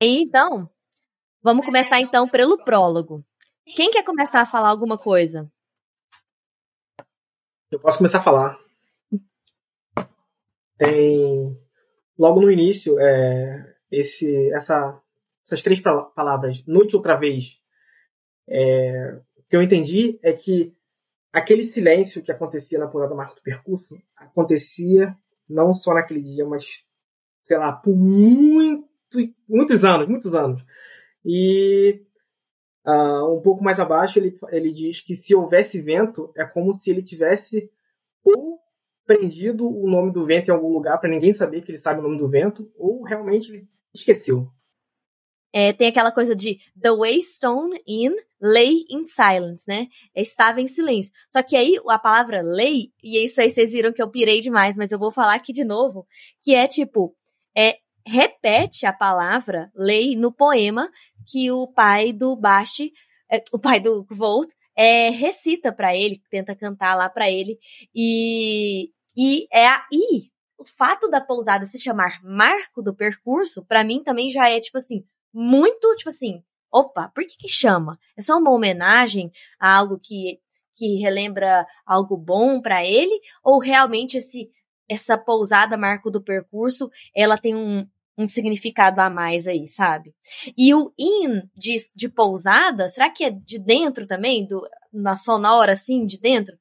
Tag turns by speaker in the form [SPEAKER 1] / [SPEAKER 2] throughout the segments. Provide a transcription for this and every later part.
[SPEAKER 1] Então, vamos começar então pelo prólogo. Quem quer começar a falar alguma coisa?
[SPEAKER 2] Eu posso começar a falar. Tem logo no início é, esse essa essas três palavras noite outra vez. É, o que eu entendi é que aquele silêncio que acontecia na pousada Marco do Percurso acontecia não só naquele dia, mas sei lá, por muito, muitos anos, muitos anos. E uh, um pouco mais abaixo ele, ele diz que se houvesse vento é como se ele tivesse ou prendido o nome do vento em algum lugar para ninguém saber que ele sabe o nome do vento, ou realmente ele esqueceu.
[SPEAKER 1] É, tem aquela coisa de The Waystone Inn lay in silence, né? Estava em silêncio. Só que aí a palavra lay, e isso aí vocês viram que eu pirei demais, mas eu vou falar aqui de novo, que é tipo, é, repete a palavra lay no poema que o pai do Basti, é, o pai do Volt, é, recita para ele, tenta cantar lá para ele, e, e é aí o fato da pousada se chamar marco do percurso, para mim também já é tipo assim, muito, tipo assim, opa, por que que chama? É só uma homenagem a algo que, que relembra algo bom para ele? Ou realmente esse essa pousada marco do percurso, ela tem um, um significado a mais aí, sabe? E o in de, de pousada, será que é de dentro também, do, na sonora assim, de dentro?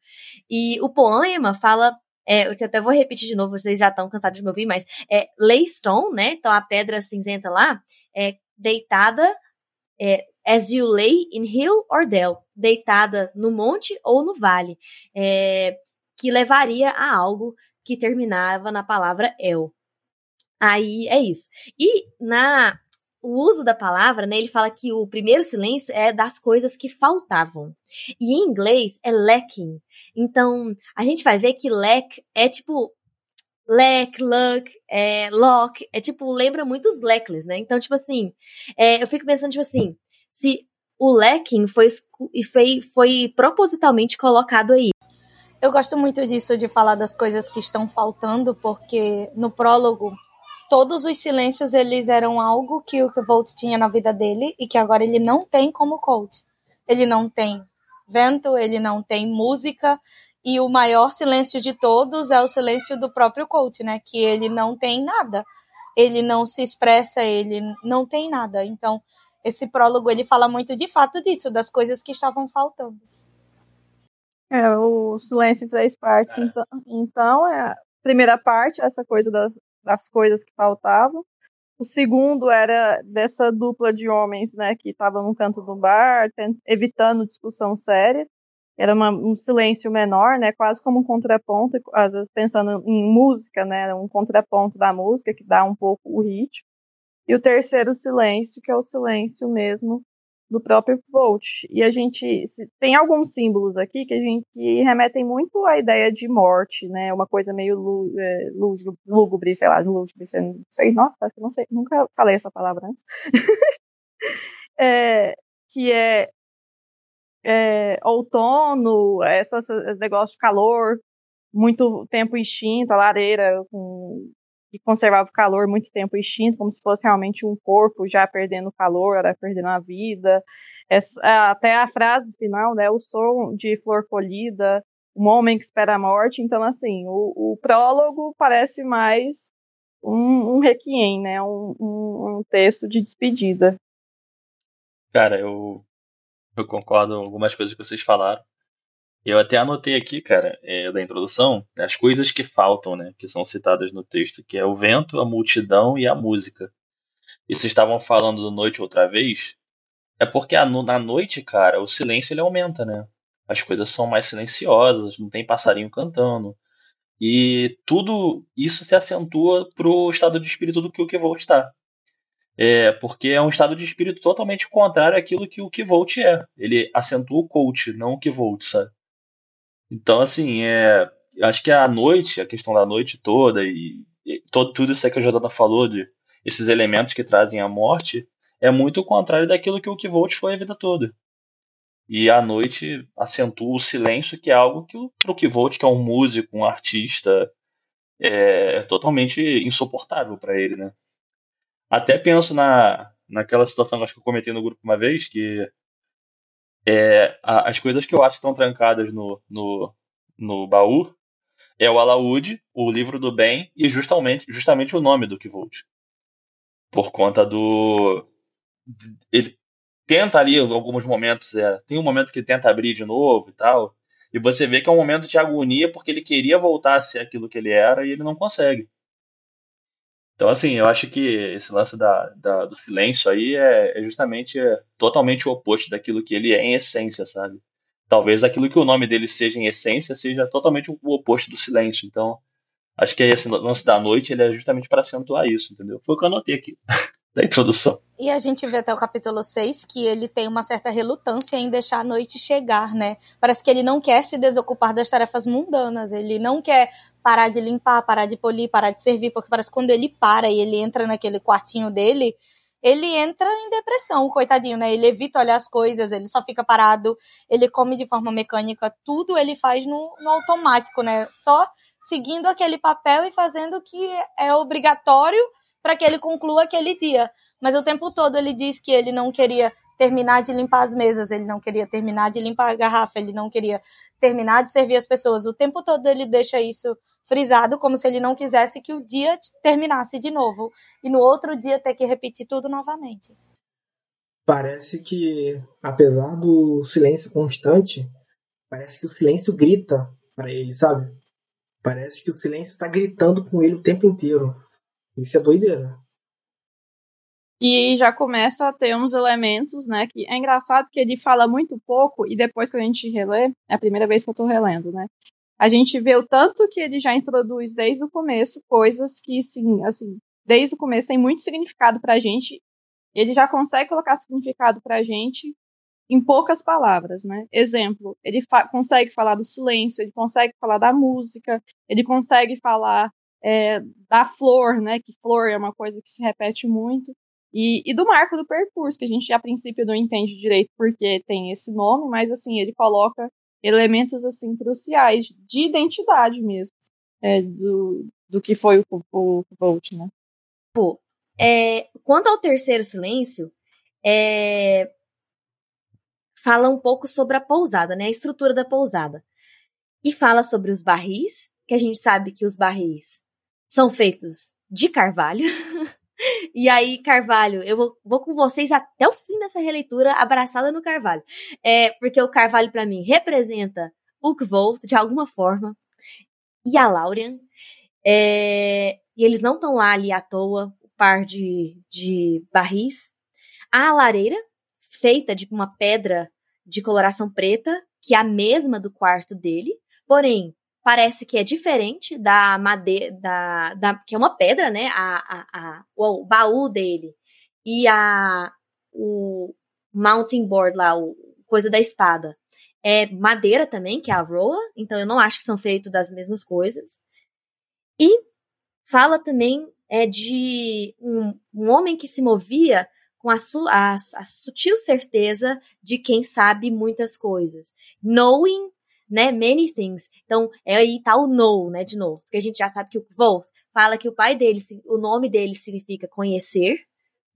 [SPEAKER 1] E o poema fala é, eu até vou repetir de novo, vocês já estão cansados de me ouvir, mas é Laystone, né? Então a pedra cinzenta lá é deitada é, as you lay in hill or dale, deitada no monte ou no vale, é, que levaria a algo que terminava na palavra el. Aí é isso. E na o uso da palavra, né, ele fala que o primeiro silêncio é das coisas que faltavam. E em inglês é lacking. Então, a gente vai ver que lack é tipo Lack, Luck, é, Lock, é tipo, lembra muito os Lackless, né? Então, tipo assim, é, eu fico pensando, tipo assim, se o lacking foi, foi, foi propositalmente colocado aí.
[SPEAKER 3] Eu gosto muito disso, de falar das coisas que estão faltando, porque no prólogo, todos os silêncios, eles eram algo que o Volt tinha na vida dele e que agora ele não tem como Colt. Ele não tem vento, ele não tem música, e o maior silêncio de todos é o silêncio do próprio coach, né? Que ele não tem nada. Ele não se expressa, ele não tem nada. Então, esse prólogo ele fala muito de fato disso, das coisas que estavam faltando.
[SPEAKER 4] É, o silêncio em três partes. É. Então, então, é a primeira parte, essa coisa das, das coisas que faltavam. O segundo era dessa dupla de homens, né, que estavam no canto do bar, evitando discussão séria era uma, um silêncio menor, né, quase como um contraponto, às vezes pensando em música, né, um contraponto da música que dá um pouco o ritmo. E o terceiro silêncio, que é o silêncio mesmo do próprio Volt. E a gente tem alguns símbolos aqui que a gente que remetem muito à ideia de morte, né, uma coisa meio é, lúgubre, sei lá, lúgubre, não sei, nossa, acho que não sei, nunca falei essa palavra antes. é, que é é, outono, esses negócios de calor, muito tempo extinto, a lareira com, que conservava o calor muito tempo extinto, como se fosse realmente um corpo já perdendo calor, era perdendo a vida. Essa, até a frase final, né, o som de flor colhida, um homem que espera a morte. Então, assim, o, o prólogo parece mais um, um requiem, né, um, um, um texto de despedida.
[SPEAKER 5] Cara, eu eu concordo com algumas coisas que vocês falaram. Eu até anotei aqui, cara, é, da introdução, as coisas que faltam, né, que são citadas no texto, que é o vento, a multidão e a música. E vocês estavam falando do noite outra vez, é porque a, na noite, cara, o silêncio ele aumenta, né? As coisas são mais silenciosas, não tem passarinho cantando. E tudo isso se acentua pro estado de espírito do que o vou estar. É, porque é um estado de espírito totalmente contrário àquilo que o Kivolt é. Ele acentua o coach, não o Kivolt, sabe? Então, assim, é, acho que a noite, a questão da noite toda e, e todo, tudo isso que a Jordana falou, de esses elementos que trazem a morte, é muito o contrário daquilo que o Kivolt foi a vida toda. E a noite acentua o silêncio, que é algo que o Kivolt, que é um músico, um artista, é, é totalmente insuportável para ele, né? Até penso na, naquela situação acho que eu comentei no grupo uma vez, que é, a, as coisas que eu acho que estão trancadas no, no, no baú é o Alaúde, o livro do bem e justamente, justamente o nome do Kvolt. Por conta do. Ele tenta ali, alguns momentos, é, tem um momento que tenta abrir de novo e tal. E você vê que é um momento de agonia porque ele queria voltar a ser aquilo que ele era e ele não consegue. Então, assim, eu acho que esse lance da, da do silêncio aí é, é justamente é, totalmente o oposto daquilo que ele é em essência, sabe? Talvez aquilo que o nome dele seja em essência seja totalmente o oposto do silêncio. Então, acho que esse lance da noite ele é justamente para acentuar isso, entendeu? Foi o que eu anotei aqui. da introdução.
[SPEAKER 3] E a gente vê até o capítulo 6 que ele tem uma certa relutância em deixar a noite chegar, né? Parece que ele não quer se desocupar das tarefas mundanas, ele não quer parar de limpar, parar de polir, parar de servir, porque parece que quando ele para e ele entra naquele quartinho dele, ele entra em depressão, coitadinho, né? Ele evita olhar as coisas, ele só fica parado, ele come de forma mecânica, tudo ele faz no, no automático, né? Só seguindo aquele papel e fazendo o que é obrigatório para que ele conclua aquele dia. Mas o tempo todo ele diz que ele não queria terminar de limpar as mesas, ele não queria terminar de limpar a garrafa, ele não queria terminar de servir as pessoas. O tempo todo ele deixa isso frisado, como se ele não quisesse que o dia terminasse de novo e no outro dia ter que repetir tudo novamente.
[SPEAKER 2] Parece que, apesar do silêncio constante, parece que o silêncio grita para ele, sabe? Parece que o silêncio tá gritando com ele o tempo inteiro. Isso é doideira.
[SPEAKER 6] E já começa a ter uns elementos, né? Que é engraçado que ele fala muito pouco, e depois que a gente relê, é a primeira vez que eu tô relendo, né? A gente vê o tanto que ele já introduz desde o começo coisas que, sim, assim, desde o começo tem muito significado pra gente. Ele já consegue colocar significado pra gente em poucas palavras, né? Exemplo, ele fa consegue falar do silêncio, ele consegue falar da música, ele consegue falar é, da flor, né? Que flor é uma coisa que se repete muito. E, e, do marco do percurso, que a gente a princípio não entende direito porque tem esse nome, mas assim, ele coloca elementos assim cruciais de identidade mesmo é, do, do que foi o, o, o Volt, né?
[SPEAKER 1] Pô, é, quanto ao terceiro silêncio, é, fala um pouco sobre a pousada, né? A estrutura da pousada. E fala sobre os barris, que a gente sabe que os barris são feitos de carvalho. e aí, carvalho, eu vou, vou, com vocês até o fim dessa releitura, abraçada no carvalho. É, porque o carvalho, para mim, representa o Kvolt, de alguma forma, e a Laurian. É, e eles não estão lá ali à toa, o par de, de barris. A lareira, feita de uma pedra de coloração preta, que é a mesma do quarto dele, porém parece que é diferente da madeira, da, da, que é uma pedra, né? A, a, a, o, baú dele e a o mounting board lá, o coisa da espada. É madeira também, que é a roa, então eu não acho que são feitos das mesmas coisas. E fala também é de um, um homem que se movia com a, su, a, a, sutil certeza de quem sabe muitas coisas. Knowing né, many things. Então, é aí tá o know, né, de novo, porque a gente já sabe que o Wolf fala que o pai dele, o nome dele significa conhecer,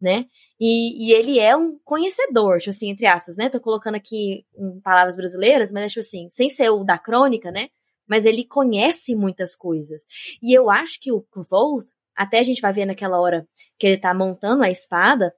[SPEAKER 1] né, e, e ele é um conhecedor, tipo assim, entre aspas, né, tô colocando aqui em palavras brasileiras, mas tipo assim, sem ser o da crônica, né, mas ele conhece muitas coisas. E eu acho que o Wolf, até a gente vai ver naquela hora que ele tá montando a espada,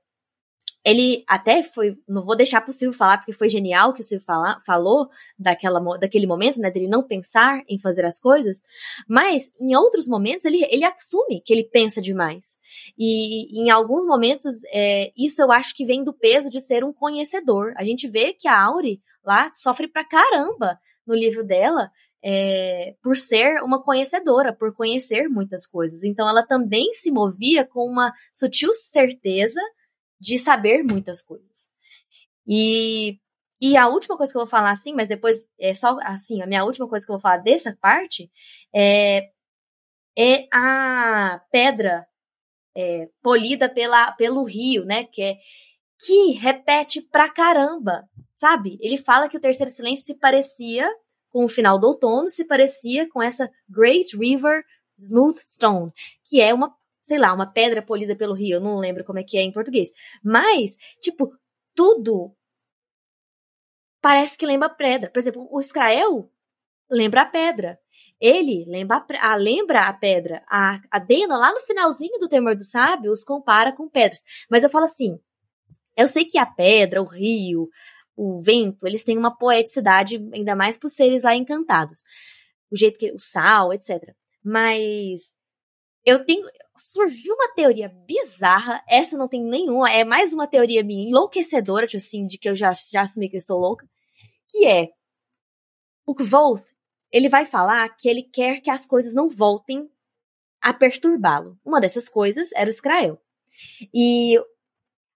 [SPEAKER 1] ele até foi, não vou deixar o Silvio falar, porque foi genial que o Silvio fala, falou daquela, daquele momento, né, dele não pensar em fazer as coisas, mas em outros momentos ele, ele assume que ele pensa demais. E em alguns momentos, é, isso eu acho que vem do peso de ser um conhecedor. A gente vê que a Auri lá sofre pra caramba no livro dela, é, por ser uma conhecedora, por conhecer muitas coisas. Então ela também se movia com uma sutil certeza de saber muitas coisas. E, e a última coisa que eu vou falar, assim, mas depois é só assim, a minha última coisa que eu vou falar dessa parte é, é a pedra é, polida pela, pelo rio, né? Que é que repete pra caramba, sabe? Ele fala que o terceiro silêncio se parecia com o final do outono, se parecia com essa Great River Smooth Stone, que é uma sei lá, uma pedra polida pelo rio, eu não lembro como é que é em português. Mas, tipo, tudo parece que lembra pedra. Por exemplo, o Israel lembra a pedra. Ele lembra a, a, lembra a pedra. A, a Dena, lá no finalzinho do Temor do Sábio, os compara com pedras. Mas eu falo assim, eu sei que a pedra, o rio, o vento, eles têm uma poeticidade, ainda mais por seres lá encantados. O jeito que. o sal, etc. Mas. Eu tenho. Surgiu uma teoria bizarra, essa não tem nenhuma, é mais uma teoria minha enlouquecedora, tipo assim, de que eu já, já assumi que eu estou louca, que é o Kvoth, ele vai falar que ele quer que as coisas não voltem a perturbá-lo. Uma dessas coisas era o Skrael. E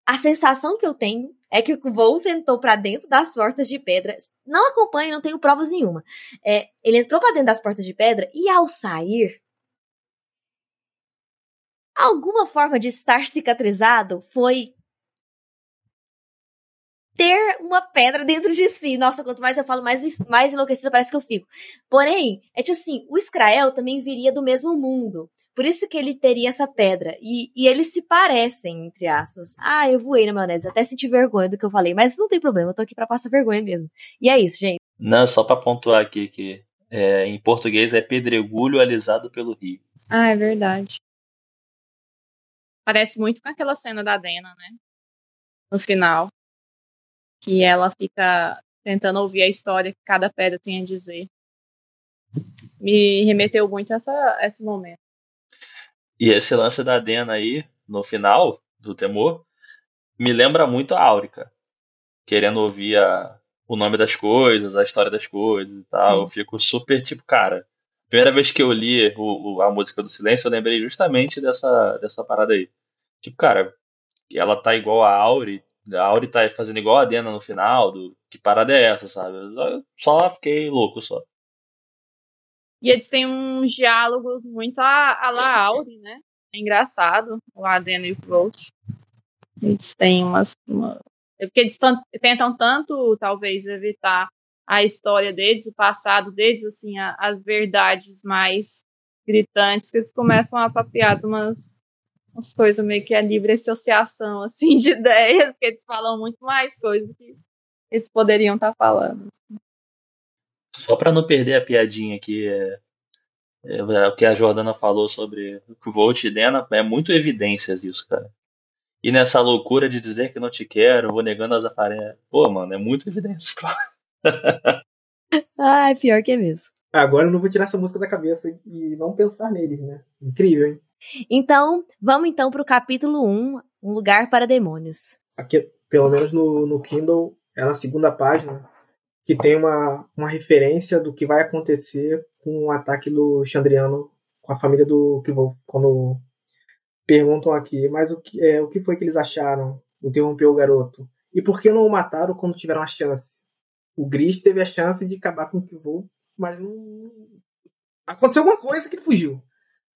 [SPEAKER 1] a sensação que eu tenho é que o Vol entrou para dentro das portas de pedra. Não acompanho, não tenho provas nenhuma. É, ele entrou para dentro das portas de pedra e ao sair, alguma forma de estar cicatrizado foi ter uma pedra dentro de si. Nossa, quanto mais eu falo, mais, mais enlouquecida parece que eu fico. Porém, é tipo assim, o Israel também viria do mesmo mundo. Por isso que ele teria essa pedra. E, e eles se parecem, entre aspas. Ah, eu voei na maionese. Até senti vergonha do que eu falei. Mas não tem problema, eu tô aqui pra passar vergonha mesmo. E é isso, gente.
[SPEAKER 5] Não, só pra pontuar aqui que é, em português é pedregulho alisado pelo rio.
[SPEAKER 4] Ah, é verdade. Parece muito com aquela cena da Dena, né? No final. Que ela fica tentando ouvir a história que cada pedra tem a dizer. Me remeteu muito a, essa, a esse momento.
[SPEAKER 5] E esse lance da Dena aí, no final do Temor, me lembra muito a Áurica. Querendo ouvir a, o nome das coisas, a história das coisas e tal. Sim. Eu fico super tipo, cara. Primeira vez que eu li o, o, a música do silêncio, eu lembrei justamente dessa, dessa parada aí. Tipo, cara, ela tá igual a Auri, a Auri tá fazendo igual a Dena no final, do que parada é essa, sabe? Eu só fiquei louco só.
[SPEAKER 4] E eles têm uns diálogos muito a, a la Auri, né? É engraçado, o Adeno e o Coach. Eles têm umas. Uma... É porque eles tentam tanto, talvez, evitar a história deles, o passado deles, assim, a, as verdades mais gritantes, que eles começam a papear de umas, umas coisas meio que a livre associação, assim, de ideias, que eles falam muito mais coisas que eles poderiam estar tá falando. Assim.
[SPEAKER 5] Só para não perder a piadinha aqui, é, é, é, o que a Jordana falou sobre o Volt e Dena, é muito evidências isso, cara. E nessa loucura de dizer que não te quero, vou negando as aparências. Pô, mano, é muito evidência,
[SPEAKER 1] claro. Ai, pior que é mesmo.
[SPEAKER 2] Agora eu não vou tirar essa música da cabeça e não pensar neles, né? Incrível, hein?
[SPEAKER 1] Então, vamos então pro capítulo 1, Um Lugar para Demônios.
[SPEAKER 2] Aqui, pelo menos no, no Kindle, é na segunda página, que tem uma, uma referência do que vai acontecer com o ataque do Chandriano com a família do Kivol, quando perguntam aqui, mas o que, é, o que foi que eles acharam? Interrompeu o garoto. E por que não o mataram quando tiveram a chance? O Gris teve a chance de acabar com o Kivol, mas não. Aconteceu alguma coisa que ele fugiu.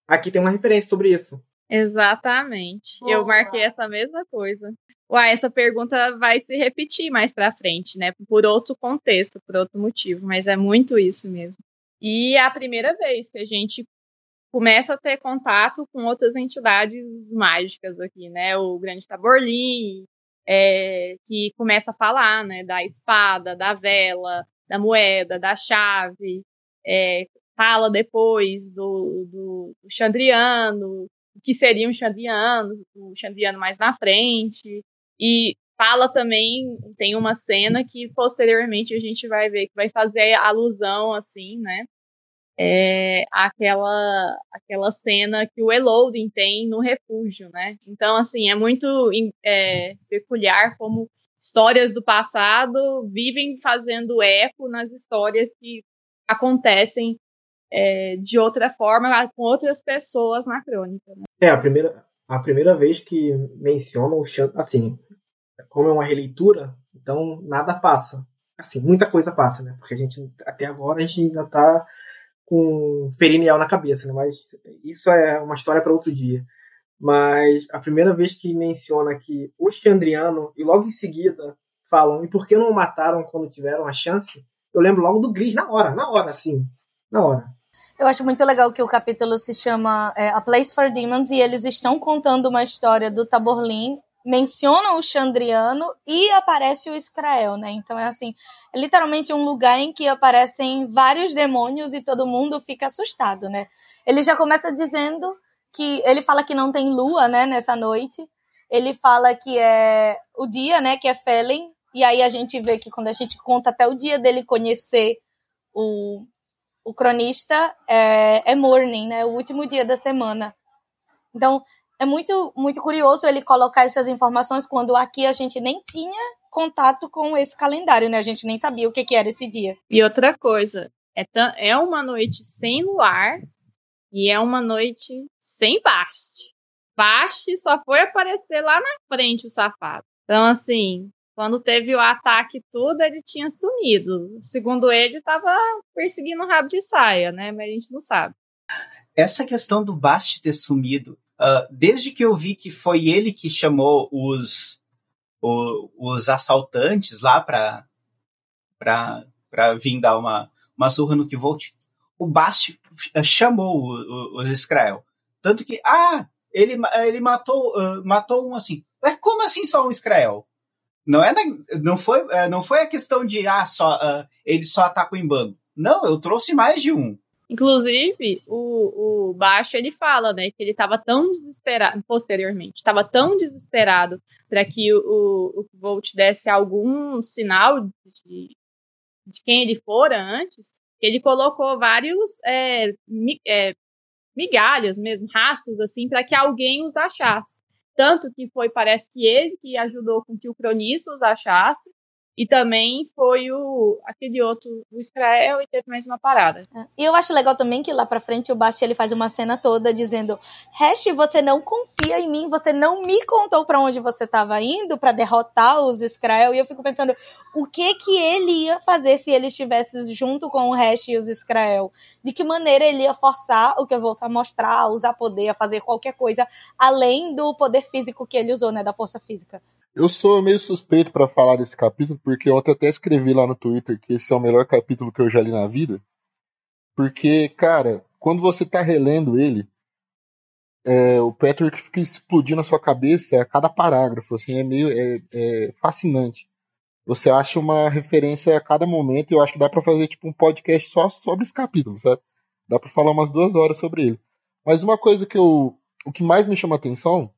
[SPEAKER 2] Aqui tem uma referência sobre isso.
[SPEAKER 4] Exatamente. Eu marquei essa mesma coisa. Uai, essa pergunta vai se repetir mais para frente, né? Por outro contexto, por outro motivo, mas é muito isso mesmo. E é a primeira vez que a gente começa a ter contato com outras entidades mágicas aqui, né? O Grande Taborlim, é, que começa a falar, né? Da espada, da vela, da moeda, da chave, é, fala depois do, do, do Chandriano, o que seria um Chandriano, o Chandriano mais na frente. E fala também, tem uma cena que posteriormente a gente vai ver que vai fazer alusão, assim, né? É, aquela, aquela cena que o Elodin tem no refúgio, né? Então, assim, é muito é, peculiar como histórias do passado vivem fazendo eco nas histórias que acontecem é, de outra forma com outras pessoas na crônica. Né?
[SPEAKER 2] É, a primeira, a primeira vez que mencionam o assim, como é uma releitura, então nada passa. Assim, muita coisa passa, né? Porque a gente, até agora, a gente ainda tá com Feriniel na cabeça, né? Mas isso é uma história para outro dia. Mas a primeira vez que menciona que o Chandriano, e logo em seguida falam, e por que não mataram quando tiveram a chance? Eu lembro logo do Gris, na hora, na hora, assim, na hora.
[SPEAKER 3] Eu acho muito legal que o capítulo se chama é, A Place for Demons e eles estão contando uma história do Taborlin, mencionam o Chandriano e aparece o Israel, né? Então é assim, é literalmente um lugar em que aparecem vários demônios e todo mundo fica assustado, né? Ele já começa dizendo que ele fala que não tem lua, né, nessa noite. Ele fala que é o dia, né, que é Felen, e aí a gente vê que quando a gente conta até o dia dele conhecer o, o cronista, é, é Morning, né, o último dia da semana. Então, é muito, muito curioso ele colocar essas informações quando aqui a gente nem tinha contato com esse calendário, né? A gente nem sabia o que, que era esse dia.
[SPEAKER 4] E outra coisa, é, é uma noite sem luar e é uma noite sem Bast. Bast só foi aparecer lá na frente, o safado. Então, assim, quando teve o ataque tudo, ele tinha sumido. Segundo ele, estava perseguindo o rabo de saia, né? Mas a gente não sabe.
[SPEAKER 7] Essa questão do Bast ter sumido, uh, desde que eu vi que foi ele que chamou os, o, os assaltantes lá para vir dar uma, uma surra no Kivolt, o Bast chamou os Israel. Tanto que, ah, ele, ele matou, uh, matou um assim. Mas como assim só um Israel? Não, é, não, foi, uh, não foi a questão de, ah, só, uh, ele só ataca em bando. Não, eu trouxe mais de um.
[SPEAKER 4] Inclusive, o, o Baixo ele fala, né, que ele estava tão desesperado, posteriormente, estava tão desesperado para que o, o Volt desse algum sinal de, de quem ele fora antes, ele colocou vários é, é, migalhas mesmo, rastros assim, para que alguém os achasse. Tanto que foi, parece que ele que ajudou com que o cronista os achasse, e também foi o aquele outro, o Israel, e teve mais uma parada.
[SPEAKER 3] É. E eu acho legal também que lá pra frente o Basti ele faz uma cena toda dizendo: Hash, você não confia em mim, você não me contou para onde você estava indo para derrotar os Israel. E eu fico pensando, o que que ele ia fazer se ele estivesse junto com o Hash e os Israel? De que maneira ele ia forçar o que eu vou mostrar, usar poder, fazer qualquer coisa, além do poder físico que ele usou, né? Da força física.
[SPEAKER 8] Eu sou meio suspeito para falar desse capítulo, porque ontem até escrevi lá no Twitter que esse é o melhor capítulo que eu já li na vida. Porque, cara, quando você tá relendo ele, é, o Patrick fica explodindo na sua cabeça a cada parágrafo, assim, é meio é, é fascinante. Você acha uma referência a cada momento, e eu acho que dá para fazer tipo um podcast só sobre esse capítulo, sabe? Dá para falar umas duas horas sobre ele. Mas uma coisa que eu, o que mais me chama atenção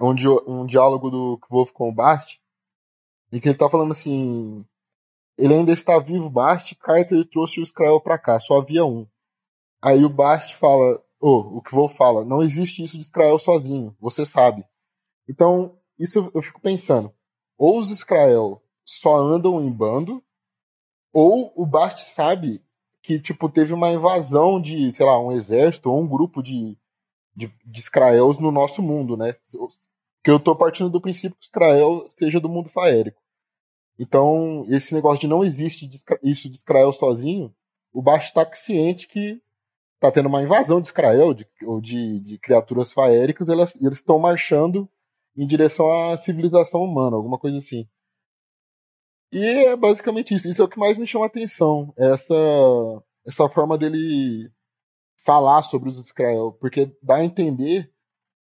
[SPEAKER 8] um, um diálogo do Wolf com o Bast, em que ele tá falando assim: ele ainda está vivo, Bast, Carter trouxe o Skrell para cá, só havia um. Aí o Bast fala, oh, o Wolf fala, não existe isso de Skrell sozinho, você sabe. Então, isso eu fico pensando, ou os Skrell só andam em bando, ou o Bast sabe que, tipo, teve uma invasão de, sei lá, um exército ou um grupo de de, de Israels no nosso mundo, né? Que eu tô partindo do princípio que Israel seja do mundo faérico. Então, esse negócio de não existe isso de Israel sozinho, o Baixo está ciente que tá tendo uma invasão de Israel, de, ou de, de criaturas faéricas, elas, eles estão marchando em direção à civilização humana, alguma coisa assim. E é basicamente isso. Isso é o que mais me chama a atenção. Essa, essa forma dele falar sobre os Skrell, porque dá a entender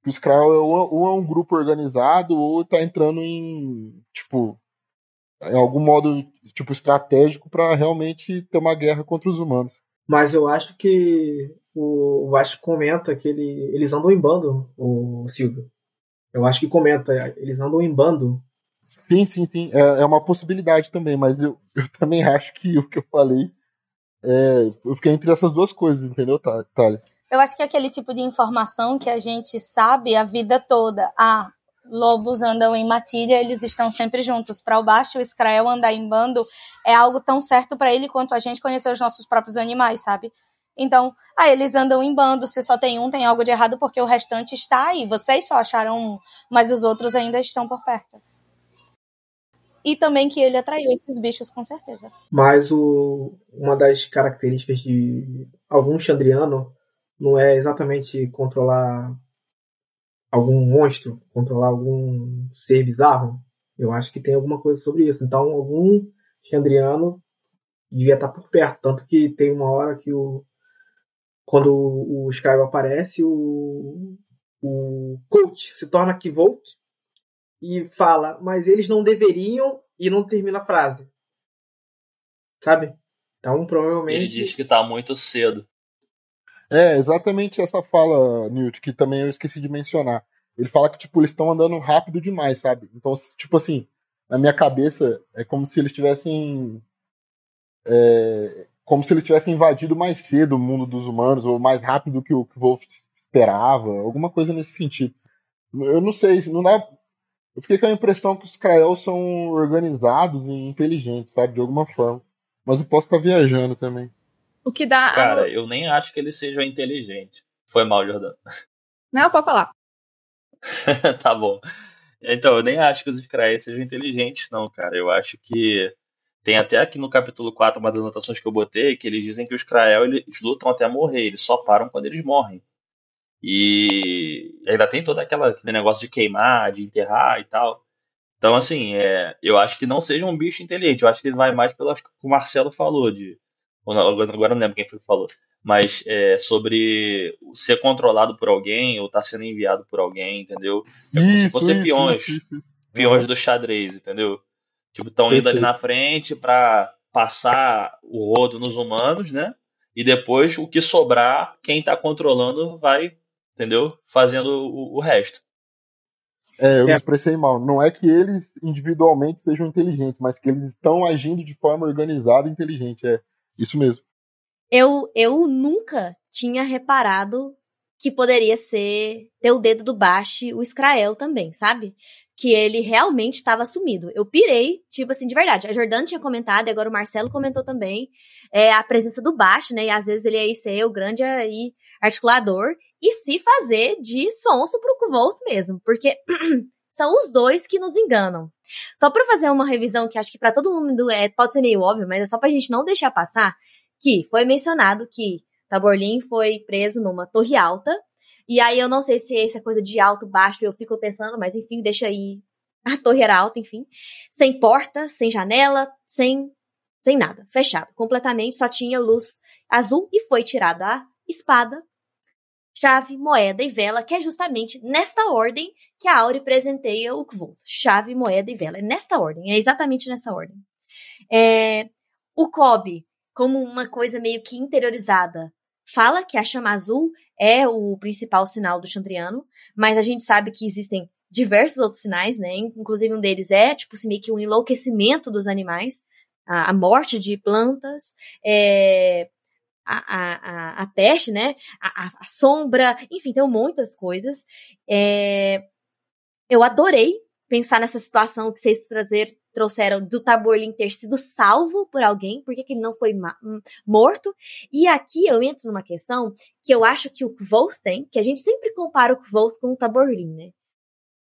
[SPEAKER 8] que o Skrell é ou, é um grupo organizado ou tá entrando em, tipo, em algum modo, tipo, estratégico para realmente ter uma guerra contra os humanos.
[SPEAKER 2] Mas eu acho que o, o Acho comenta que ele, eles andam em bando, o Silvio. Eu acho que comenta, eles andam em bando.
[SPEAKER 8] Sim, sim, sim. É, é uma possibilidade também, mas eu, eu também acho que o que eu falei é, eu fiquei entre essas duas coisas, entendeu, Thales?
[SPEAKER 3] Eu acho que é aquele tipo de informação que a gente sabe a vida toda. Ah, lobos andam em matilha, eles estão sempre juntos. Para o baixo, o Israel andar em bando é algo tão certo para ele quanto a gente conhecer os nossos próprios animais, sabe? Então, ah, eles andam em bando, se só tem um, tem algo de errado porque o restante está aí. Vocês só acharam um, mas os outros ainda estão por perto e também que ele atraiu esses bichos, com certeza.
[SPEAKER 2] Mas o, uma das características de algum Chandriano não é exatamente controlar algum monstro, controlar algum ser bizarro. Eu acho que tem alguma coisa sobre isso. Então, algum Chandriano devia estar por perto. Tanto que tem uma hora que o, quando o, Skyro aparece, o, o coach se torna Kivolt e fala, mas eles não deveriam e não termina a frase. Sabe? Então, provavelmente.
[SPEAKER 5] Ele diz que tá muito cedo.
[SPEAKER 8] É, exatamente essa fala, Newt, que também eu esqueci de mencionar. Ele fala que, tipo, eles estão andando rápido demais, sabe? Então, tipo assim, na minha cabeça, é como se eles tivessem. É, como se eles tivessem invadido mais cedo o mundo dos humanos, ou mais rápido do que o que Wolf esperava, alguma coisa nesse sentido. Eu não sei, não dá. Eu fiquei com a impressão que os Krael são organizados e inteligentes, sabe? De alguma forma. Mas eu posso estar viajando também.
[SPEAKER 4] O que dá.
[SPEAKER 5] Cara, eu nem acho que eles sejam inteligentes. Foi mal, Jordano.
[SPEAKER 4] Não, pode falar.
[SPEAKER 5] tá bom. Então, eu nem acho que os Krael sejam inteligentes, não, cara. Eu acho que. Tem até aqui no capítulo 4 uma das anotações que eu botei que eles dizem que os Krael eles lutam até morrer, eles só param quando eles morrem. E ainda tem todo aquela, aquele negócio de queimar, de enterrar e tal. Então, assim, é, eu acho que não seja um bicho inteligente. Eu acho que ele vai mais pelo acho que o Marcelo falou, de. Agora não lembro quem foi que falou. Mas é, sobre ser controlado por alguém ou estar tá sendo enviado por alguém, entendeu? É como
[SPEAKER 8] isso,
[SPEAKER 5] se fossem
[SPEAKER 8] isso,
[SPEAKER 5] peões.
[SPEAKER 8] isso.
[SPEAKER 5] Peões do xadrez, entendeu? Tipo, estão indo ali na frente para passar o rodo nos humanos, né? E depois o que sobrar, quem tá controlando vai entendeu? Fazendo o, o resto.
[SPEAKER 8] É, eu me
[SPEAKER 2] É.
[SPEAKER 8] expressei mal. Não é que eles individualmente sejam inteligentes, mas que eles estão agindo de forma organizada e inteligente. É isso mesmo.
[SPEAKER 1] Eu, eu nunca tinha reparado que poderia ser ter o dedo do Bash, o Israel também, sabe? Que ele realmente estava sumido. Eu pirei, tipo assim, de verdade. A Jordana tinha comentado, e agora o Marcelo comentou também, é, a presença do Bash, né? E às vezes ele aí ser o grande aí articulador e se fazer de sonso pro Kvolth mesmo, porque são os dois que nos enganam. Só pra fazer uma revisão que acho que pra todo mundo é, pode ser meio óbvio, mas é só pra gente não deixar passar, que foi mencionado que Taborlin foi preso numa torre alta, e aí eu não sei se essa coisa de alto, baixo, eu fico pensando, mas enfim, deixa aí. A torre era alta, enfim. Sem porta, sem janela, sem, sem nada. Fechado. Completamente, só tinha luz azul e foi tirada a espada, chave, moeda e vela, que é justamente nesta ordem que a Auri presenteia o Kvolt. Chave, moeda e vela. É nesta ordem, é exatamente nessa ordem. É, o Kobe, como uma coisa meio que interiorizada, fala que a chama azul é o principal sinal do Chandriano, mas a gente sabe que existem diversos outros sinais, né? Inclusive um deles é, tipo, meio que um enlouquecimento dos animais, a, a morte de plantas, é, a, a, a, peste, né? A, a, a sombra, enfim, tem muitas coisas. É, eu adorei pensar nessa situação que vocês trazer, trouxeram do Taborlin ter sido salvo por alguém, por que, que ele não foi morto? E aqui eu entro numa questão que eu acho que o Kvoth tem, que a gente sempre compara o Kvoth com o Taborlin, né?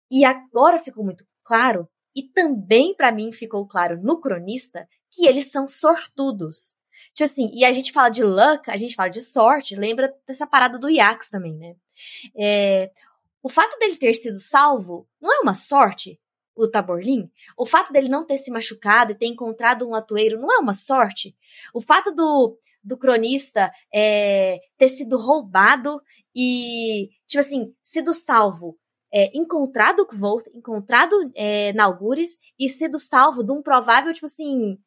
[SPEAKER 1] E agora ficou muito claro, e também para mim ficou claro no cronista, que eles são sortudos. Tipo assim, e a gente fala de luck, a gente fala de sorte, lembra dessa parada do Yax também, né? É, o fato dele ter sido salvo não é uma sorte, o Taborlin? O fato dele não ter se machucado e ter encontrado um latoeiro não é uma sorte? O fato do, do cronista é, ter sido roubado e, tipo assim, sido salvo, é, encontrado o Volt, encontrado é, na Algures e sido salvo de um provável, tipo assim,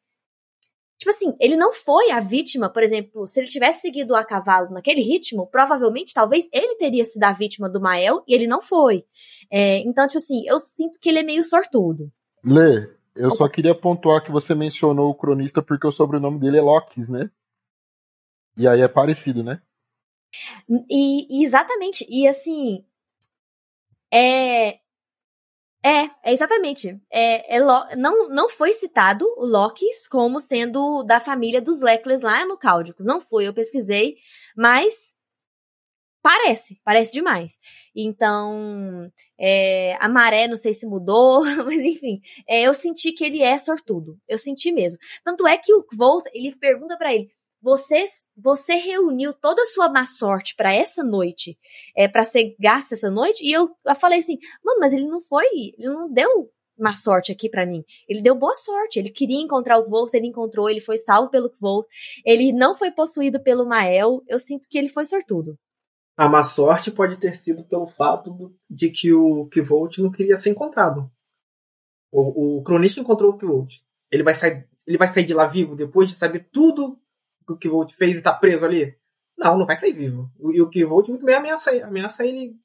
[SPEAKER 1] Tipo assim, ele não foi a vítima, por exemplo, se ele tivesse seguido a cavalo naquele ritmo, provavelmente, talvez ele teria sido a vítima do Mael e ele não foi. É, então, tipo assim, eu sinto que ele é meio sortudo.
[SPEAKER 8] Lê, eu só queria pontuar que você mencionou o cronista porque o sobrenome dele é Locks, né? E aí é parecido, né?
[SPEAKER 1] E, e exatamente, e assim, é, é, é exatamente. É, é não, não foi citado o Lokis como sendo da família dos Leclerc lá no Cáudicos. Não foi, eu pesquisei, mas parece, parece demais. Então, é, a maré, não sei se mudou, mas enfim, é, eu senti que ele é sortudo. Eu senti mesmo. Tanto é que o Volt, ele pergunta para ele, você, você reuniu toda a sua má sorte para essa noite, é, para ser gasta essa noite? E eu, eu falei assim, mano, mas ele não foi, ele não deu má sorte aqui para mim. Ele deu boa sorte. Ele queria encontrar o Volt, ele encontrou, ele foi salvo pelo Volt. Ele não foi possuído pelo Mael. Eu sinto que ele foi sortudo.
[SPEAKER 2] A má sorte pode ter sido pelo fato de que o Kvolt não queria ser encontrado. O, o cronista encontrou o Kvolt. Ele vai sair, ele vai sair de lá vivo depois de saber tudo o Kvolt fez e tá preso ali? Não, não vai sair vivo. E o Kvolt muito bem ameaça, ameaça ele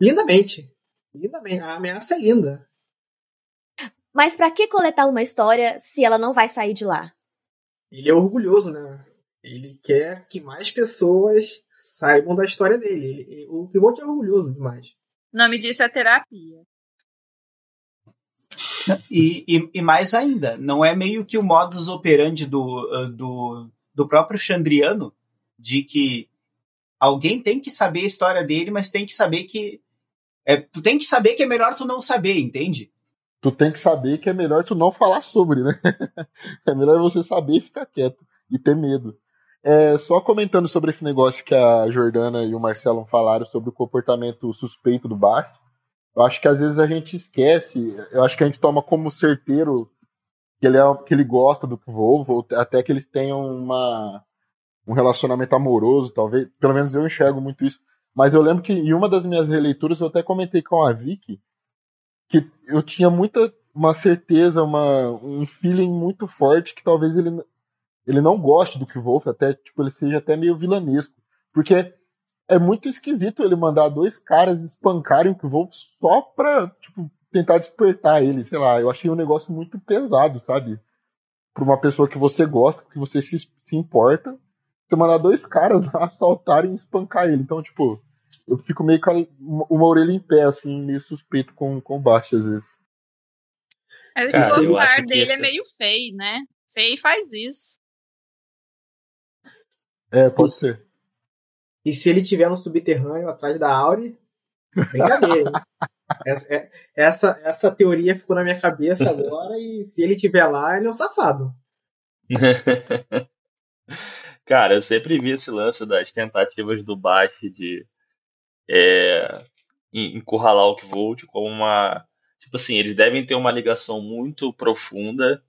[SPEAKER 2] lindamente. Lindamente. A ameaça é linda.
[SPEAKER 1] Mas para que coletar uma história se ela não vai sair de lá?
[SPEAKER 2] Ele é orgulhoso, né? Ele quer que mais pessoas saibam da história dele. Ele, o Kvolt é orgulhoso demais.
[SPEAKER 4] O nome disso é terapia.
[SPEAKER 7] E, e, e, mais ainda, não é meio que o modus operandi do, do, do próprio Chandriano, de que alguém tem que saber a história dele, mas tem que saber que. É, tu tem que saber que é melhor tu não saber, entende?
[SPEAKER 8] Tu tem que saber que é melhor tu não falar sobre, né? é melhor você saber e ficar quieto e ter medo. É, só comentando sobre esse negócio que a Jordana e o Marcelo falaram sobre o comportamento suspeito do Basti, eu acho que às vezes a gente esquece, eu acho que a gente toma como certeiro que ele, é, que ele gosta do Volvo, até que eles tenham uma, um relacionamento amoroso, talvez. Pelo menos eu enxergo muito isso. Mas eu lembro que em uma das minhas releituras eu até comentei com a Vicky que eu tinha muita uma certeza, uma, um feeling muito forte que talvez ele, ele não goste do que Wolf, até tipo ele seja até meio vilanesco, porque é muito esquisito ele mandar dois caras espancarem o Wolf só pra tipo tentar despertar ele, sei lá. Eu achei um negócio muito pesado, sabe? Pra uma pessoa que você gosta, que você se, se importa, você mandar dois caras assaltarem e espancar ele. Então, tipo, eu fico meio com uma orelha em pé, assim, meio suspeito com, com baixo às vezes.
[SPEAKER 4] É que Cara, gostar dele é meio feio, né? Feio faz isso.
[SPEAKER 8] É, pode e, ser.
[SPEAKER 2] E se ele tiver no subterrâneo atrás da Auri, brincadeira. essa, é, essa, essa teoria ficou na minha cabeça agora e se ele tiver lá, ele é um safado.
[SPEAKER 5] Cara, eu sempre vi esse lance das tentativas do Bast de é, encurralar o Volt como uma. Tipo assim, eles devem ter uma ligação muito profunda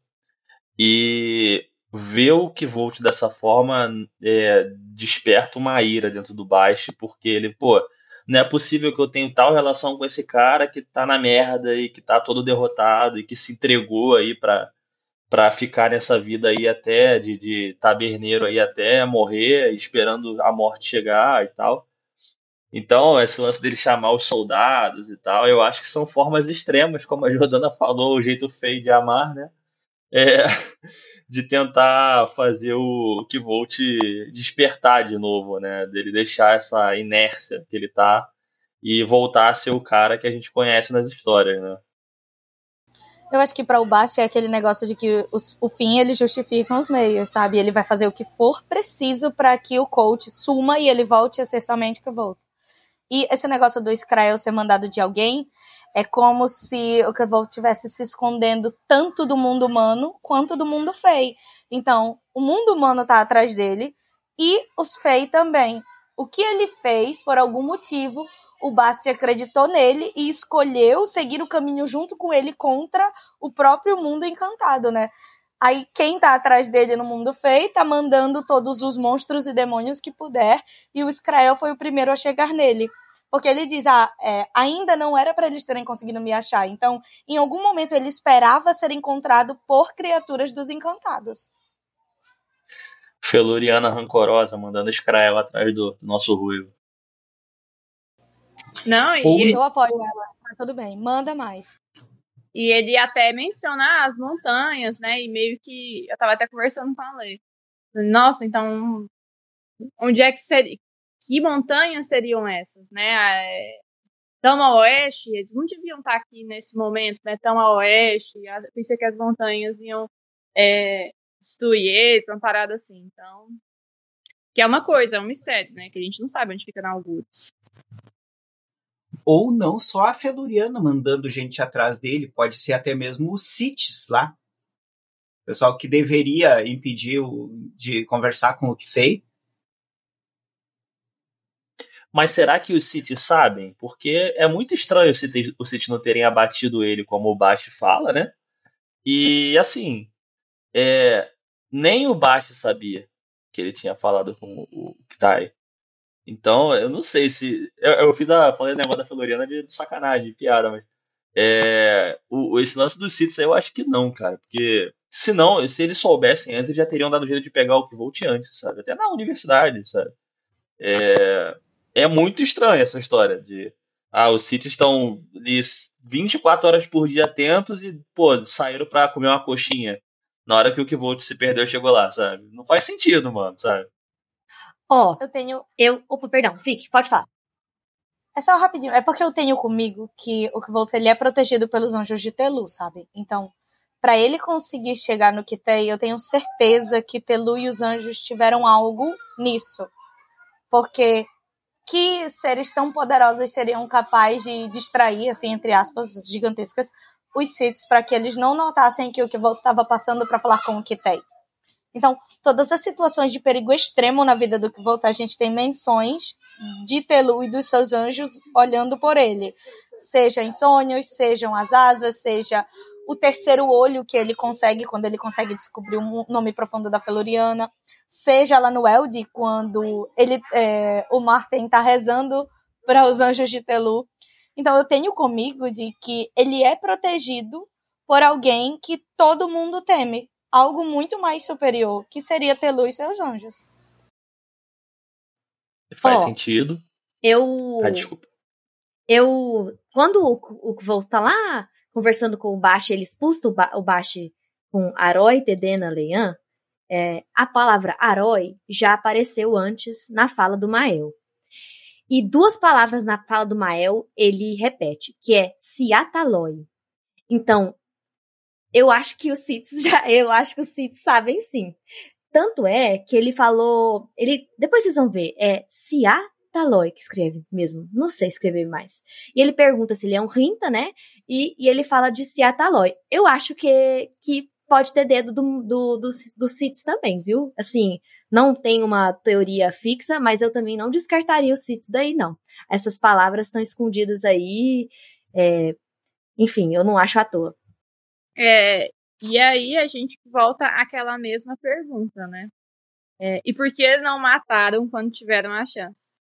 [SPEAKER 5] e ver o Volt dessa forma é, desperta uma ira dentro do Bast, porque ele, pô, não é possível que eu tenha tal relação com esse cara que tá na merda e que tá todo derrotado e que se entregou aí pra, para ficar nessa vida aí até de, de taberneiro aí até morrer, esperando a morte chegar e tal. Então, esse lance dele chamar os soldados e tal, eu acho que são formas extremas, como a Jordana falou, o jeito feio de amar, né? É, de tentar fazer o que volte despertar de novo, né? Dele deixar essa inércia que ele tá e voltar a ser o cara que a gente conhece nas histórias, né?
[SPEAKER 3] Eu acho que para o Basti é aquele negócio de que os, o fim ele justifica os meios, sabe? Ele vai fazer o que for preciso para que o coach suma e ele volte a ser somente o que volta. E esse negócio do Skrael ser mandado de alguém é como se o Kevol estivesse se escondendo tanto do mundo humano quanto do mundo Fey. Então, o mundo humano tá atrás dele e os Fey também. O que ele fez, por algum motivo, o Basti acreditou nele e escolheu seguir o caminho junto com ele contra o próprio mundo encantado, né? Aí quem tá atrás dele no mundo feio tá mandando todos os monstros e demônios que puder, e o Skrael foi o primeiro a chegar nele. Porque ele diz, ah, é, ainda não era para eles terem conseguido me achar. Então, em algum momento ele esperava ser encontrado por criaturas dos encantados.
[SPEAKER 5] Feluriana rancorosa mandando Skrael atrás do, do nosso ruivo.
[SPEAKER 4] Não, e
[SPEAKER 3] Ou... eu apoio ela. Tá tudo bem, manda mais.
[SPEAKER 4] E ele até menciona as montanhas, né? E meio que eu tava até conversando com a Lê. Nossa, então onde é que seria? Que montanhas seriam essas, né? Tão a oeste, eles não deviam estar aqui nesse momento, né? Tão a oeste. Pensei que as montanhas iam é, destruir eles, uma parada assim. Então, que é uma coisa, é um mistério, né? Que a gente não sabe onde fica na Algures
[SPEAKER 7] ou não só a Feluriana mandando gente atrás dele, pode ser até mesmo os Cities lá. O pessoal que deveria impedir o, de conversar com o Kisei.
[SPEAKER 5] Mas será que os City sabem? Porque é muito estranho os City, os City não terem abatido ele, como o Bast fala, né? E assim, é, nem o Bast sabia que ele tinha falado com o Ktai. Então, eu não sei se. Eu, eu fiz a. Falei a negócio da Floriana de, de sacanagem, de piada, mas. É, o, esse lance dos Cities eu acho que não, cara. Porque se não, se eles soubessem antes, eles já teriam dado jeito de pegar o que volte antes, sabe? Até na universidade, sabe? É, é muito estranho essa história de. Ah, os Cities estão 24 horas por dia atentos e, pô, saíram pra comer uma coxinha na hora que o que Volt se perdeu chegou lá, sabe? Não faz sentido, mano, sabe?
[SPEAKER 1] Ó,
[SPEAKER 3] Eu tenho.
[SPEAKER 1] eu. Opa, perdão, fique, pode falar.
[SPEAKER 3] É só rapidinho. É porque eu tenho comigo que o Kvolf ele é protegido pelos anjos de Telu, sabe? Então, para ele conseguir chegar no Kitei, eu tenho certeza que Telu e os anjos tiveram algo nisso. Porque que seres tão poderosos seriam capazes de distrair, assim, entre aspas, gigantescas, os Siths para que eles não notassem que o Kvolf estava passando para falar com o Kitei. Então, todas as situações de perigo extremo na vida do Kvolf, a gente tem menções de Telu e dos seus anjos olhando por ele. Seja em sonhos, sejam as asas, seja o terceiro olho que ele consegue quando ele consegue descobrir o nome profundo da Feluriana, seja lá no Elde, quando ele, é, o Martin está rezando para os anjos de Telu. Então eu tenho comigo de que ele é protegido por alguém que todo mundo teme, algo muito mais superior, que seria Telu e seus anjos.
[SPEAKER 5] Faz
[SPEAKER 1] Ó,
[SPEAKER 5] sentido.
[SPEAKER 1] Eu.
[SPEAKER 5] Ah, desculpa.
[SPEAKER 1] Eu. Quando o, o Kvolf tá lá conversando com o Bash, ele expulsa o, ba o Bash com Arói, Tedena, Leian, é, a palavra Arói já apareceu antes na fala do Mael. E duas palavras na fala do Mael ele repete, que é Siataloi. Então, eu acho que os Siths já, eu acho que os Siths sabem sim. Tanto é que ele falou, ele, depois vocês vão ver, é Siataloi que escreve mesmo, não sei escrever mais. E ele pergunta se ele é um Rinta, né? E, e ele fala de Siataloi. Eu acho que, que pode ter dedo do, do, dos, dos Siths também, viu? Assim, não tem uma teoria fixa, mas eu também não descartaria os Siths daí, não. Essas palavras estão escondidas aí, é, enfim, eu não acho à toa.
[SPEAKER 4] É, e aí a gente volta àquela mesma pergunta, né? É, e por que não mataram quando tiveram a chance?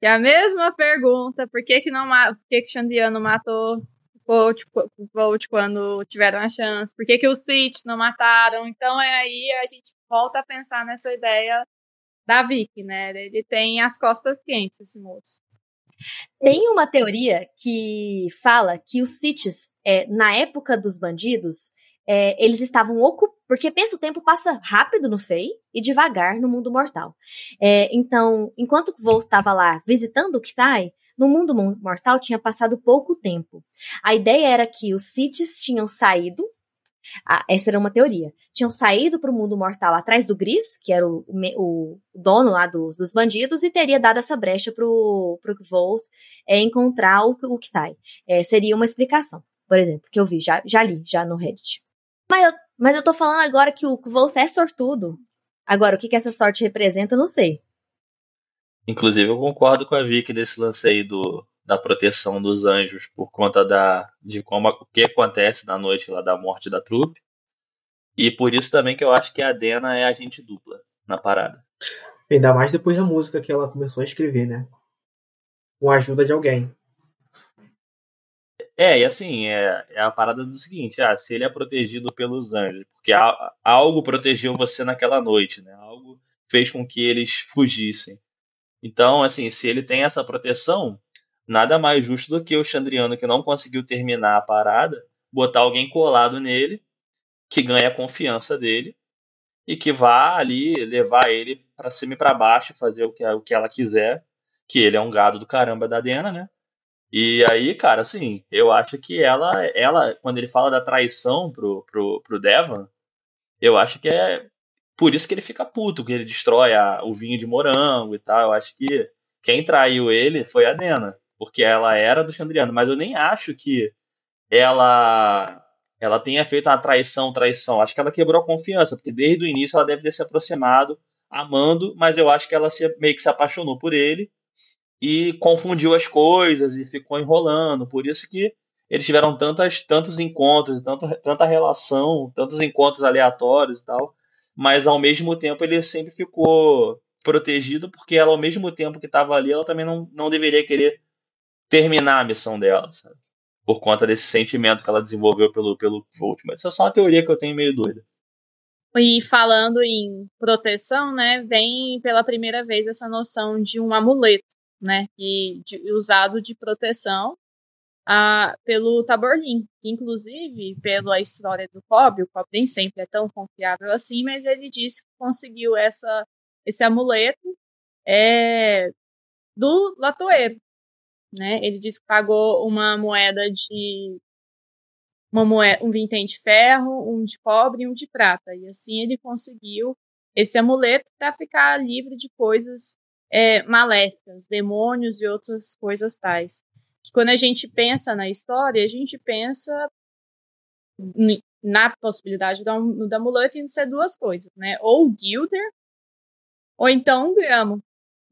[SPEAKER 4] E a mesma pergunta, por que que não por que que Xandiano matou Volt, Volt quando tiveram a chance? Por que que os Sith não mataram? Então é aí a gente volta a pensar nessa ideia da Vicky, né? Ele tem as costas quentes, esse moço.
[SPEAKER 1] Tem uma teoria que fala que os Siths, é, na época dos bandidos, é, eles estavam ocupados. Porque pensa, o tempo passa rápido no Fey e devagar no mundo mortal. É, então, enquanto o Volt estava lá visitando o Kitai, no mundo mortal tinha passado pouco tempo. A ideia era que os Siths tinham saído. Essa era uma teoria. Tinham saído para o mundo mortal atrás do Gris, que era o, o, o dono lá do, dos bandidos, e teria dado essa brecha pro, pro Volt é, encontrar o, o Kitai. É, seria uma explicação, por exemplo, que eu vi, já, já li, já no Reddit. Mas eu, mas eu tô falando agora que o Wolf é sortudo. Agora, o que, que essa sorte representa, não sei.
[SPEAKER 5] Inclusive, eu concordo com a Vicky nesse lance aí do, da proteção dos anjos por conta da, de como o que acontece na noite lá da morte da trupe. E por isso também que eu acho que a Dena é agente dupla na parada.
[SPEAKER 2] Ainda mais depois da música que ela começou a escrever, né? Com a ajuda de alguém.
[SPEAKER 5] É, e assim, é, é a parada do seguinte, ah, se ele é protegido pelos anjos, porque a, algo protegeu você naquela noite, né? Algo fez com que eles fugissem. Então, assim, se ele tem essa proteção, nada mais justo do que o Chandriano, que não conseguiu terminar a parada, botar alguém colado nele, que ganha a confiança dele, e que vá ali levar ele para cima e para baixo, fazer o que, o que ela quiser, que ele é um gado do caramba da Dena, né? E aí, cara, assim, eu acho que ela, ela quando ele fala da traição pro, pro, pro Devan, eu acho que é por isso que ele fica puto, que ele destrói a, o vinho de morango e tal. Eu acho que quem traiu ele foi a Dena, porque ela era do Chandriano, mas eu nem acho que ela ela tenha feito uma traição, traição. Acho que ela quebrou a confiança, porque desde o início ela deve ter se aproximado amando, mas eu acho que ela se, meio que se apaixonou por ele e confundiu as coisas e ficou enrolando. Por isso que eles tiveram tantas, tantos encontros, tanto, tanta relação, tantos encontros aleatórios e tal. Mas ao mesmo tempo ele sempre ficou protegido, porque ela, ao mesmo tempo que estava ali, ela também não, não deveria querer terminar a missão dela, sabe? Por conta desse sentimento que ela desenvolveu pelo, pelo Volt. Mas isso é só uma teoria que eu tenho meio doida.
[SPEAKER 4] E falando em proteção, né, vem pela primeira vez essa noção de um amuleto, né, e de, usado de proteção pelo Taborlin, que inclusive pela história do Cobb, o Cobb nem sempre é tão confiável assim, mas ele disse que conseguiu essa, esse amuleto é, do latoeiro, né? Ele disse que pagou uma moeda de uma moeda, um vintém de ferro, um de cobre e um de prata. E assim ele conseguiu esse amuleto para ficar livre de coisas é, maléficas, demônios e outras coisas tais. Quando a gente pensa na história, a gente pensa na possibilidade do, do amuleto de ser duas coisas, né? Ou Gilder, ou então gramo.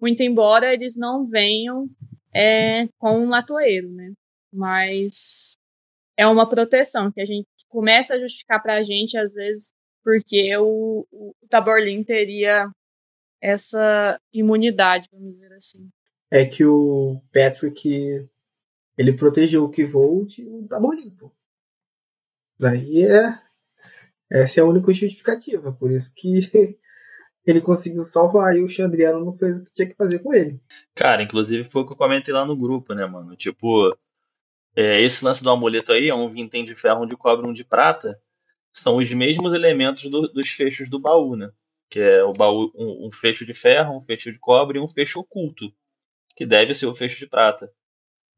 [SPEAKER 4] Muito embora eles não venham é, com um latoeiro, né? Mas é uma proteção que a gente começa a justificar para a gente, às vezes, porque o, o Taborlin teria essa imunidade, vamos dizer assim.
[SPEAKER 2] É que o Patrick ele protegeu o Kivolt e o Taborlin, pô. Daí é. Essa é a única justificativa, por isso que ele conseguiu salvar e o Xandriano não fez o que tinha que fazer com ele.
[SPEAKER 5] Cara, inclusive foi o que eu comentei lá no grupo, né, mano? Tipo, é, esse lance do amuleto aí é um vintém de ferro, um de cobre, um de prata. São os mesmos elementos do, dos fechos do baú, né? Que é o baú, um, um, fecho de ferro, um fecho de cobre e um fecho oculto, que deve ser o fecho de prata.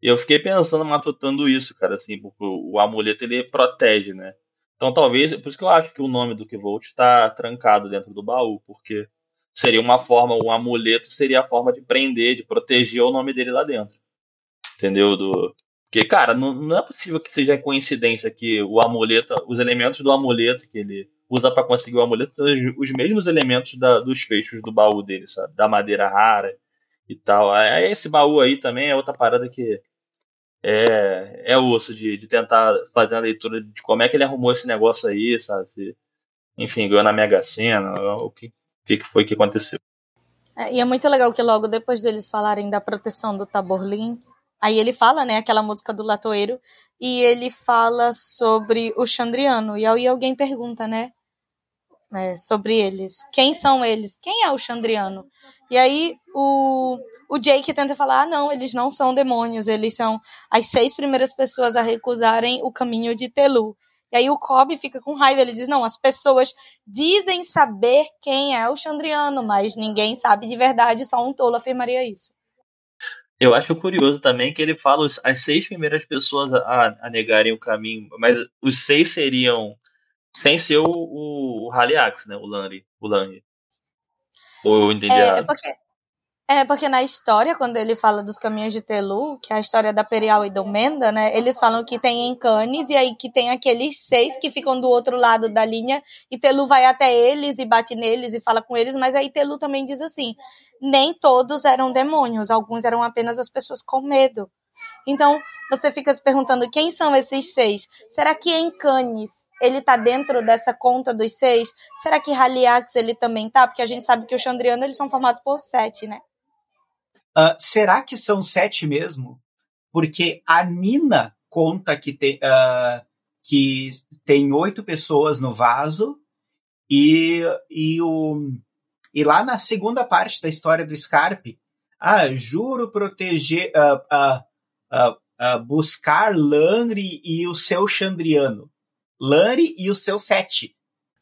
[SPEAKER 5] Eu fiquei pensando, matutando isso, cara, assim, porque o, amuleto ele protege, né? Então talvez, por isso que eu acho que o nome do Kivolt está trancado dentro do baú, porque seria uma forma, o um amuleto seria a forma de prender, de proteger o nome dele lá dentro. Entendeu? Do, porque, cara, não, não é possível que seja coincidência que o amuleto, os elementos do amuleto que ele usa para conseguir o amuleto sejam os mesmos elementos da, dos fechos do baú dele, sabe? Da madeira rara e tal. É, esse baú aí também é outra parada que é, é osso de, de tentar fazer a leitura de como é que ele arrumou esse negócio aí, sabe? Se, enfim, ganhou na Mega Sena, o que, que foi que aconteceu.
[SPEAKER 3] É, e é muito legal que logo depois deles falarem da proteção do Taborlin, Aí ele fala, né, aquela música do latoeiro, e ele fala sobre o Xandriano. E aí alguém pergunta, né, é, sobre eles. Quem são eles? Quem é o Xandriano? E aí o, o Jake tenta falar, ah, não, eles não são demônios, eles são as seis primeiras pessoas a recusarem o caminho de Telu. E aí o Cobb fica com raiva, ele diz, não, as pessoas dizem saber quem é o Xandriano, mas ninguém sabe de verdade, só um tolo afirmaria isso.
[SPEAKER 5] Eu acho curioso também que ele fala as seis primeiras pessoas a, a, negarem o caminho, mas os seis seriam sem ser o, o, o Haliax, né? O Lanry. O Lanry. Ou eu entendi
[SPEAKER 3] é? É porque, é porque na história, quando ele fala dos caminhos de Telu, que é a história da Perial e do Menda, né? Eles falam que tem Encanes e aí que tem aqueles seis que ficam do outro lado da linha e Telu vai até eles e bate neles e fala com eles, mas aí Telu também diz assim: nem todos eram demônios, alguns eram apenas as pessoas com medo. Então, você fica se perguntando quem são esses seis? Será que Encanes, ele tá dentro dessa conta dos seis? Será que Haliax ele também tá? Porque a gente sabe que o Chandriano eles são formados por sete, né?
[SPEAKER 7] Uh, será que são sete mesmo? Porque a Nina conta que tem, uh, que tem oito pessoas no vaso e, e, o, e lá na segunda parte da história do Scarpe, ah, juro proteger, uh, buscar Lanri e o seu Chandriano. Lanri e o seu sete.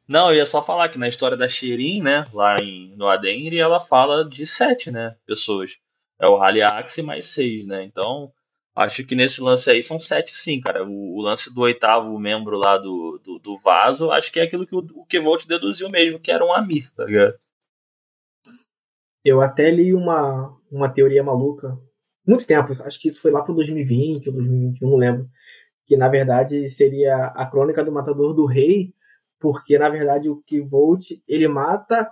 [SPEAKER 5] Não, eu ia só falar que na história da Shirin, né, lá em, no Adenri, ela fala de sete, né, pessoas é o Rally Axe mais seis, né? Então, acho que nesse lance aí são sete sim, cara. O, o lance do oitavo membro lá do, do, do, vaso, acho que é aquilo que o, o Kevolt deduziu mesmo, que era um Amir, tá ligado?
[SPEAKER 2] Eu até li uma, uma teoria maluca, muito tempo, acho que isso foi lá pro 2020 ou 2021, não lembro, que na verdade seria a crônica do Matador do Rei, porque na verdade o Kevolt, ele mata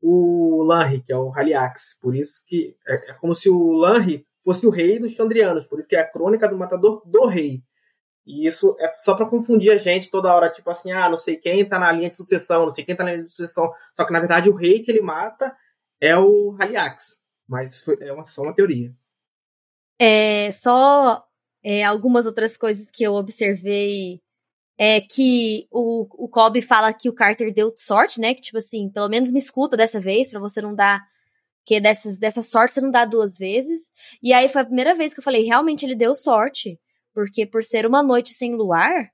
[SPEAKER 2] o Lanry, que é o Haliax. Por isso que é, é como se o Lanry fosse o rei dos Chandrianos, por isso que é a crônica do matador do rei. E isso é só para confundir a gente toda hora, tipo assim, ah, não sei quem tá na linha de sucessão, não sei quem tá na linha de sucessão. Só que na verdade o rei que ele mata é o Haliax. Mas é uma, só uma teoria.
[SPEAKER 1] É, só é, algumas outras coisas que eu observei é que o, o Kobe fala que o Carter deu sorte, né? Que, tipo assim, pelo menos me escuta dessa vez, para você não dar. Que dessas, dessa sorte você não dá duas vezes. E aí foi a primeira vez que eu falei, realmente ele deu sorte. Porque por ser uma noite sem luar,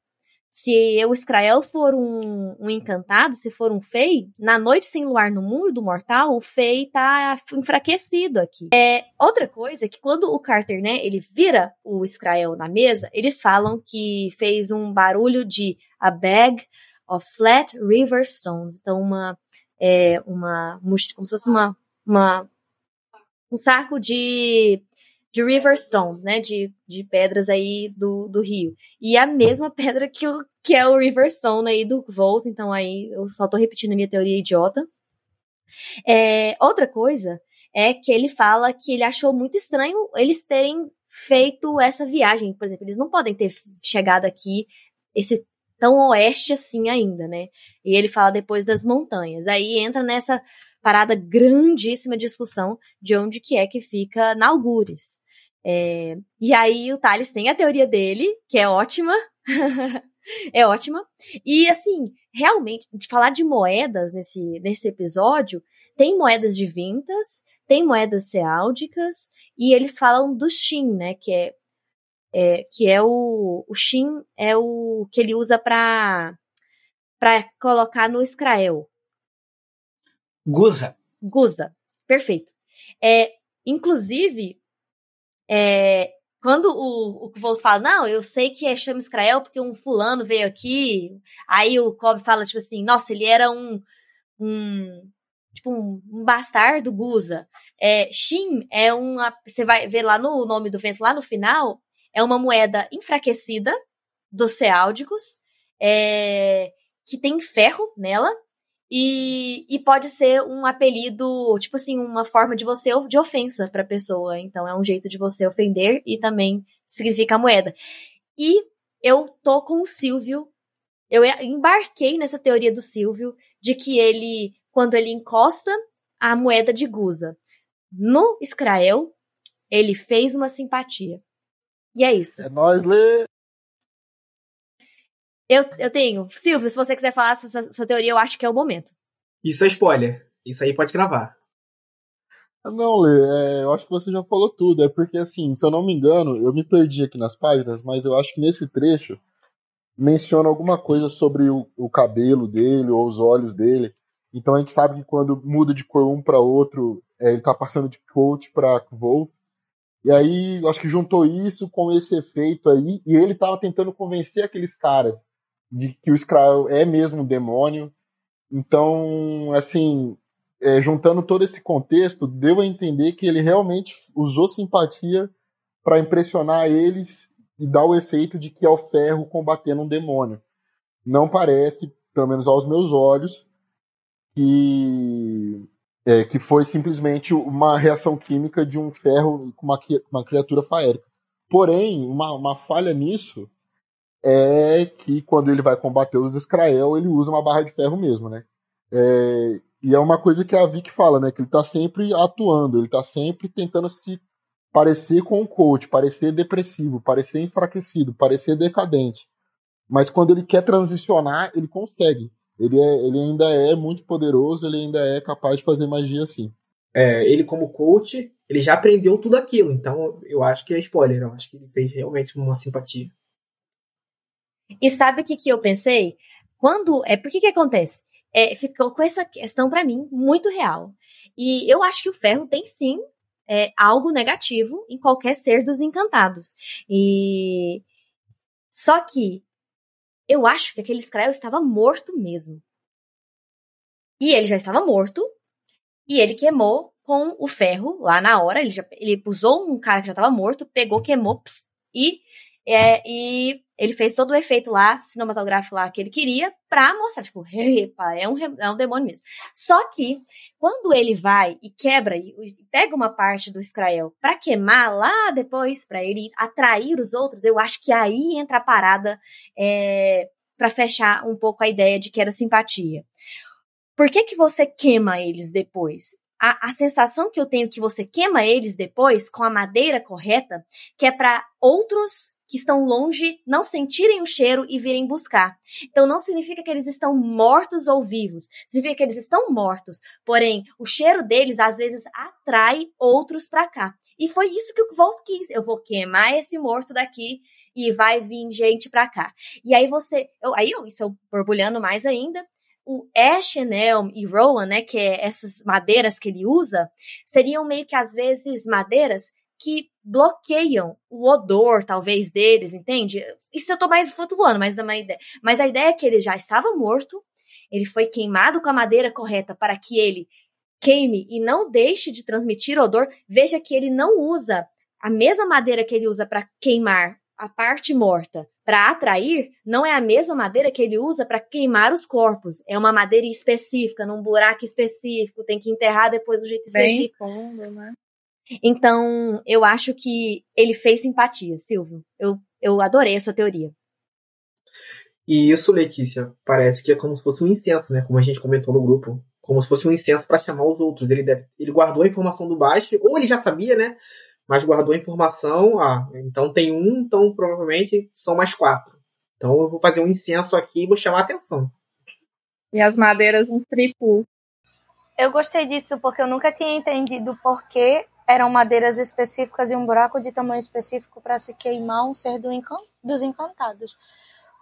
[SPEAKER 1] se o Israel for um, um, encantado, se for um Fei, na noite sem luar no mundo do mortal, o Fei tá enfraquecido aqui. É, outra coisa é que quando o Carter, né, ele vira o Israel na mesa, eles falam que fez um barulho de a bag of flat river stones. Então, uma, é, uma, como se fosse uma, uma um saco de de River Stones, né? De, de pedras aí do, do rio. E a mesma pedra que, o, que é o River Stone aí do Volt, então aí eu só tô repetindo a minha teoria idiota. É, outra coisa é que ele fala que ele achou muito estranho eles terem feito essa viagem. Por exemplo, eles não podem ter chegado aqui esse tão oeste assim ainda, né? E ele fala depois das montanhas. Aí entra nessa parada grandíssima discussão de onde que é que fica Nalgures. É, e aí o Thales tem a teoria dele, que é ótima. é ótima. E assim, realmente, de falar de moedas nesse, nesse episódio, tem moedas de vintas, tem moedas ceáldicas, e eles falam do Shin, né? Que é, é que é o. O Shin é o que ele usa para para colocar no Scrael.
[SPEAKER 7] Guza.
[SPEAKER 1] Guza, perfeito. É, inclusive, é, quando o, o Kvold fala, não, eu sei que é chama Israel porque um fulano veio aqui, aí o Cobb fala, tipo assim, nossa, ele era um, um tipo, um, um bastardo Guza. É, Shin é uma, você vai ver lá no nome do vento, lá no final, é uma moeda enfraquecida dos ceáldicos, é, que tem ferro nela, e, e pode ser um apelido, tipo assim, uma forma de você de ofensa para a pessoa. Então é um jeito de você ofender e também significa moeda. E eu tô com o Silvio. Eu embarquei nessa teoria do Silvio de que ele, quando ele encosta a moeda de Guza no Israel, ele fez uma simpatia. E é isso.
[SPEAKER 8] É nóis, Lê!
[SPEAKER 1] Eu, eu tenho. Silvio, se você quiser falar sua, sua teoria, eu acho que é o momento.
[SPEAKER 2] Isso é spoiler. Isso aí pode gravar.
[SPEAKER 8] Não, Lê, é, eu acho que você já falou tudo. É porque, assim, se eu não me engano, eu me perdi aqui nas páginas, mas eu acho que nesse trecho menciona alguma coisa sobre o, o cabelo dele ou os olhos dele. Então a gente sabe que quando muda de cor um para outro, é, ele tá passando de coach para Wolf. E aí, eu acho que juntou isso com esse efeito aí, e ele tava tentando convencer aqueles caras de que o Skrull é mesmo um demônio. Então, assim, é, juntando todo esse contexto, deu a entender que ele realmente usou simpatia para impressionar eles e dar o efeito de que é o ferro combatendo um demônio. Não parece, pelo menos aos meus olhos, que é, que foi simplesmente uma reação química de um ferro com uma, uma criatura faérica. Porém, uma, uma falha nisso é que quando ele vai combater os Israel, ele usa uma barra de ferro mesmo, né? É, e é uma coisa que a Vic fala, né? Que ele tá sempre atuando, ele tá sempre tentando se parecer com o coach, parecer depressivo, parecer enfraquecido, parecer decadente. Mas quando ele quer transicionar, ele consegue. Ele, é, ele ainda é muito poderoso, ele ainda é capaz de fazer magia assim.
[SPEAKER 2] É, ele como coach, ele já aprendeu tudo aquilo, então eu acho que é spoiler, eu acho que ele fez realmente uma simpatia.
[SPEAKER 1] E sabe o que, que eu pensei? Quando. É, por que que acontece? É, ficou com essa questão para mim muito real. E eu acho que o ferro tem sim é, algo negativo em qualquer ser dos encantados. E só que eu acho que aquele Skrell estava morto mesmo. E ele já estava morto. E ele queimou com o ferro lá na hora. Ele, já, ele usou um cara que já estava morto, pegou, queimou pss, e, é, e ele fez todo o efeito lá, cinematográfico lá que ele queria, pra mostrar, tipo, epa, é um, é um demônio mesmo. Só que, quando ele vai e quebra e pega uma parte do Israel pra queimar lá depois, pra ele atrair os outros, eu acho que aí entra a parada é, para fechar um pouco a ideia de que era simpatia. Por que, que você queima eles depois? A, a, sensação que eu tenho que você queima eles depois com a madeira correta, que é para outros que estão longe não sentirem o cheiro e virem buscar. Então não significa que eles estão mortos ou vivos, significa que eles estão mortos. Porém, o cheiro deles às vezes atrai outros para cá. E foi isso que o Wolf quis. Eu vou queimar esse morto daqui e vai vir gente para cá. E aí você, eu, aí eu, isso eu borbulhando mais ainda, o Ash, Elm e Rowan, né, que é essas madeiras que ele usa, seriam meio que às vezes madeiras que bloqueiam o odor, talvez, deles, entende? Isso eu tô mais flutuando, mas dá uma ideia. Mas a ideia é que ele já estava morto, ele foi queimado com a madeira correta para que ele queime e não deixe de transmitir odor. Veja que ele não usa a mesma madeira que ele usa para queimar a parte morta para atrair não é a mesma madeira que ele usa para queimar os corpos. É uma madeira específica, num buraco específico, tem que enterrar depois do jeito específico.
[SPEAKER 4] Bem fundo, né?
[SPEAKER 1] Então, eu acho que ele fez simpatia, Silvio. Eu, eu adorei a sua teoria.
[SPEAKER 2] E isso, Letícia, parece que é como se fosse um incenso, né? Como a gente comentou no grupo. Como se fosse um incenso para chamar os outros. Ele, deve, ele guardou a informação do baixo, ou ele já sabia, né? Mas guardou a informação. Ah, então tem um, então provavelmente são mais quatro. Então eu vou fazer um incenso aqui e vou chamar a atenção.
[SPEAKER 4] E as madeiras um triplo.
[SPEAKER 3] Eu gostei disso porque eu nunca tinha entendido por que eram madeiras específicas e um buraco de tamanho específico para se queimar um ser do encan dos encantados.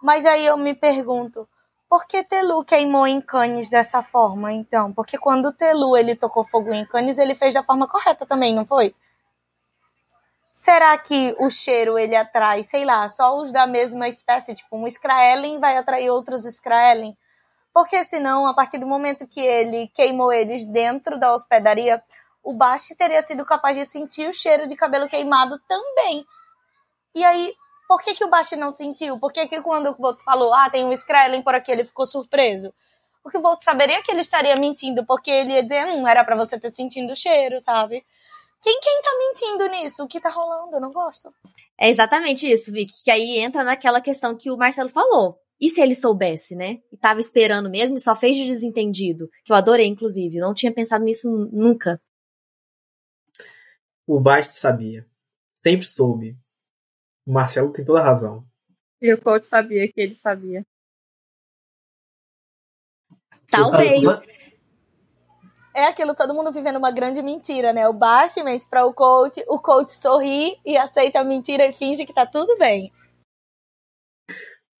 [SPEAKER 3] Mas aí eu me pergunto, por que Telu queimou em Canes dessa forma, então? Porque quando Telu ele tocou fogo em Canes, ele fez da forma correta também, não foi? Será que o cheiro ele atrai, sei lá, só os da mesma espécie, tipo um Skraelen vai atrair outros Skraelen? Porque senão, a partir do momento que ele queimou eles dentro da hospedaria, o Basti teria sido capaz de sentir o cheiro de cabelo queimado também. E aí, por que, que o Basti não sentiu? Por que, que quando o Volto falou, ah, tem um Skrelling por aqui, ele ficou surpreso? Porque o Volto saberia que ele estaria mentindo, porque ele ia dizer, não era para você ter sentido o cheiro, sabe? Quem, quem tá mentindo nisso? O que tá rolando? Eu não gosto.
[SPEAKER 1] É exatamente isso, Vicky. Que aí entra naquela questão que o Marcelo falou. E se ele soubesse, né? E tava esperando mesmo e só fez de desentendido. Que eu adorei, inclusive. Não tinha pensado nisso nunca.
[SPEAKER 2] O Bast sabia. Sempre soube. O Marcelo tem toda a razão.
[SPEAKER 4] E o coach sabia que ele sabia.
[SPEAKER 1] Talvez.
[SPEAKER 3] É aquilo, todo mundo vivendo uma grande mentira, né? O Bast mente para o coach, o coach sorri e aceita a mentira e finge que tá tudo bem.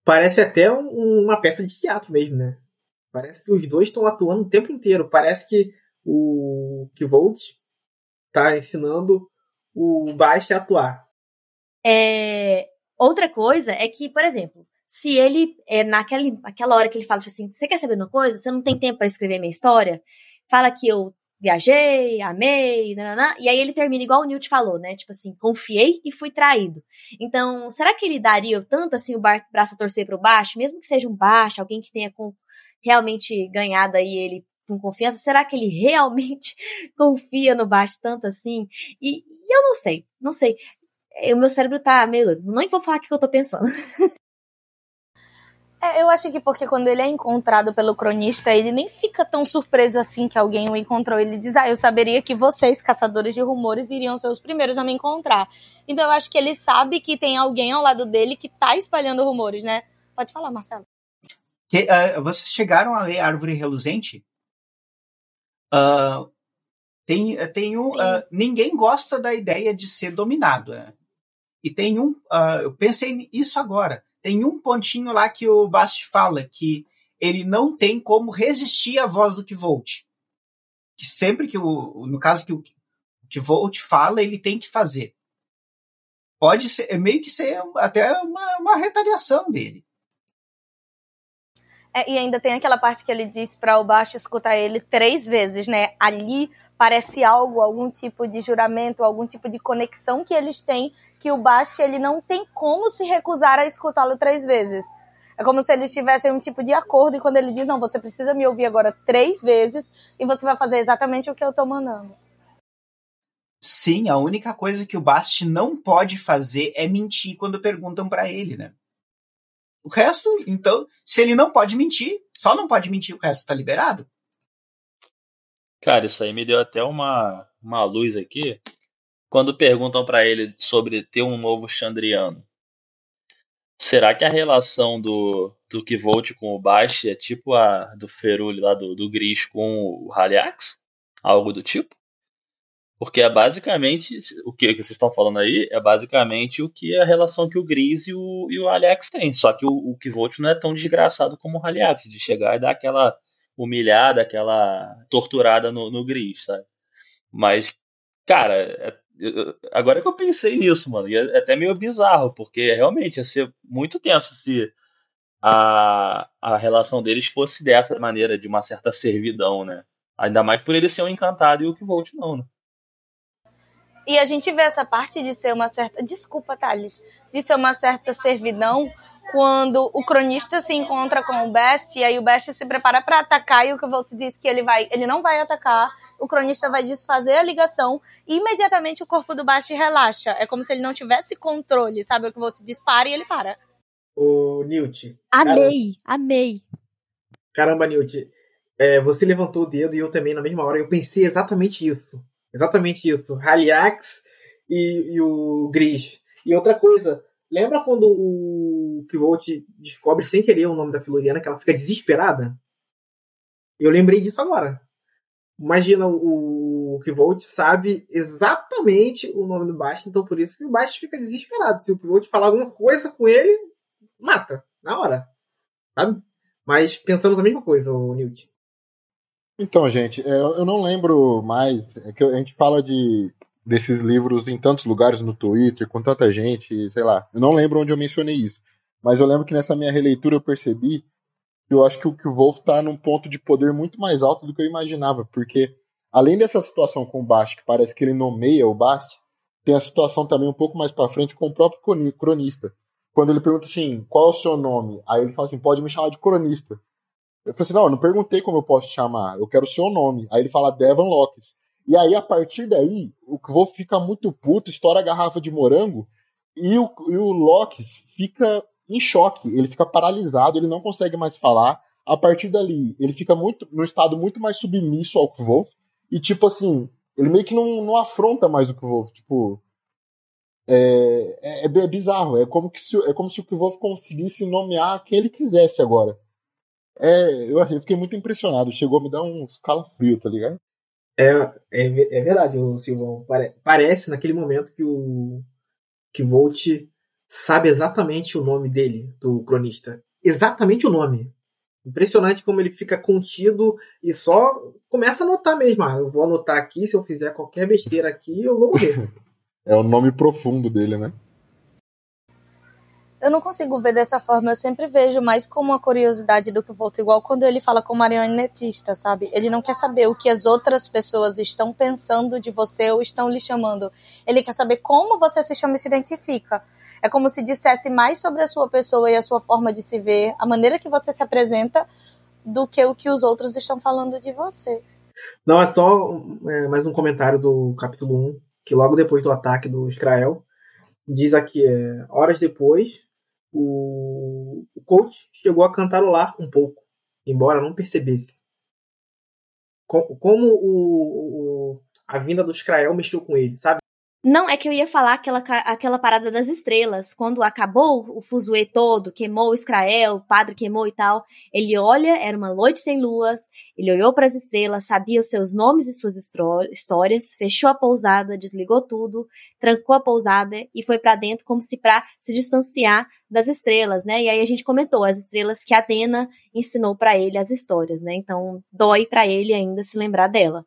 [SPEAKER 2] Parece até um, uma peça de teatro mesmo, né? Parece que os dois estão atuando o tempo inteiro. Parece que o que Volt tá ensinando o Bast a atuar.
[SPEAKER 1] É, outra coisa é que, por exemplo, se ele, é, naquela, naquela hora que ele fala tipo assim, você quer saber uma coisa? Você não tem tempo para escrever minha história? Fala que eu viajei, amei, e aí ele termina igual o Newt falou, né? Tipo assim, confiei e fui traído. Então, será que ele daria tanto assim o braço a torcer pro baixo, mesmo que seja um baixo, alguém que tenha com, realmente ganhado aí ele com confiança? Será que ele realmente confia no baixo tanto assim? E, e eu não sei, não sei. O meu cérebro tá meio. Nem vou falar o que eu tô pensando.
[SPEAKER 3] É, eu acho que porque quando ele é encontrado pelo cronista, ele nem fica tão surpreso assim que alguém o encontrou. Ele diz: Ah, eu saberia que vocês, caçadores de rumores, iriam ser os primeiros a me encontrar. Então eu acho que ele sabe que tem alguém ao lado dele que tá espalhando rumores, né? Pode falar, Marcelo.
[SPEAKER 7] Que, uh, vocês chegaram a ler Árvore Reluzente? Uh, tem, tem um. Uh, ninguém gosta da ideia de ser dominado, né? E tem um. eu pensei nisso agora tem um pontinho lá que o Bast fala que ele não tem como resistir à voz do Kvolt. Que sempre que o. No caso que o Kvolt fala, ele tem que fazer. Pode ser, é meio que ser até uma, uma retaliação dele.
[SPEAKER 3] É, e ainda tem aquela parte que ele diz para o Bast escutar ele três vezes, né? Ali parece algo, algum tipo de juramento, algum tipo de conexão que eles têm, que o Bast ele não tem como se recusar a escutá-lo três vezes. É como se eles tivessem um tipo de acordo e quando ele diz, não, você precisa me ouvir agora três vezes e você vai fazer exatamente o que eu tô mandando.
[SPEAKER 7] Sim, a única coisa que o Bast não pode fazer é mentir quando perguntam para ele, né? O resto, então, se ele não pode mentir, só não pode mentir, o resto tá liberado.
[SPEAKER 5] Cara, isso aí me deu até uma, uma luz aqui. Quando perguntam para ele sobre ter um novo Chandriano. Será que a relação do, do Kivolt com o Bash é tipo a do Feruli lá do, do Gris com o Haliax? Algo do tipo? Porque é basicamente o que, vocês estão falando aí é basicamente o que é a relação que o Gris e o, e o Haliax têm. Só que o, o Kivolt não é tão desgraçado como o Haliax, de chegar e dar aquela humilhada, aquela torturada no, no Gris, sabe? Mas, cara, é, agora que eu pensei nisso, mano, e é até meio bizarro, porque realmente ia ser muito tenso se a, a relação deles fosse dessa maneira, de uma certa servidão, né? Ainda mais por ele ser um encantado e o que volte não, né?
[SPEAKER 3] E a gente vê essa parte de ser uma certa. Desculpa, Thales. De ser uma certa servidão quando o cronista se encontra com o Best e aí o Best se prepara para atacar e o que você diz que ele vai, ele não vai atacar, o cronista vai desfazer a ligação e imediatamente o corpo do Best relaxa. É como se ele não tivesse controle, sabe? O que você dispara e ele para.
[SPEAKER 2] O Newt.
[SPEAKER 1] Amei, amei.
[SPEAKER 2] Caramba, Newt. É, você levantou o dedo e eu também na mesma hora. Eu pensei exatamente isso. Exatamente isso. Haliax e, e o Gris. E outra coisa, lembra quando o Kivolt descobre sem querer o nome da Floriana, que ela fica desesperada? Eu lembrei disso agora. Imagina o, Kivolt sabe exatamente o nome do Bast, então por isso que o Bast fica desesperado. Se o Kivolt falar alguma coisa com ele, mata, na hora. Sabe? Mas pensamos a mesma coisa, o Newt.
[SPEAKER 8] Então, gente, é, eu não lembro mais. É que a gente fala de desses livros em tantos lugares no Twitter, com tanta gente, sei lá. Eu não lembro onde eu mencionei isso. Mas eu lembro que nessa minha releitura eu percebi que eu acho que o, que o Wolf tá num ponto de poder muito mais alto do que eu imaginava. Porque, além dessa situação com o Bast, que parece que ele nomeia o Bast, tem a situação também um pouco mais para frente com o próprio cronista. Quando ele pergunta assim, qual é o seu nome? Aí ele fala assim, pode me chamar de cronista. Eu falei assim, não, eu não perguntei como eu posso te chamar, eu quero o seu nome. Aí ele fala Devon Locks. E aí, a partir daí, o Kvo fica muito puto, estoura a garrafa de morango, e o, e o Locks fica em choque, ele fica paralisado, ele não consegue mais falar. A partir dali, ele fica muito num estado muito mais submisso ao Kvolf, e tipo assim, ele meio que não, não afronta mais o Kvolf, tipo... É, é, é, bizarro, é como, que se, é como se o Kvolf conseguisse nomear quem ele quisesse agora. É, eu, eu fiquei muito impressionado. Chegou a me dar uns calafrio, tá ligado?
[SPEAKER 2] É, é, é verdade, Silvão. Pare, parece naquele momento que o que Volt sabe exatamente o nome dele, do cronista. Exatamente o nome. Impressionante como ele fica contido e só começa a anotar mesmo. Ah, eu vou anotar aqui, se eu fizer qualquer besteira aqui, eu vou morrer.
[SPEAKER 8] é o nome profundo dele, né?
[SPEAKER 3] Eu não consigo ver dessa forma. Eu sempre vejo mais como uma curiosidade do que o Volta, igual quando ele fala com marionetista, sabe? Ele não quer saber o que as outras pessoas estão pensando de você ou estão lhe chamando. Ele quer saber como você se chama e se identifica. É como se dissesse mais sobre a sua pessoa e a sua forma de se ver, a maneira que você se apresenta, do que o que os outros estão falando de você.
[SPEAKER 2] Não, é só é, mais um comentário do capítulo 1, que logo depois do ataque do Israel, diz aqui, é, horas depois, o, o coach chegou a cantarolar um pouco, embora não percebesse. Como, o, o, a vinda do Skrael mexeu com ele, sabe?
[SPEAKER 1] Não, é que eu ia falar aquela, aquela parada das estrelas. Quando acabou o fuzuê todo, queimou o Israel, o padre queimou e tal. Ele olha, era uma noite sem luas, ele olhou para as estrelas, sabia os seus nomes e suas histórias, fechou a pousada, desligou tudo, trancou a pousada e foi para dentro como se para se distanciar das estrelas, né? E aí a gente comentou as estrelas que Atena ensinou para ele as histórias, né? Então dói para ele ainda se lembrar dela.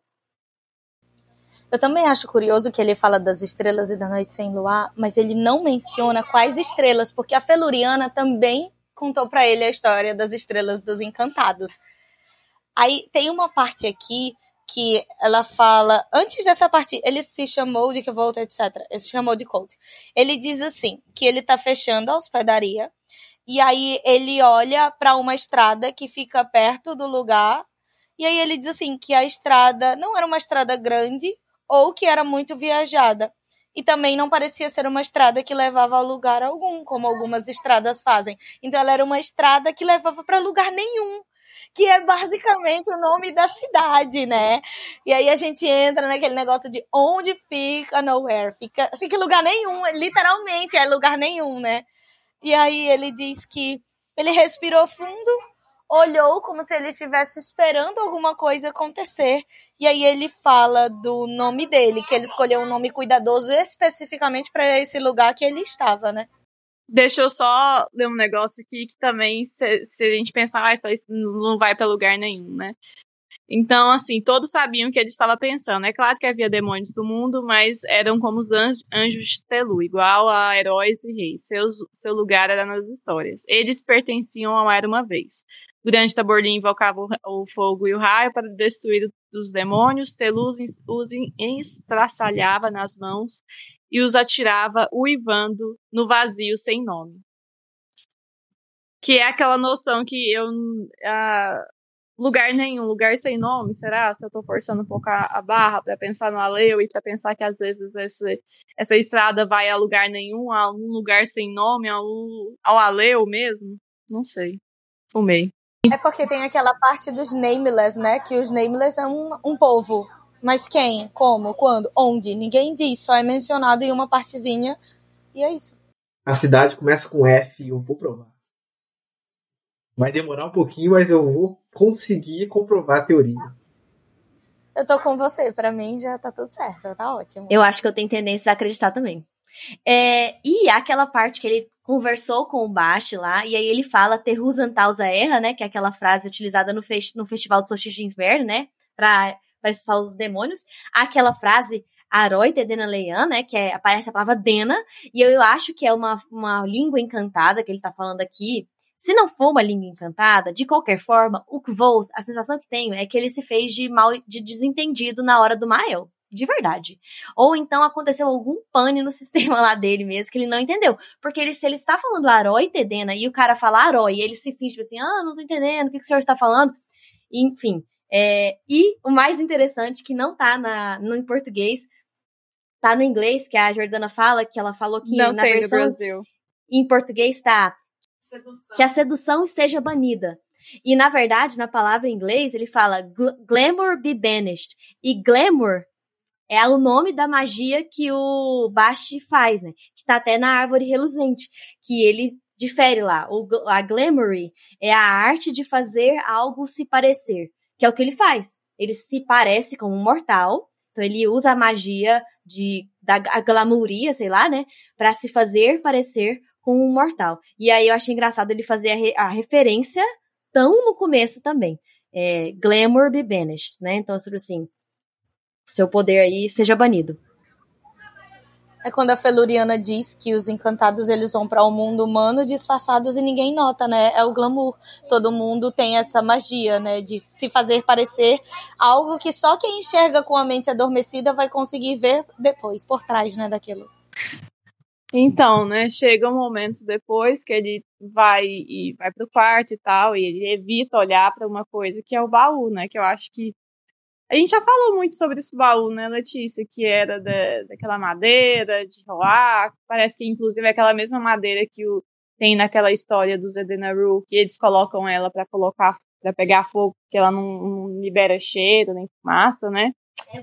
[SPEAKER 3] Eu também acho curioso que ele fala das estrelas e da noite sem luar, mas ele não menciona quais estrelas, porque a Feluriana também contou para ele a história das estrelas dos encantados. Aí tem uma parte aqui que ela fala, antes dessa parte, ele se chamou de Revolta, etc. Ele se chamou de Colt. Ele diz assim, que ele tá fechando a hospedaria, e aí ele olha para uma estrada que fica perto do lugar, e aí ele diz assim, que a estrada não era uma estrada grande, ou que era muito viajada. E também não parecia ser uma estrada que levava a lugar algum, como algumas estradas fazem. Então ela era uma estrada que levava para lugar nenhum que é basicamente o nome da cidade, né? E aí a gente entra naquele negócio de onde fica nowhere, fica, fica lugar nenhum, literalmente é lugar nenhum, né? E aí ele diz que ele respirou fundo, olhou como se ele estivesse esperando alguma coisa acontecer. E aí ele fala do nome dele, que ele escolheu um nome cuidadoso especificamente para esse lugar que ele estava, né?
[SPEAKER 4] Deixa eu só ler um negócio aqui que também, se, se a gente pensar, ah, isso não vai para lugar nenhum, né? Então, assim, todos sabiam o que ele estava pensando. É claro que havia demônios do mundo, mas eram como os anjos, de Telu, igual a heróis e reis. Seu, seu lugar era nas histórias. Eles pertenciam ao Era uma vez. Durante Taborlim invocava o, o, fogo e o raio para destruir os demônios. Telu os, estraçalhava nas mãos e os atirava uivando no vazio sem nome. Que é aquela noção que eu. Uh, lugar nenhum, lugar sem nome, será? Se eu tô forçando um pouco a, a barra para pensar no Aleu e para pensar que às vezes esse, essa estrada vai a lugar nenhum, a um lugar sem nome, ao, ao Aleu mesmo? Não sei. Fumei.
[SPEAKER 3] É porque tem aquela parte dos nameless, né? Que os nameless é um, um povo mas quem? Como? Quando? Onde? Ninguém diz, só é mencionado em uma partezinha e é isso.
[SPEAKER 2] A cidade começa com F e eu vou provar. Vai demorar um pouquinho, mas eu vou conseguir comprovar a teoria.
[SPEAKER 3] Eu tô com você, para mim já tá tudo certo, tá ótimo.
[SPEAKER 1] Eu acho que eu tenho tendência a acreditar também. É, e aquela parte que ele conversou com o Bash lá, e aí ele fala Terruzantausa erra, né? Que é aquela frase utilizada no, festi no Festival do Solstício de Inverno, né? Pra para expulsar os demônios. Aquela frase Aroi Dena Leian, né? Que é, aparece a palavra Dena, e eu, eu acho que é uma, uma língua encantada que ele tá falando aqui. Se não for uma língua encantada, de qualquer forma, o Kvolt, a sensação que tenho é que ele se fez de mal, de desentendido na hora do Mael. De verdade. Ou então aconteceu algum pane no sistema lá dele mesmo que ele não entendeu. Porque ele, se ele está falando Aroi Tedena e o cara fala Aroi e ele se finge tipo assim, ah, não tô entendendo, o que, que o senhor está falando? Enfim, é, e o mais interessante, que não tá na, no em português, tá no inglês, que a Jordana fala, que ela falou que
[SPEAKER 4] não
[SPEAKER 1] na versão em português tá que a sedução seja banida. E na verdade, na palavra em inglês, ele fala glamour be banished. E glamour é o nome da magia que o Basti faz, né? Que tá até na árvore reluzente, que ele difere lá. O, a glamoury é a arte de fazer algo se parecer que é o que ele faz. Ele se parece com um mortal, então ele usa a magia de da glamouria, sei lá, né, para se fazer parecer com um mortal. E aí eu achei engraçado ele fazer a, re, a referência tão no começo também. É, glamour be banished, né? Então, sobre assim, seu poder aí seja banido.
[SPEAKER 3] É quando a Feluriana diz que os encantados eles vão para o um mundo humano disfarçados e ninguém nota, né? É o glamour. Todo mundo tem essa magia, né? De se fazer parecer algo que só quem enxerga com a mente adormecida vai conseguir ver depois, por trás, né, daquilo.
[SPEAKER 4] Então, né, chega um momento depois que ele vai e vai pro quarto e tal, e ele evita olhar para uma coisa que é o baú, né, que eu acho que a gente já falou muito sobre esse baú, né, Letícia? Que era da, daquela madeira, de roar. Parece que, inclusive, é aquela mesma madeira que o, tem naquela história do Zedenaru, que eles colocam ela para colocar, para pegar fogo, porque ela não, não, libera cheiro nem fumaça, né? É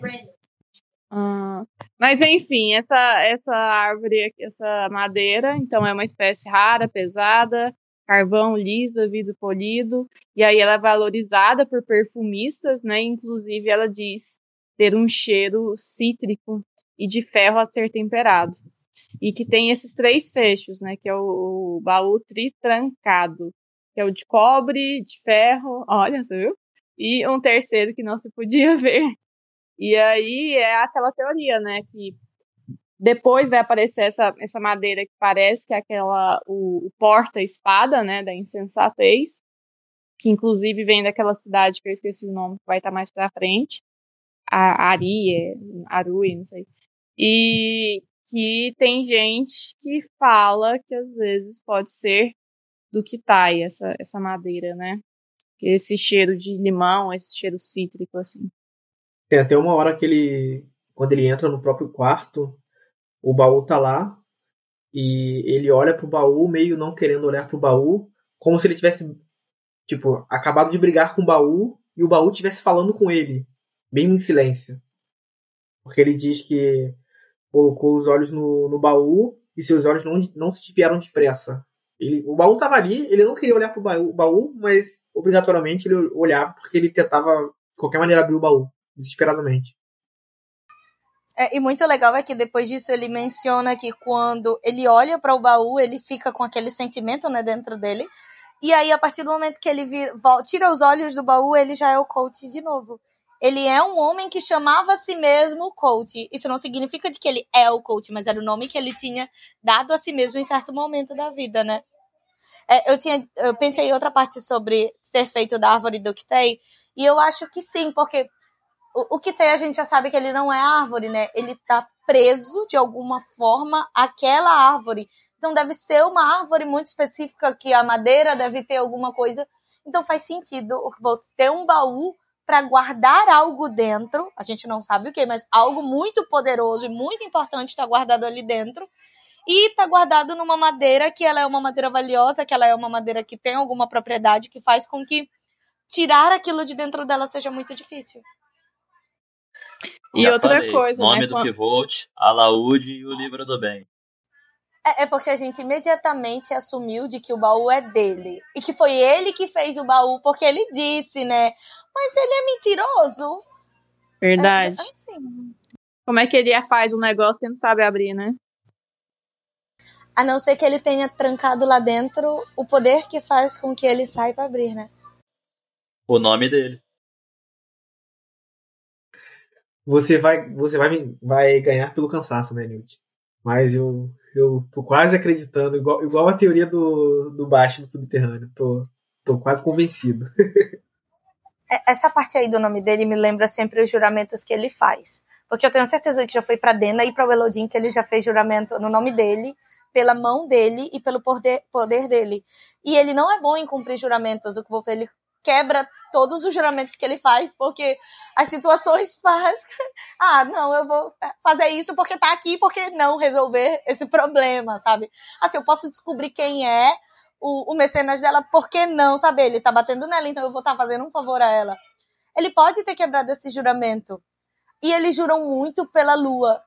[SPEAKER 4] ah, mas enfim, essa, essa árvore, essa madeira, então é uma espécie rara, pesada, carvão lisa, vidro polido, e aí ela é valorizada por perfumistas, né? Inclusive ela diz ter um cheiro cítrico e de ferro a ser temperado. E que tem esses três fechos, né? Que é o, o baú tritrancado, que é o de cobre, de ferro, olha, você viu? E um terceiro que não se podia ver. E aí é aquela teoria, né? Que depois vai aparecer essa, essa madeira que parece que é aquela o, o porta-espada, né, da insensatez, que inclusive vem daquela cidade que eu esqueci o nome, que vai estar mais para frente. a Ari, Arui, não sei. E que tem gente que fala que às vezes pode ser do Kitai, essa, essa madeira, né? Esse cheiro de limão, esse cheiro cítrico, assim.
[SPEAKER 2] Tem até uma hora que ele, quando ele entra no próprio quarto, o baú tá lá e ele olha pro baú, meio não querendo olhar pro baú, como se ele tivesse, tipo, acabado de brigar com o baú e o baú tivesse falando com ele, bem em silêncio. Porque ele diz que colocou os olhos no, no baú e seus olhos não, não se desviaram depressa. Ele, o baú tava ali, ele não queria olhar pro baú, baú, mas obrigatoriamente ele olhava porque ele tentava, de qualquer maneira, abrir o baú, desesperadamente.
[SPEAKER 3] É, e muito legal é que depois disso ele menciona que quando ele olha para o baú, ele fica com aquele sentimento né, dentro dele. E aí, a partir do momento que ele vira, tira os olhos do baú, ele já é o coach de novo. Ele é um homem que chamava a si mesmo coach. Isso não significa que ele é o coach, mas era o nome que ele tinha dado a si mesmo em certo momento da vida, né? É, eu, tinha, eu pensei em outra parte sobre ter feito da árvore do Kitei, e eu acho que sim, porque o, o Kitei a gente já sabe que ele não é árvore, né? Ele tá preso de alguma forma àquela árvore. Então deve ser uma árvore muito específica que a madeira deve ter alguma coisa. Então faz sentido ter um baú para guardar algo dentro. A gente não sabe o que, mas algo muito poderoso e muito importante está guardado ali dentro e está guardado numa madeira que ela é uma madeira valiosa, que ela é uma madeira que tem alguma propriedade que faz com que tirar aquilo de dentro dela seja muito difícil.
[SPEAKER 4] E Já outra falei, coisa,
[SPEAKER 5] nome
[SPEAKER 4] né?
[SPEAKER 5] do Pivote, Alaúde e o livro do bem.
[SPEAKER 3] É, é, porque a gente imediatamente assumiu de que o baú é dele. E que foi ele que fez o baú, porque ele disse, né? Mas ele é mentiroso.
[SPEAKER 4] Verdade. É, assim. Como é que ele faz um negócio que não sabe abrir, né?
[SPEAKER 3] A não ser que ele tenha trancado lá dentro o poder que faz com que ele saiba abrir, né?
[SPEAKER 5] O nome dele.
[SPEAKER 2] Você vai, você vai, vai ganhar pelo cansaço, né, Newt? Mas eu, eu tô quase acreditando, igual, igual a teoria do, do baixo do subterrâneo. Tô, tô quase convencido.
[SPEAKER 3] É, essa parte aí do nome dele me lembra sempre os juramentos que ele faz. Porque eu tenho certeza que já foi para Dena e para o Elodin que ele já fez juramento no nome dele pela mão dele e pelo poder, poder dele. E ele não é bom em cumprir juramentos. O que ele quebra todos os juramentos que ele faz, porque as situações faz. Ah, não, eu vou fazer isso porque tá aqui, porque não resolver esse problema, sabe? Assim, eu posso descobrir quem é o, o mecenas dela, por que não, sabe? Ele tá batendo nela, então eu vou estar tá fazendo um favor a ela. Ele pode ter quebrado esse juramento. E eles juram muito pela lua.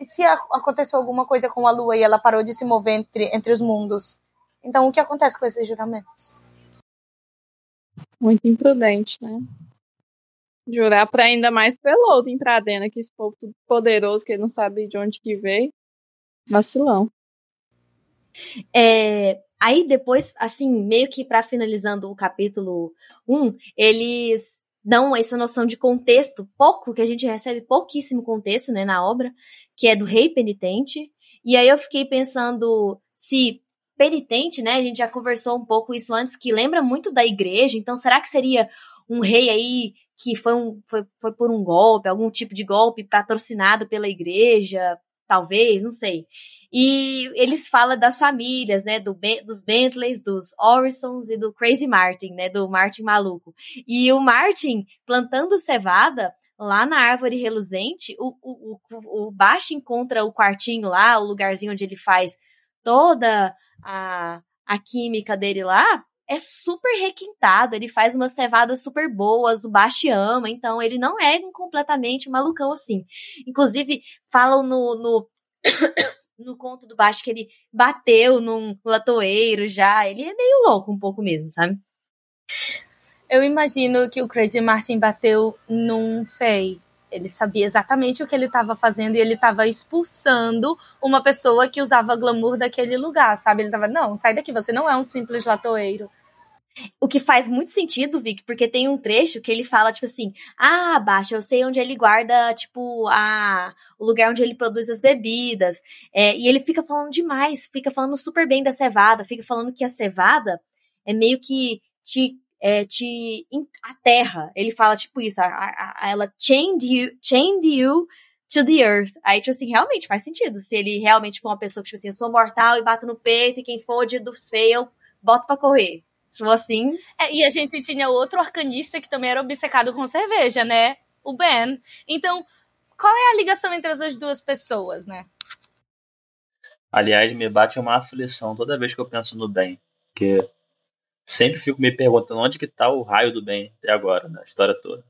[SPEAKER 3] E se aconteceu alguma coisa com a Lua e ela parou de se mover entre, entre os mundos? Então, o que acontece com esses juramentos?
[SPEAKER 4] Muito imprudente, né? Jurar para ainda mais pelo outro Pradena, que esse povo tudo poderoso, que não sabe de onde que veio. Vacilão.
[SPEAKER 1] É, aí depois, assim, meio que para finalizando o capítulo 1, eles dão essa noção de contexto, pouco, que a gente recebe pouquíssimo contexto, né, na obra, que é do rei penitente. E aí eu fiquei pensando se penitente, né, a gente já conversou um pouco isso antes, que lembra muito da igreja, então será que seria um rei aí que foi, um, foi, foi por um golpe, algum tipo de golpe patrocinado pela igreja, talvez, não sei. E eles falam das famílias, né? Do, dos Bentleys, dos Orisons e do Crazy Martin, né? Do Martin maluco. E o Martin plantando cevada lá na árvore reluzente, o, o, o, o Baixo encontra o quartinho lá, o lugarzinho onde ele faz toda a, a química dele lá, é super requintado, ele faz umas cevadas super boas, o Baixo ama, então ele não é completamente malucão assim. Inclusive, falam no, no no conto do baixo que ele bateu num latoeiro já. Ele é meio louco um pouco mesmo, sabe?
[SPEAKER 3] Eu imagino que o Crazy Martin bateu num Fei. Ele sabia exatamente o que ele estava fazendo e ele estava expulsando uma pessoa que usava glamour daquele lugar, sabe? Ele estava, não, sai daqui, você não é um simples latoeiro.
[SPEAKER 1] O que faz muito sentido, Vic, porque tem um trecho que ele fala, tipo assim, ah, Baixa, eu sei onde ele guarda, tipo, a, o lugar onde ele produz as bebidas. É, e ele fica falando demais, fica falando super bem da cevada, fica falando que a cevada é meio que te é, te aterra. Ele fala, tipo, isso, a, a, a, ela chained you, chained you to the earth. Aí, tipo assim, realmente faz sentido. Se ele realmente for uma pessoa que, tipo assim, eu sou mortal e bato no peito, e quem for de dos fail, bota pra correr. Se for assim.
[SPEAKER 3] É, e a gente tinha outro arcanista que também era obcecado com cerveja, né? O Ben. Então, qual é a ligação entre essas duas pessoas, né?
[SPEAKER 5] Aliás, me bate uma aflição toda vez que eu penso no Ben. Porque sempre fico me perguntando onde que tá o raio do Ben até agora, na história toda.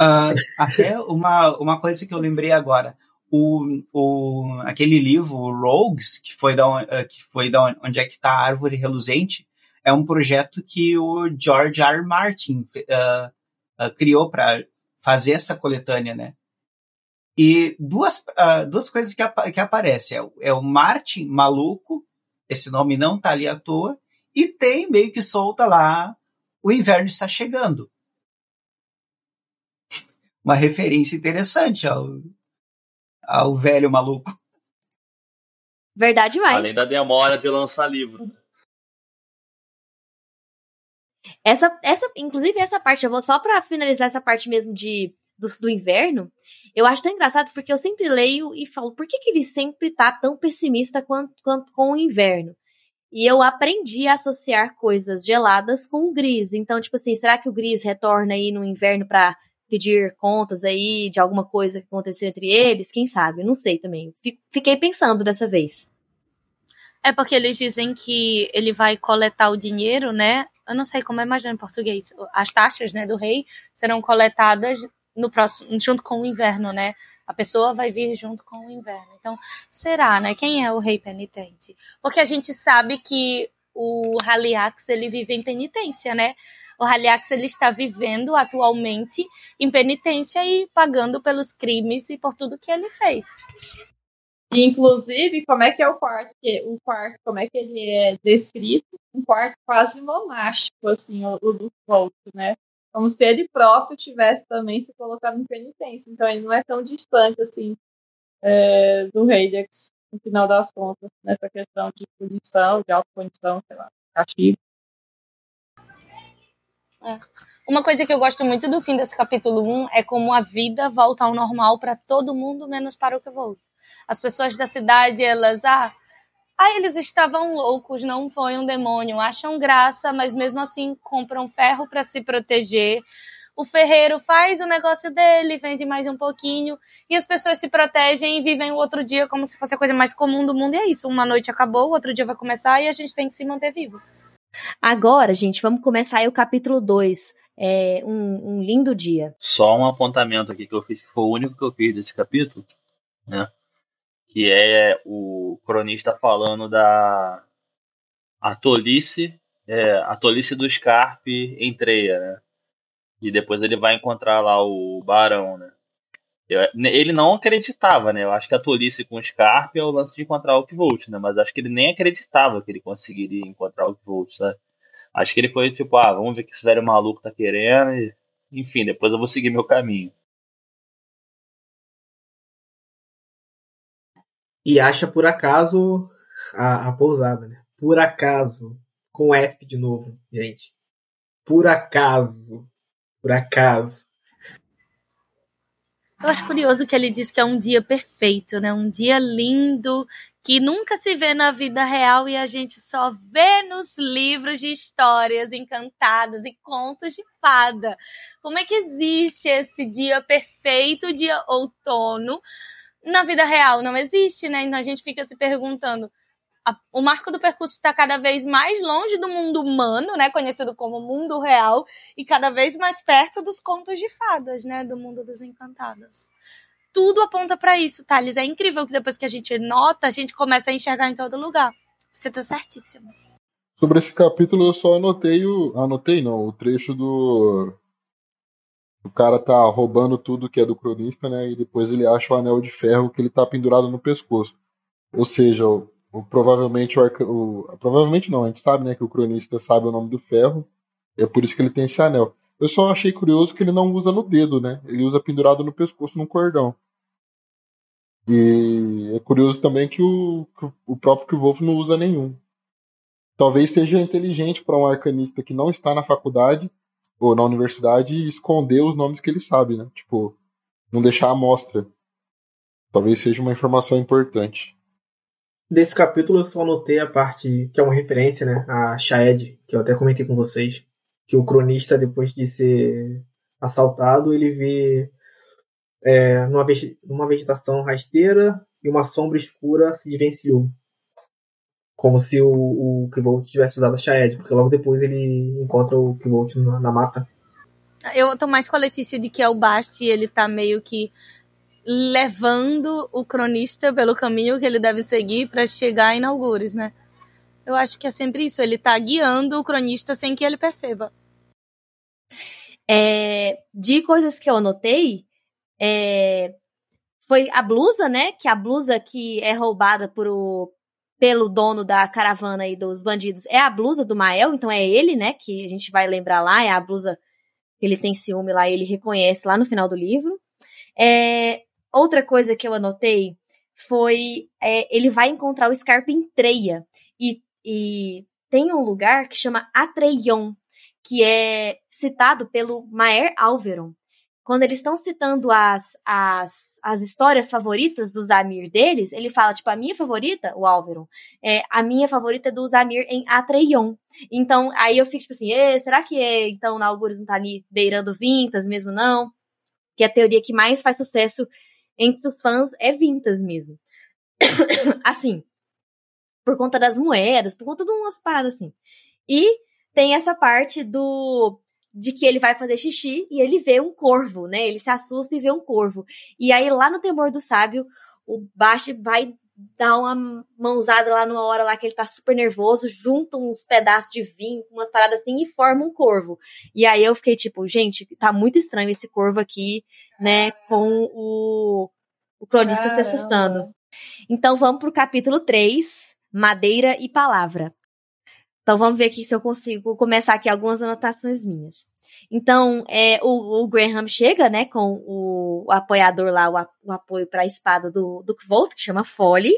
[SPEAKER 7] Uh, até uma, uma coisa que eu lembrei agora. O, o, aquele livro, Rogues, que foi, da, uh, que foi da onde é que tá a árvore reluzente, é um projeto que o George R. R. Martin uh, criou para fazer essa coletânea, né? E duas, duas coisas que, ap que aparecem. É, é o Martin maluco, esse nome não tá ali à toa, e tem meio que solta lá o inverno está chegando uma referência interessante ao, ao velho maluco.
[SPEAKER 1] Verdade mais.
[SPEAKER 5] Além da demora de lançar livro.
[SPEAKER 1] Essa, essa, inclusive essa parte, eu vou só para finalizar essa parte mesmo de do, do, inverno, eu acho tão engraçado porque eu sempre leio e falo, por que, que ele sempre tá tão pessimista quanto, quanto com o inverno? E eu aprendi a associar coisas geladas com o gris. Então, tipo assim, será que o gris retorna aí no inverno para pedir contas aí de alguma coisa que aconteceu entre eles, quem sabe? Não sei também. Fiquei pensando dessa vez.
[SPEAKER 3] É porque eles dizem que ele vai coletar o dinheiro, né? Eu não sei como é imaginar em português. As taxas, né, do rei serão coletadas no próximo, junto com o inverno, né? A pessoa vai vir junto com o inverno. Então, será, né? Quem é o rei penitente? Porque a gente sabe que o Haliax ele vive em penitência, né? O Haliax ele está vivendo atualmente em penitência e pagando pelos crimes e por tudo que ele fez.
[SPEAKER 4] Inclusive, como é que é o quarto? O quarto, como é que ele é descrito? Um quarto quase monástico, assim, o, o do Volt, né? Como se ele próprio tivesse também se colocado em penitência. Então ele não é tão distante, assim, é, do Heidex, no final das contas, nessa questão de punição, de autopunição, sei lá, castigo.
[SPEAKER 3] É. Uma coisa que eu gosto muito do fim desse capítulo 1 é como a vida volta ao normal para todo mundo, menos para o que volta. As pessoas da cidade, elas, ah, ah, eles estavam loucos, não foi um demônio, acham graça, mas mesmo assim compram ferro para se proteger. O ferreiro faz o negócio dele, vende mais um pouquinho, e as pessoas se protegem e vivem o outro dia como se fosse a coisa mais comum do mundo. E é isso, uma noite acabou, o outro dia vai começar e a gente tem que se manter vivo.
[SPEAKER 1] Agora, gente, vamos começar aí o capítulo 2. É um, um, lindo dia.
[SPEAKER 5] Só um apontamento aqui que eu fiz, que foi o único que eu fiz desse capítulo, né? Que é o cronista falando da a tolice, é, a tolice do Scarpe em Treia, né? E depois ele vai encontrar lá o Barão, né? ele não acreditava, né? Eu acho que a tolice com o Scarpe é o lance de encontrar o Volt, né? Mas acho que ele nem acreditava que ele conseguiria encontrar o Volt, sabe? Acho que ele foi tipo, ah, vamos ver que esse velho maluco tá querendo e... Enfim, depois eu vou seguir meu caminho.
[SPEAKER 2] E acha por acaso a, a pousada, né? Por acaso. Com F de novo, gente. Por acaso. Por acaso.
[SPEAKER 3] Eu acho curioso que ele diz que é um dia perfeito, né? Um dia lindo que nunca se vê na vida real e a gente só vê nos livros de histórias encantadas e contos de fada. Como é que existe esse dia perfeito, dia outono? Na vida real não existe, né? Então a gente fica se perguntando a, o marco do percurso está cada vez mais longe do mundo humano, né, conhecido como mundo real, e cada vez mais perto dos contos de fadas, né, do mundo dos encantados. Tudo aponta para isso, Thales. É incrível que depois que a gente nota, a gente começa a enxergar em todo lugar. Você tá certíssimo.
[SPEAKER 8] Sobre esse capítulo, eu só anotei o. Anotei não, o trecho do. O cara tá roubando tudo que é do cronista, né? E depois ele acha o anel de ferro que ele tá pendurado no pescoço. Ou seja, o, provavelmente o, o, Provavelmente não, a gente sabe, né, que o cronista sabe o nome do ferro. é por isso que ele tem esse anel. Eu só achei curioso que ele não usa no dedo, né? Ele usa pendurado no pescoço num cordão. E é curioso também que o, que o próprio Wolf não usa nenhum. talvez seja inteligente para um arcanista que não está na faculdade ou na universidade esconder os nomes que ele sabe, né? Tipo, não deixar a amostra. Talvez seja uma informação importante.
[SPEAKER 2] Desse capítulo eu só anotei a parte que é uma referência, né? A Shaed, que eu até comentei com vocês. Que o cronista, depois de ser assaltado, ele vê é, numa, vegetação rasteira e uma sombra escura se desvencilhou. Como se o, o Kvolt tivesse dado a Shaed, porque logo depois ele encontra o Kvolt na, na mata.
[SPEAKER 3] Eu tô mais com a Letícia de que é o Basti, ele tá meio que levando o cronista pelo caminho que ele deve seguir para chegar em Algures, né? Eu acho que é sempre isso, ele tá guiando o cronista sem que ele perceba.
[SPEAKER 1] É, de coisas que eu anotei, é, foi a blusa, né? Que a blusa que é roubada por o, pelo dono da caravana aí dos bandidos é a blusa do Mael, então é ele, né? Que a gente vai lembrar lá, é a blusa que ele tem ciúme lá e ele reconhece lá no final do livro. É, outra coisa que eu anotei foi é, ele vai encontrar o Scarpa em Treia e, e tem um lugar que chama Atreion, que é citado pelo Maer Alveron quando eles estão citando as, as, as histórias favoritas do Zamir deles, ele fala, tipo, a minha favorita, o Álvaro, é, a minha favorita é do Zamir em Atreion. Então, aí eu fico, tipo assim, será que é, então, na Algures não tá ali beirando Vintas mesmo, não? Que a teoria que mais faz sucesso entre os fãs é Vintas mesmo. assim, por conta das moedas, por conta de umas paradas assim. E tem essa parte do de que ele vai fazer xixi e ele vê um corvo, né? Ele se assusta e vê um corvo. E aí, lá no Temor do Sábio, o Bashi vai dar uma mãozada lá numa hora lá que ele tá super nervoso, junta uns pedaços de vinho, umas paradas assim e forma um corvo. E aí eu fiquei tipo, gente, tá muito estranho esse corvo aqui, né, com o, o cronista Caramba. se assustando. Então vamos pro capítulo 3, Madeira e Palavra. Então vamos ver aqui se eu consigo começar aqui algumas anotações minhas. Então, é, o, o Graham chega, né, com o, o apoiador lá, o, o apoio para a espada do, do Kvolt, que chama Folly,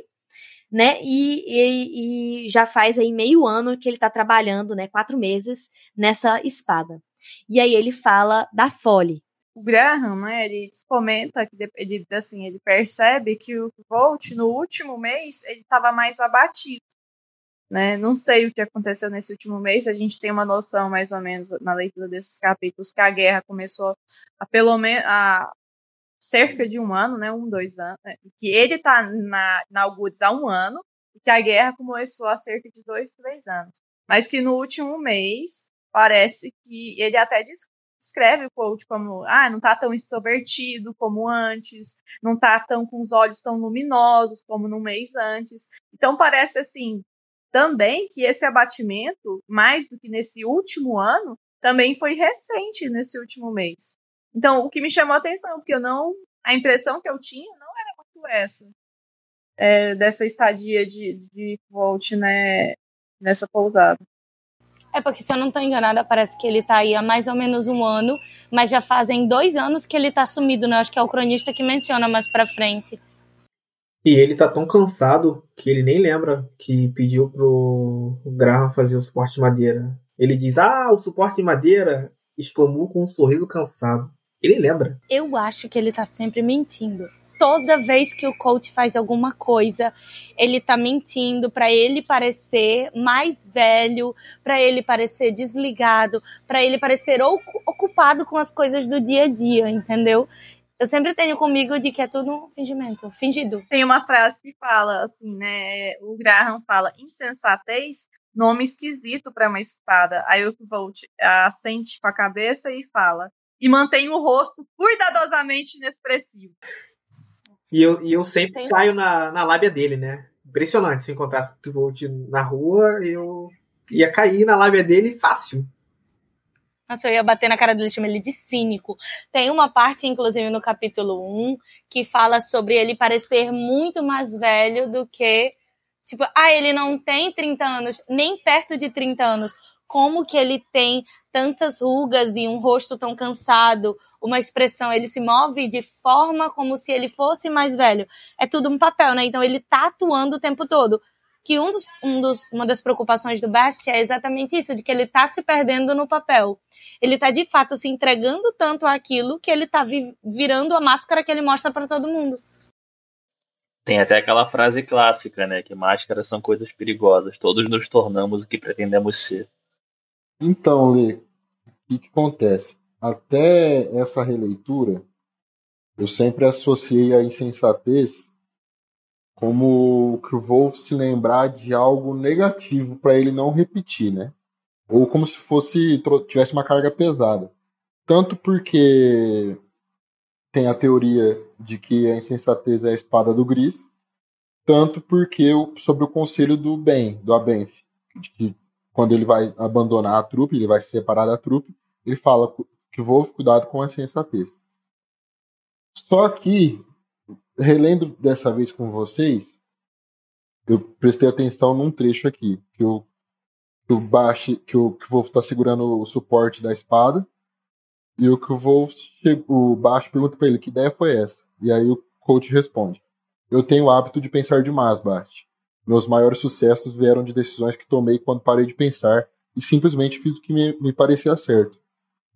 [SPEAKER 1] né, e, e, e, já faz aí meio ano que ele está trabalhando, né, quatro meses nessa espada. E aí ele fala da Folly.
[SPEAKER 4] O Graham, né, ele comenta que ele, assim, ele percebe que o Volt, no último mês, ele estava mais abatido. Né? Não sei o que aconteceu nesse último mês, a gente tem uma noção mais ou menos na leitura desses capítulos que a guerra começou a pelo menos a cerca de um ano, né, um, dois anos, né? que ele está na, na Algures há um ano e que a guerra começou há cerca de dois, três anos. Mas que no último mês parece que ele até descreve o coach como ah, não está tão extrovertido como antes, não está tão com os olhos tão luminosos como no mês antes. Então parece assim também que esse abatimento, mais do que nesse último ano, também foi recente nesse último mês. Então, o que me chamou a atenção, porque eu não. A impressão que eu tinha não era muito essa. É, dessa estadia de, de Volt né, nessa pousada.
[SPEAKER 3] É porque, se eu não estou enganada, parece que ele está aí há mais ou menos um ano, mas já fazem dois anos que ele está sumido, né? Acho que é o cronista que menciona mais pra frente.
[SPEAKER 2] E ele tá tão cansado que ele nem lembra que pediu pro Graham fazer o suporte de madeira. Ele diz: Ah, o suporte de madeira! exclamou com um sorriso cansado. Ele lembra.
[SPEAKER 3] Eu acho que ele tá sempre mentindo. Toda vez que o coach faz alguma coisa, ele tá mentindo para ele parecer mais velho, para ele parecer desligado, para ele parecer ocupado com as coisas do dia a dia, entendeu? Eu sempre tenho comigo de que é tudo um fingimento, fingido.
[SPEAKER 4] Tem uma frase que fala assim, né? O Graham fala insensatez, nome esquisito para uma espada. Aí o Volt assente com a cabeça e fala e mantém o rosto cuidadosamente inexpressivo.
[SPEAKER 2] E eu, e eu sempre Tem... caio na, na lábia dele, né? Impressionante. Se encontrasse o Volt na rua, eu ia cair na lábia dele fácil.
[SPEAKER 3] Nossa, eu ia bater na cara dele, chama ele de cínico. Tem uma parte, inclusive, no capítulo 1, que fala sobre ele parecer muito mais velho do que. Tipo, ah, ele não tem 30 anos, nem perto de 30 anos. Como que ele tem tantas rugas e um rosto tão cansado, uma expressão, ele se move de forma como se ele fosse mais velho. É tudo um papel, né? Então ele tá atuando o tempo todo. Que um dos, um dos, uma das preocupações do Bast é exatamente isso, de que ele está se perdendo no papel. Ele está de fato se entregando tanto àquilo que ele está vi, virando a máscara que ele mostra para todo mundo.
[SPEAKER 5] Tem até aquela frase clássica, né? Que máscaras são coisas perigosas. Todos nos tornamos o que pretendemos ser.
[SPEAKER 8] Então, Lê, o que, que acontece? Até essa releitura, eu sempre associei a insensatez como que o Wolf se lembrar de algo negativo para ele não repetir, né? Ou como se fosse tivesse uma carga pesada. Tanto porque tem a teoria de que a insensatez é a espada do Gris, tanto porque sobre o conselho do Ben, do Abenf, de que quando ele vai abandonar a trupe, ele vai se separar da trupe, ele fala que Wolf cuidado com a insensatez. Só que relendo dessa vez com vocês, eu prestei atenção num trecho aqui, que o que o Bash, que o, que Wolf está segurando o suporte da espada, e o que o Wolf, o Bash pergunta para ele que ideia foi essa. E aí o coach responde: Eu tenho o hábito de pensar demais, Bast. Meus maiores sucessos vieram de decisões que tomei quando parei de pensar e simplesmente fiz o que me, me parecia certo,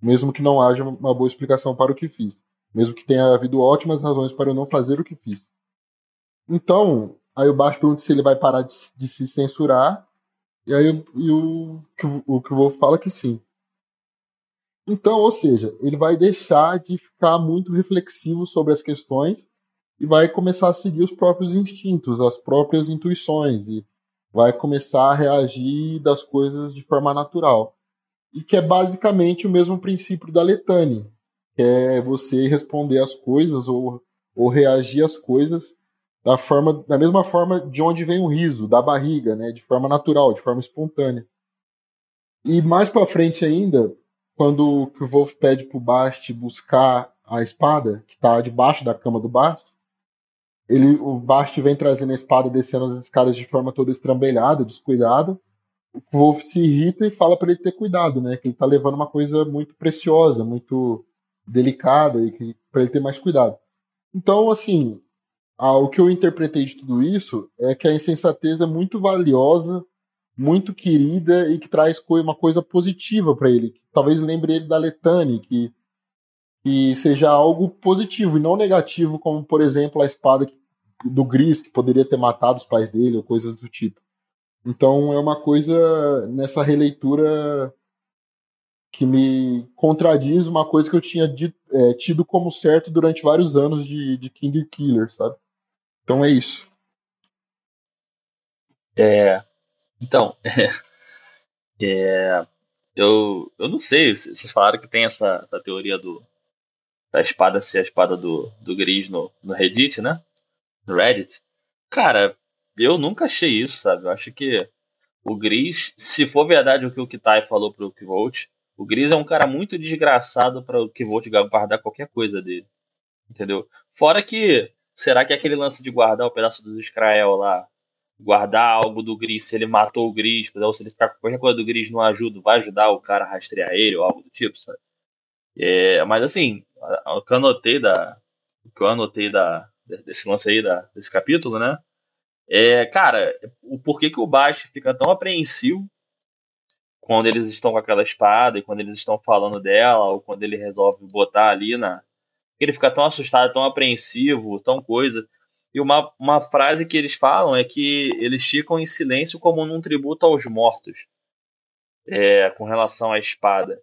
[SPEAKER 8] mesmo que não haja uma boa explicação para o que fiz mesmo que tenha havido ótimas razões para eu não fazer o que fiz. Então, aí o Baixo pergunta se ele vai parar de, de se censurar, e aí e o, o que o Wolf fala que sim. Então, ou seja, ele vai deixar de ficar muito reflexivo sobre as questões e vai começar a seguir os próprios instintos, as próprias intuições, e vai começar a reagir das coisas de forma natural. E que é basicamente o mesmo princípio da Letane, que é você responder as coisas ou, ou reagir às coisas da forma da mesma forma de onde vem o riso, da barriga, né, de forma natural, de forma espontânea. E mais para frente ainda, quando o Wolf pede pro Bast buscar a espada que está debaixo da cama do Bast, ele, o Bast vem trazendo a espada descendo as escadas de forma toda estrambelhada, descuidada. O Wolf se irrita e fala para ele ter cuidado, né? Que ele está levando uma coisa muito preciosa, muito delicada e que para ele ter mais cuidado. Então, assim, o que eu interpretei de tudo isso é que a insensatez é muito valiosa, muito querida e que traz uma coisa positiva para ele. Talvez lembre ele da Letane, que, que seja algo positivo e não negativo, como, por exemplo, a espada do Gris, que poderia ter matado os pais dele ou coisas do tipo. Então é uma coisa nessa releitura que me contradiz uma coisa que eu tinha dito, é, tido como certo durante vários anos de, de King Killer, sabe? Então é isso.
[SPEAKER 5] É. Então. é, eu, eu não sei. Vocês falaram que tem essa, essa teoria do da espada ser a espada do, do Gris no, no Reddit, né? No Reddit. Cara, eu nunca achei isso, sabe? Eu acho que o Gris, se for verdade o que o Kitai falou pro Kvolt, o Gris é um cara muito desgraçado para o que vou te guardar qualquer coisa dele. Entendeu? Fora que, será que aquele lance de guardar o pedaço do Israel lá, guardar algo do Gris, se ele matou o Gris, ou se ele ficar com qualquer coisa do Gris não ajuda, vai ajudar o cara a rastrear ele ou algo do tipo, sabe? É, mas assim, o que eu anotei da. O que eu anotei da, desse lance aí, da, desse capítulo, né? É, cara, o porquê que o Baixo fica tão apreensivo quando eles estão com aquela espada e quando eles estão falando dela, ou quando ele resolve botar ali na. Ele fica tão assustado, tão apreensivo, tão coisa. E uma, uma frase que eles falam é que eles ficam em silêncio como num tributo aos mortos, é, com relação à espada.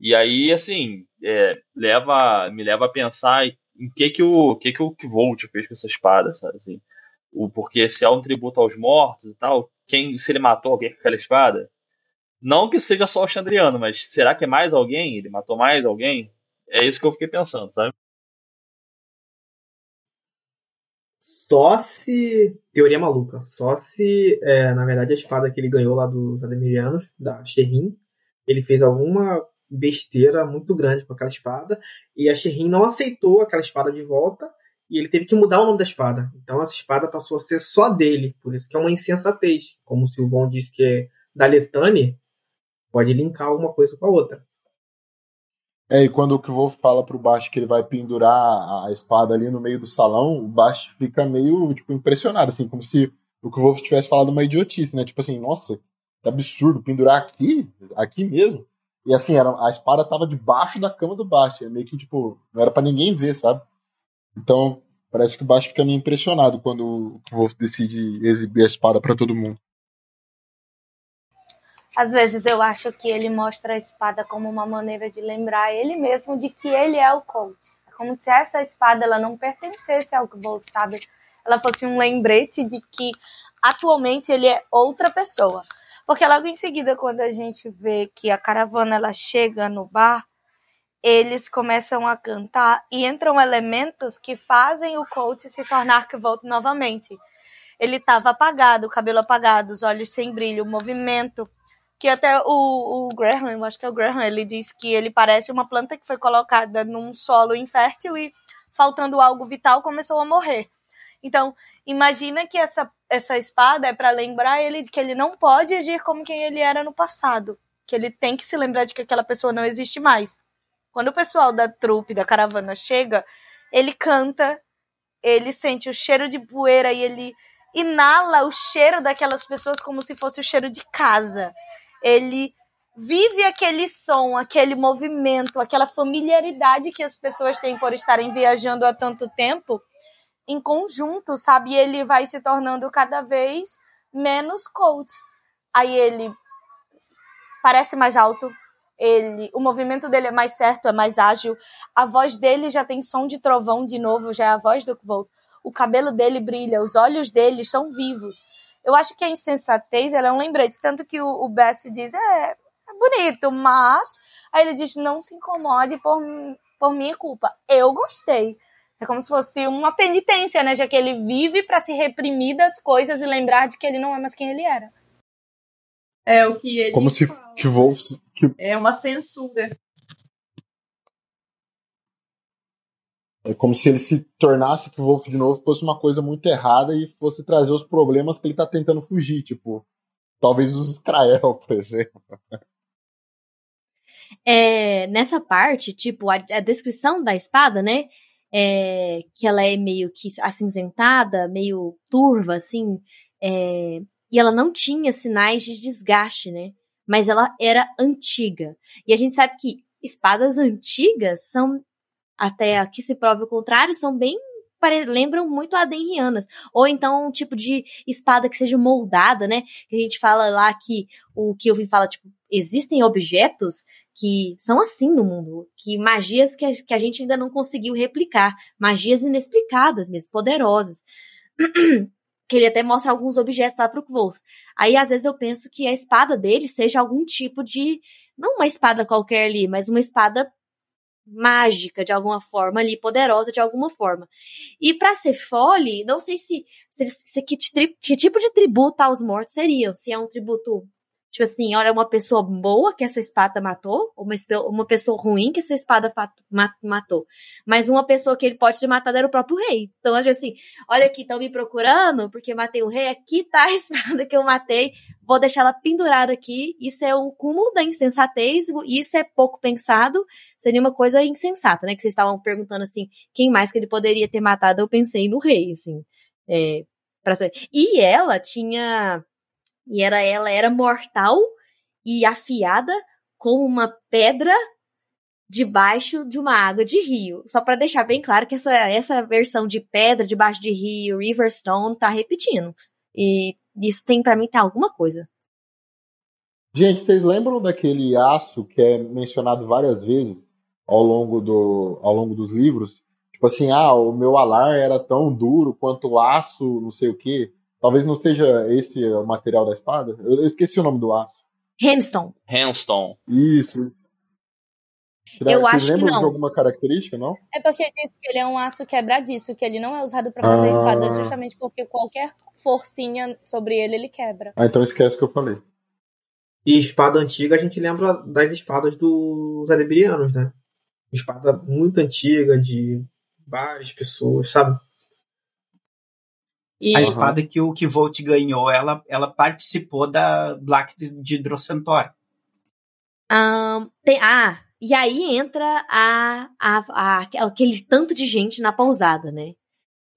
[SPEAKER 5] E aí, assim, é, leva, me leva a pensar em que que o que que o Volt fez com essa espada, sabe? Assim, o, porque se é um tributo aos mortos e tal, quem se ele matou alguém com aquela espada, não que seja só o Chandriano, mas será que é mais alguém? Ele matou mais alguém? É isso que eu fiquei pensando, sabe?
[SPEAKER 2] Só se. Teoria maluca. Só se, é, na verdade, a espada que ele ganhou lá dos Ademirianos, da Sherrin, ele fez alguma besteira muito grande com aquela espada e a Sherrin não aceitou aquela espada de volta e ele teve que mudar o nome da espada. Então essa espada passou a ser só dele, por isso que é uma insensatez. Como o Silvão disse que é da Letane, pode linkar uma coisa com a outra.
[SPEAKER 8] É, e quando o Kvolf fala pro Bash que ele vai pendurar a espada ali no meio do salão, o Bash fica meio, tipo, impressionado, assim, como se o Wolf tivesse falado uma idiotice, né? Tipo assim, nossa, que absurdo, pendurar aqui, aqui mesmo. E assim, era, a espada tava debaixo da cama do Bast, meio que, tipo, não era para ninguém ver, sabe? Então, parece que o Bast fica meio impressionado quando o Wolf decide exibir a espada para todo mundo.
[SPEAKER 3] Às vezes eu acho que ele mostra a espada como uma maneira de lembrar ele mesmo de que ele é o Colt. É como se essa espada ela não pertencesse ao Colt, sabe? Ela fosse um lembrete de que atualmente ele é outra pessoa. Porque logo em seguida, quando a gente vê que a caravana ela chega no bar, eles começam a cantar e entram elementos que fazem o Colt se tornar Kvolt novamente. Ele estava apagado, cabelo apagado, os olhos sem brilho, o movimento que até o, o Graham, eu acho que é o Graham, ele diz que ele parece uma planta que foi colocada num solo infértil e faltando algo vital começou a morrer. Então, imagina que essa, essa espada é para lembrar ele de que ele não pode agir como quem ele era no passado, que ele tem que se lembrar de que aquela pessoa não existe mais. Quando o pessoal da trupe, da caravana chega, ele canta, ele sente o cheiro de poeira e ele inala o cheiro daquelas pessoas como se fosse o cheiro de casa ele vive aquele som, aquele movimento, aquela familiaridade que as pessoas têm por estarem viajando há tanto tempo em conjunto, sabe? E ele vai se tornando cada vez menos cold. Aí ele parece mais alto, ele, o movimento dele é mais certo, é mais ágil, a voz dele já tem som de trovão de novo, já é a voz do Volt. O cabelo dele brilha, os olhos dele são vivos. Eu acho que a insensatez ela é um lembrete. Tanto que o, o Bess diz, é, é bonito, mas. Aí ele diz, não se incomode por, por minha culpa. Eu gostei. É como se fosse uma penitência, né? Já que ele vive para se reprimir das coisas e lembrar de que ele não é mais quem ele era.
[SPEAKER 4] É o que ele.
[SPEAKER 8] Como se que que...
[SPEAKER 4] É uma censura.
[SPEAKER 8] É como se ele se tornasse que o Wolf de novo fosse uma coisa muito errada e fosse trazer os problemas que ele tá tentando fugir, tipo, talvez os Israel, por exemplo.
[SPEAKER 1] É, nessa parte, tipo, a, a descrição da espada, né? É, que ela é meio que acinzentada, meio turva, assim, é, e ela não tinha sinais de desgaste, né? Mas ela era antiga. E a gente sabe que espadas antigas são até que se prove o contrário, são bem lembram muito a Denrianas. Ou então um tipo de espada que seja moldada, né? Que a gente fala lá que o que eu vim falar, tipo, existem objetos que são assim no mundo, que magias que a, que a gente ainda não conseguiu replicar, magias inexplicadas mesmo, poderosas. que ele até mostra alguns objetos lá pro Kvols. Aí às vezes eu penso que a espada dele seja algum tipo de não uma espada qualquer ali, mas uma espada mágica de alguma forma ali, poderosa de alguma forma. E para ser fole, não sei se, se, se que, que, tipo de tributo aos mortos seriam, se é um tributo Tipo assim, olha, uma pessoa boa que essa espada matou, ou uma, uma pessoa ruim que essa espada matou. Mas uma pessoa que ele pode ter matado era o próprio rei. Então, assim, olha aqui, estão me procurando porque matei o rei, aqui tá a espada que eu matei, vou deixar ela pendurada aqui. Isso é o cúmulo da insensatez, isso é pouco pensado, seria uma coisa insensata, né? Que vocês estavam perguntando assim, quem mais que ele poderia ter matado? Eu pensei no rei, assim. É, pra. E ela tinha e era ela era mortal e afiada como uma pedra debaixo de uma água de rio. Só para deixar bem claro que essa, essa versão de pedra debaixo de rio, Riverstone, tá repetindo. E isso tem para mim tá alguma coisa.
[SPEAKER 8] Gente, vocês lembram daquele aço que é mencionado várias vezes ao longo, do, ao longo dos livros? Tipo assim, ah, o meu alar era tão duro quanto o aço, não sei o quê. Talvez não seja esse o material da espada. Eu, eu esqueci o nome do aço.
[SPEAKER 1] Hamstone.
[SPEAKER 5] Hamstone.
[SPEAKER 8] Isso.
[SPEAKER 1] Será, eu acho que não.
[SPEAKER 8] de alguma característica, não?
[SPEAKER 3] É porque diz que ele é um aço quebradiço, que ele não é usado para fazer ah. espadas justamente porque qualquer forcinha sobre ele ele quebra.
[SPEAKER 8] Ah, então esquece o que eu falei.
[SPEAKER 2] E espada antiga a gente lembra das espadas dos adebrianos, né? Espada muito antiga de várias pessoas, sabe?
[SPEAKER 7] E... A espada que o Kivolt ganhou, ela, ela participou da Black de Drossentor.
[SPEAKER 1] Um, tem, ah, e aí entra a, a, a, aquele tanto de gente na pousada, né?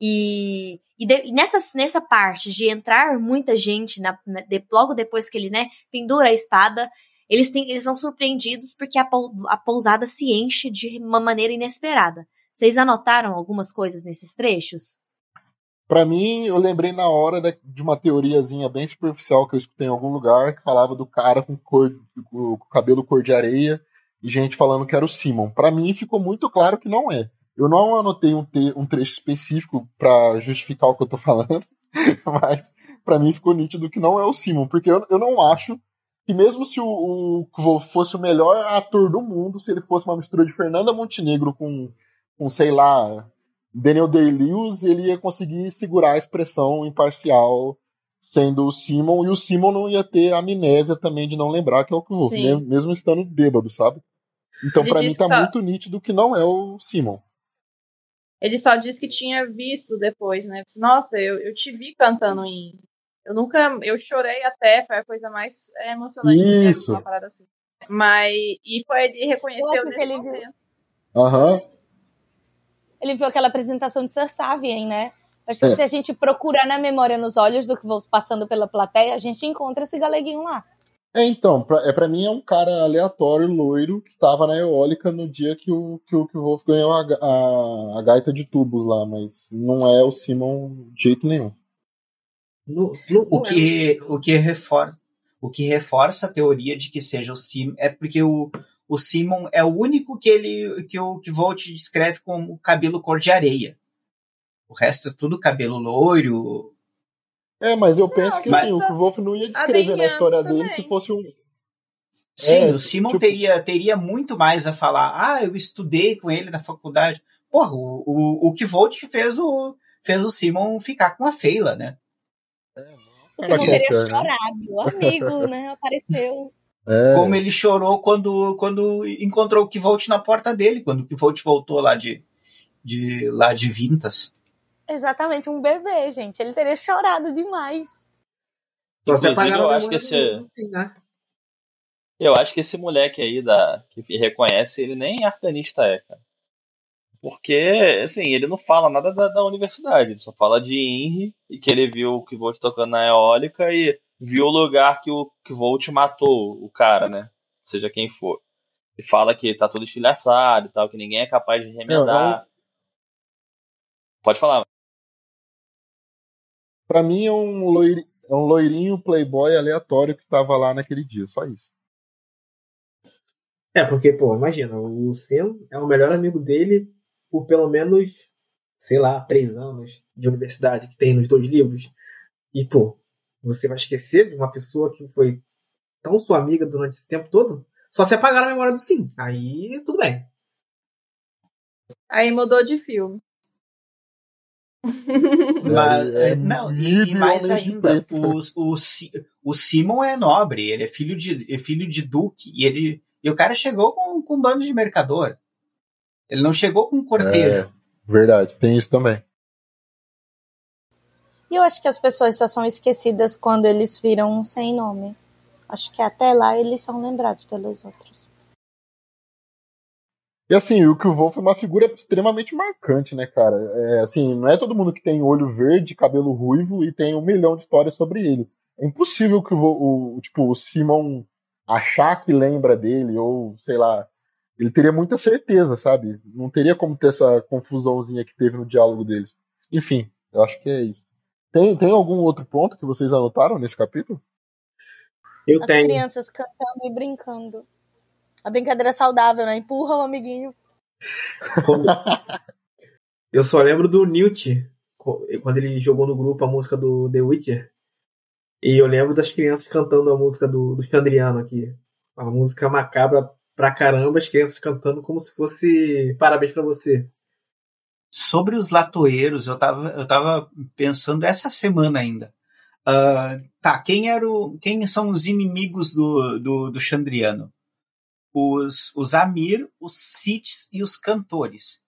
[SPEAKER 1] E, e, de, e nessa, nessa parte de entrar muita gente na, na, de, logo depois que ele né, pendura a espada, eles, têm, eles são surpreendidos porque a, a pousada se enche de uma maneira inesperada. Vocês anotaram algumas coisas nesses trechos?
[SPEAKER 8] Para mim, eu lembrei na hora de uma teoriazinha bem superficial que eu escutei em algum lugar que falava do cara com, cor, com cabelo cor de areia e gente falando que era o Simon. Para mim, ficou muito claro que não é. Eu não anotei um, te, um trecho específico para justificar o que eu tô falando, mas para mim ficou nítido que não é o Simon, porque eu, eu não acho que mesmo se o, o fosse o melhor ator do mundo, se ele fosse uma mistura de Fernanda Montenegro com, com sei lá, Daniel Day-Lewis, ele ia conseguir segurar a expressão imparcial sendo o Simon, e o Simon não ia ter amnésia também de não lembrar que é o Kvolf, mesmo estando bêbado, sabe? Então, para mim, tá só... muito nítido que não é o Simon.
[SPEAKER 4] Ele só disse que tinha visto depois, né? Nossa, eu, eu te vi cantando em. Eu nunca. Eu chorei até, foi a coisa mais é, emocionante
[SPEAKER 8] Isso.
[SPEAKER 4] uma parada assim. Mas. E foi ele reconheceu nesse ele momento.
[SPEAKER 8] Aham. Uhum.
[SPEAKER 3] Ele viu aquela apresentação de Sir Savien, né? Acho que é. se a gente procurar na memória nos olhos do que vou passando pela plateia, a gente encontra esse galeguinho lá.
[SPEAKER 8] É, então, pra, é, pra mim é um cara aleatório, loiro, que tava na eólica no dia que o, que o, que o Wolf ganhou a, a, a gaita de tubos lá, mas não é o Simon de jeito nenhum.
[SPEAKER 7] No, no, o, que, o, que reforça, o que reforça a teoria de que seja o Simon é porque o, o Simon é o único que ele que o que Volt descreve como cabelo cor de areia. O resto é tudo cabelo loiro,
[SPEAKER 8] é, mas eu penso não, que sim, o Wolf não ia descrever na história também. dele se fosse um.
[SPEAKER 7] Sim, é, o Simon tipo... teria, teria muito mais a falar. Ah, eu estudei com ele na faculdade. Porra, o, o, o Kivolt fez o, fez o Simon ficar com a Feila, né?
[SPEAKER 3] É, o Simon teria né? chorado, o amigo, né? Apareceu.
[SPEAKER 7] É. Como ele chorou quando, quando encontrou o Kivolt na porta dele, quando o Kivolt voltou lá de, de, lá de Vintas.
[SPEAKER 3] Exatamente, um bebê, gente. Ele teria chorado demais.
[SPEAKER 5] Inclusive, eu acho que esse. Assim, né? Eu acho que esse moleque aí da, que reconhece, ele nem arcanista é, cara. Porque, assim, ele não fala nada da, da universidade, ele só fala de Inri e que ele viu o Kvolt tocando na eólica e viu o lugar que o Kvolt matou o cara, né? Seja quem for. E fala que tá tudo estilhaçado e tal, que ninguém é capaz de. Não, não... Pode falar.
[SPEAKER 8] Para mim é um, loir, é um loirinho playboy aleatório que tava lá naquele dia, só isso.
[SPEAKER 2] É, porque, pô, imagina, o Sam é o melhor amigo dele por pelo menos, sei lá, três anos de universidade que tem nos dois livros. E, pô, você vai esquecer de uma pessoa que foi tão sua amiga durante esse tempo todo? Só se apagar a memória do Sim. Aí, tudo bem.
[SPEAKER 4] Aí mudou de filme.
[SPEAKER 7] Mas, é, não, e, e mais ainda, o, o, o Simon é nobre, ele é filho de, é filho de duque, e ele e o cara chegou com, com um bando de mercador. Ele não chegou com cortejo. É,
[SPEAKER 8] verdade, tem isso também.
[SPEAKER 3] E eu acho que as pessoas só são esquecidas quando eles viram um sem nome. Acho que até lá eles são lembrados pelos outros.
[SPEAKER 8] E assim, o que o Wolf é uma figura extremamente marcante, né, cara? É, assim, não é todo mundo que tem olho verde, cabelo ruivo e tem um milhão de histórias sobre ele. É impossível que o, o tipo, o Simon achar que lembra dele, ou sei lá. Ele teria muita certeza, sabe? Não teria como ter essa confusãozinha que teve no diálogo deles. Enfim, eu acho que é isso. Tem, tem algum outro ponto que vocês anotaram nesse capítulo?
[SPEAKER 3] Eu As tenho. crianças cantando e brincando. A brincadeira saudável, né? Empurra o amiguinho.
[SPEAKER 2] Eu só lembro do Newt, quando ele jogou no grupo a música do The Witcher. E eu lembro das crianças cantando a música do, do Chandriano aqui. Uma música macabra pra caramba, as crianças cantando como se fosse parabéns para você.
[SPEAKER 7] Sobre os latoeiros, eu tava, eu tava pensando essa semana ainda. Uh, tá, quem, era o, quem são os inimigos do, do, do Chandriano? os, os Amir, os Siths e os cantores.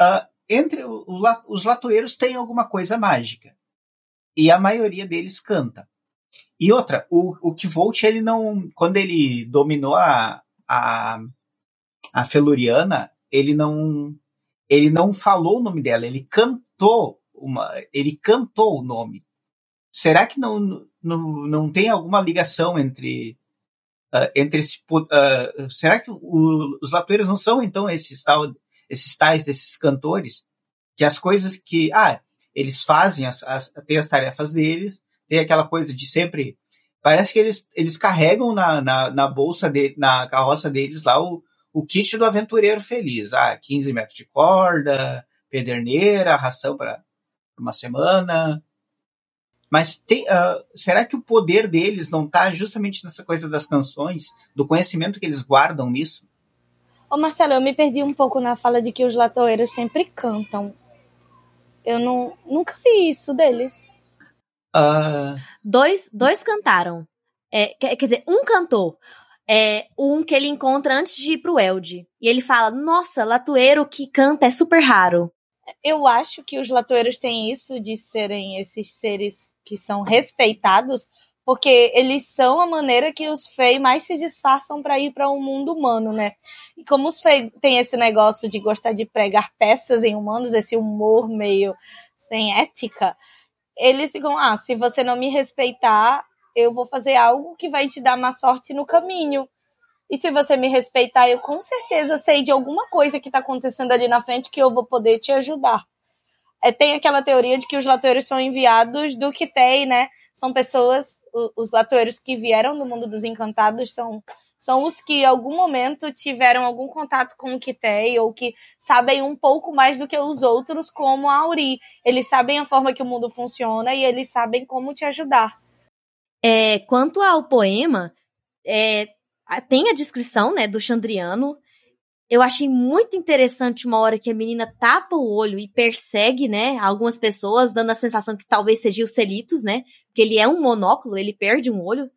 [SPEAKER 7] Uh, entre o, o, os latoeiros tem alguma coisa mágica. E a maioria deles canta. E outra, o, o Kvolt, ele não. Quando ele dominou a, a, a Feluriana, ele não. Ele não falou o nome dela, ele cantou uma, ele cantou o nome. Será que não, não, não tem alguma ligação entre uh, entre esse, uh, será que o, os latoeiros não são então esses tal esses tais desses cantores que as coisas que ah eles fazem as, as tem as tarefas deles tem aquela coisa de sempre parece que eles, eles carregam na, na, na bolsa de, na carroça deles lá o, o kit do aventureiro feliz ah 15 metros de corda pederneira ração para uma semana mas tem, uh, será que o poder deles não está justamente nessa coisa das canções, do conhecimento que eles guardam nisso?
[SPEAKER 3] Ô Marcelo, eu me perdi um pouco na fala de que os latoeiros sempre cantam. Eu não, nunca vi isso deles.
[SPEAKER 7] Uh...
[SPEAKER 1] Dois, dois cantaram. É, quer, quer dizer, um cantou. É, um que ele encontra antes de ir pro Elde. E ele fala: Nossa, latoeiro que canta é super raro.
[SPEAKER 3] Eu acho que os latoeiros têm isso de serem esses seres que são respeitados, porque eles são a maneira que os Fei mais se disfarçam para ir para o um mundo humano, né? E como os Fei têm esse negócio de gostar de pregar peças em humanos, esse humor meio sem ética, eles ficam, ah, se você não me respeitar, eu vou fazer algo que vai te dar má sorte no caminho. E se você me respeitar, eu com certeza sei de alguma coisa que está acontecendo ali na frente que eu vou poder te ajudar. É, tem aquela teoria de que os latoeiros são enviados do Kitei, né? São pessoas, os latoeiros que vieram do mundo dos encantados são são os que em algum momento tiveram algum contato com o Kitei ou que sabem um pouco mais do que os outros, como a Auri. Eles sabem a forma que o mundo funciona e eles sabem como te ajudar.
[SPEAKER 1] É, quanto ao poema, é, tem a descrição né, do Chandriano, eu achei muito interessante uma hora que a menina tapa o olho e persegue, né, algumas pessoas, dando a sensação que talvez seja o Celitos, né? Porque ele é um monóculo, ele perde um olho.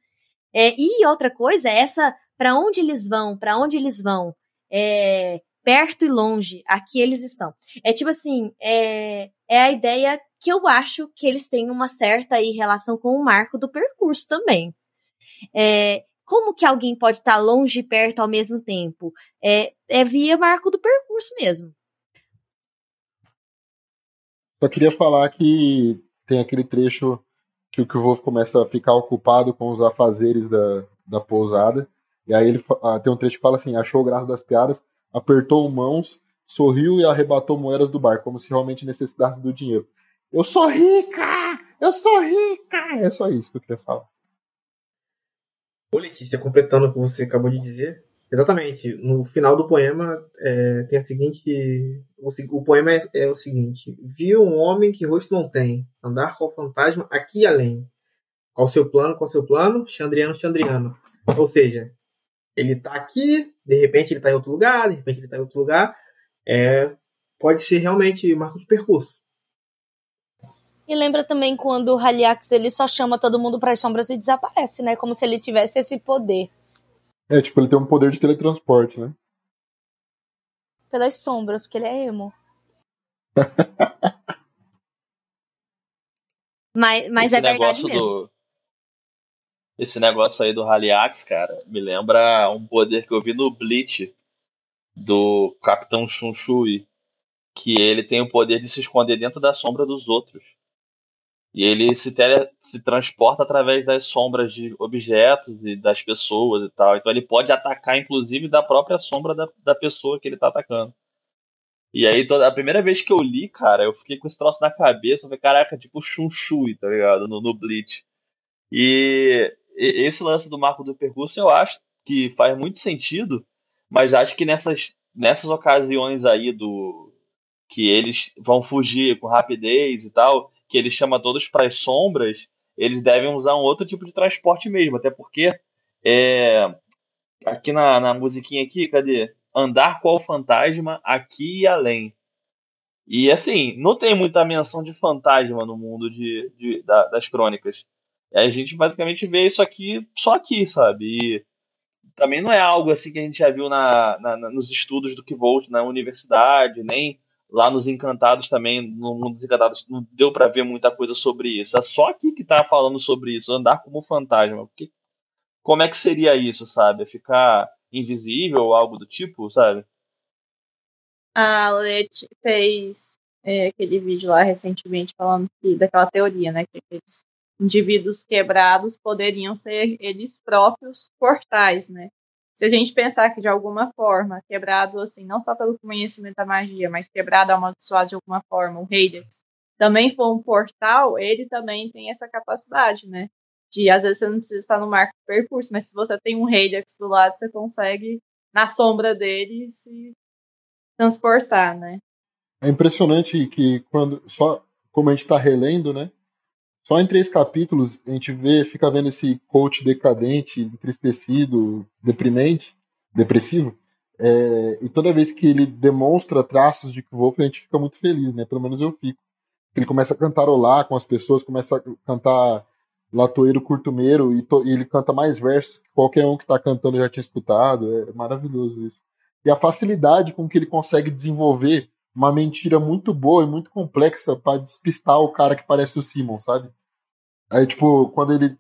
[SPEAKER 1] É, e outra coisa é essa, para onde eles vão, para onde eles vão, é, perto e longe, aqui eles estão. É tipo assim, é, é a ideia que eu acho que eles têm uma certa aí, relação com o marco do percurso também. É, como que alguém pode estar longe e perto ao mesmo tempo? É, é via marco do percurso mesmo.
[SPEAKER 8] Só queria falar que tem aquele trecho que o Wolf começa a ficar ocupado com os afazeres da, da pousada. E aí ele ah, tem um trecho que fala assim: achou graça das piadas, apertou mãos, sorriu e arrebatou moedas do bar, como se realmente necessitasse do dinheiro. Eu sou rica! Eu sou rica! É só isso que eu queria falar.
[SPEAKER 2] Ô Letícia, completando o que você acabou de dizer, exatamente, no final do poema é, tem a seguinte. O, o poema é, é, o seguinte: Viu um homem que rosto não tem, andar com o fantasma aqui e além. Qual seu plano, qual seu plano? Chandriano, Chandriano. Ou seja, ele tá aqui, de repente ele tá em outro lugar, de repente ele tá em outro lugar. É, pode ser realmente marco de percurso.
[SPEAKER 3] E lembra também quando o Haliax ele só chama todo mundo para as sombras e desaparece, né? Como se ele tivesse esse poder.
[SPEAKER 8] É, tipo, ele tem um poder de teletransporte, né?
[SPEAKER 3] Pelas sombras, porque ele é emo.
[SPEAKER 1] mas mas
[SPEAKER 5] Esse
[SPEAKER 1] é verdade mesmo.
[SPEAKER 5] Do... Esse negócio aí do Haliax, cara, me lembra um poder que eu vi no Bleach do Capitão Shunshui, que ele tem o poder de se esconder dentro da sombra dos outros. E ele se, tele, se transporta através das sombras de objetos e das pessoas e tal. Então ele pode atacar, inclusive, da própria sombra da, da pessoa que ele tá atacando. E aí, toda, a primeira vez que eu li, cara, eu fiquei com esse troço na cabeça. Eu falei, caraca, tipo Shunshui, tá ligado? No, no Bleach. E, e esse lance do marco do percurso eu acho que faz muito sentido, mas acho que nessas, nessas ocasiões aí do que eles vão fugir com rapidez e tal, que ele chama todos para as sombras, eles devem usar um outro tipo de transporte mesmo, até porque é, aqui na, na musiquinha aqui, cadê? Andar qual fantasma aqui e além. E assim, não tem muita menção de fantasma no mundo de, de da, das crônicas. A gente basicamente vê isso aqui só aqui, sabe? E também não é algo assim que a gente já viu na, na, nos estudos do Kivolt na universidade, nem Lá nos Encantados também, no Mundo dos Encantados, não deu para ver muita coisa sobre isso. É só aqui que tá falando sobre isso, andar como fantasma. Porque, como é que seria isso, sabe? Ficar invisível ou algo do tipo, sabe?
[SPEAKER 4] A Let fez é, aquele vídeo lá recentemente falando que, daquela teoria, né? Que aqueles indivíduos quebrados poderiam ser eles próprios portais, né? Se a gente pensar que de alguma forma, quebrado assim, não só pelo conhecimento da magia, mas quebrado, amaldiçoado de alguma forma, o Heidex, também for um portal, ele também tem essa capacidade, né? De às vezes você não precisa estar no marco do percurso, mas se você tem um Heidex do lado, você consegue, na sombra dele, se transportar, né?
[SPEAKER 8] É impressionante que quando só como a gente está relendo, né? Só em três capítulos a gente vê, fica vendo esse coach decadente, entristecido, deprimente, depressivo. É, e toda vez que ele demonstra traços de Wolf, a gente fica muito feliz, né? Pelo menos eu fico. Ele começa a cantarolar com as pessoas, começa a cantar latoeiro curtumeiro e, e ele canta mais versos que qualquer um que está cantando já tinha escutado. É maravilhoso isso. E a facilidade com que ele consegue desenvolver uma mentira muito boa e muito complexa para despistar o cara que parece o Simon, sabe? Aí, tipo, quando ele,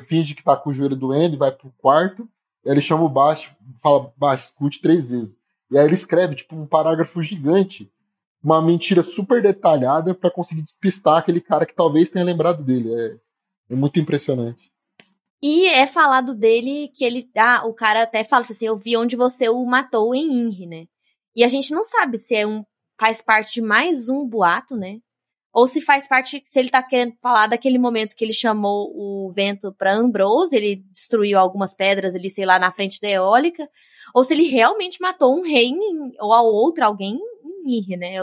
[SPEAKER 8] finge que tá com o joelho doendo e vai pro quarto, ele chama o baixo, fala, baixo, escute três vezes. E aí ele escreve, tipo, um parágrafo gigante, uma mentira super detalhada para conseguir despistar aquele cara que talvez tenha lembrado dele. É, é muito impressionante.
[SPEAKER 1] E é falado dele que ele. Ah, o cara até fala tipo assim: eu vi onde você o matou em Inri, né? E a gente não sabe se é um faz parte de mais um boato, né? Ou se faz parte, se ele tá querendo falar daquele momento que ele chamou o vento para Ambrose, ele destruiu algumas pedras ali, sei lá, na frente da eólica, ou se ele realmente matou um rei ou a outro alguém em Mir, né?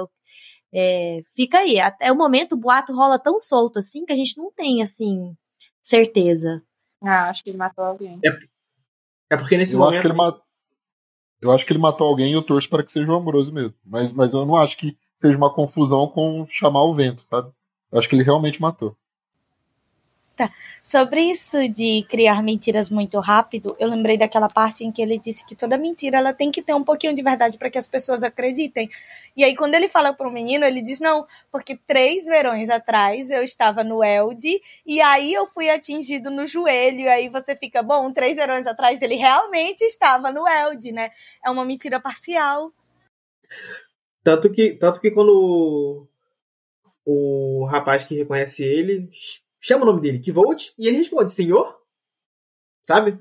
[SPEAKER 1] É, fica aí. Até o momento o boato rola tão solto assim que a gente não tem, assim, certeza.
[SPEAKER 4] Ah, acho que ele matou alguém.
[SPEAKER 2] É, é porque nesse
[SPEAKER 8] eu
[SPEAKER 2] momento.
[SPEAKER 8] Acho que ele matou eu acho que ele matou alguém e eu torço para que seja o Ambrose mesmo. Mas, mas eu não acho que seja uma confusão com chamar o vento, sabe? Eu acho que ele realmente matou.
[SPEAKER 3] Sobre isso de criar mentiras muito rápido, eu lembrei daquela parte em que ele disse que toda mentira ela tem que ter um pouquinho de verdade para que as pessoas acreditem. E aí quando ele fala para o menino, ele diz não, porque três verões atrás eu estava no Elde e aí eu fui atingido no joelho. E aí você fica bom, três verões atrás ele realmente estava no Elde, né? É uma mentira parcial.
[SPEAKER 2] Tanto que, tanto que quando o rapaz que reconhece ele chama o nome dele, Kivolt, e ele responde, senhor? Sabe?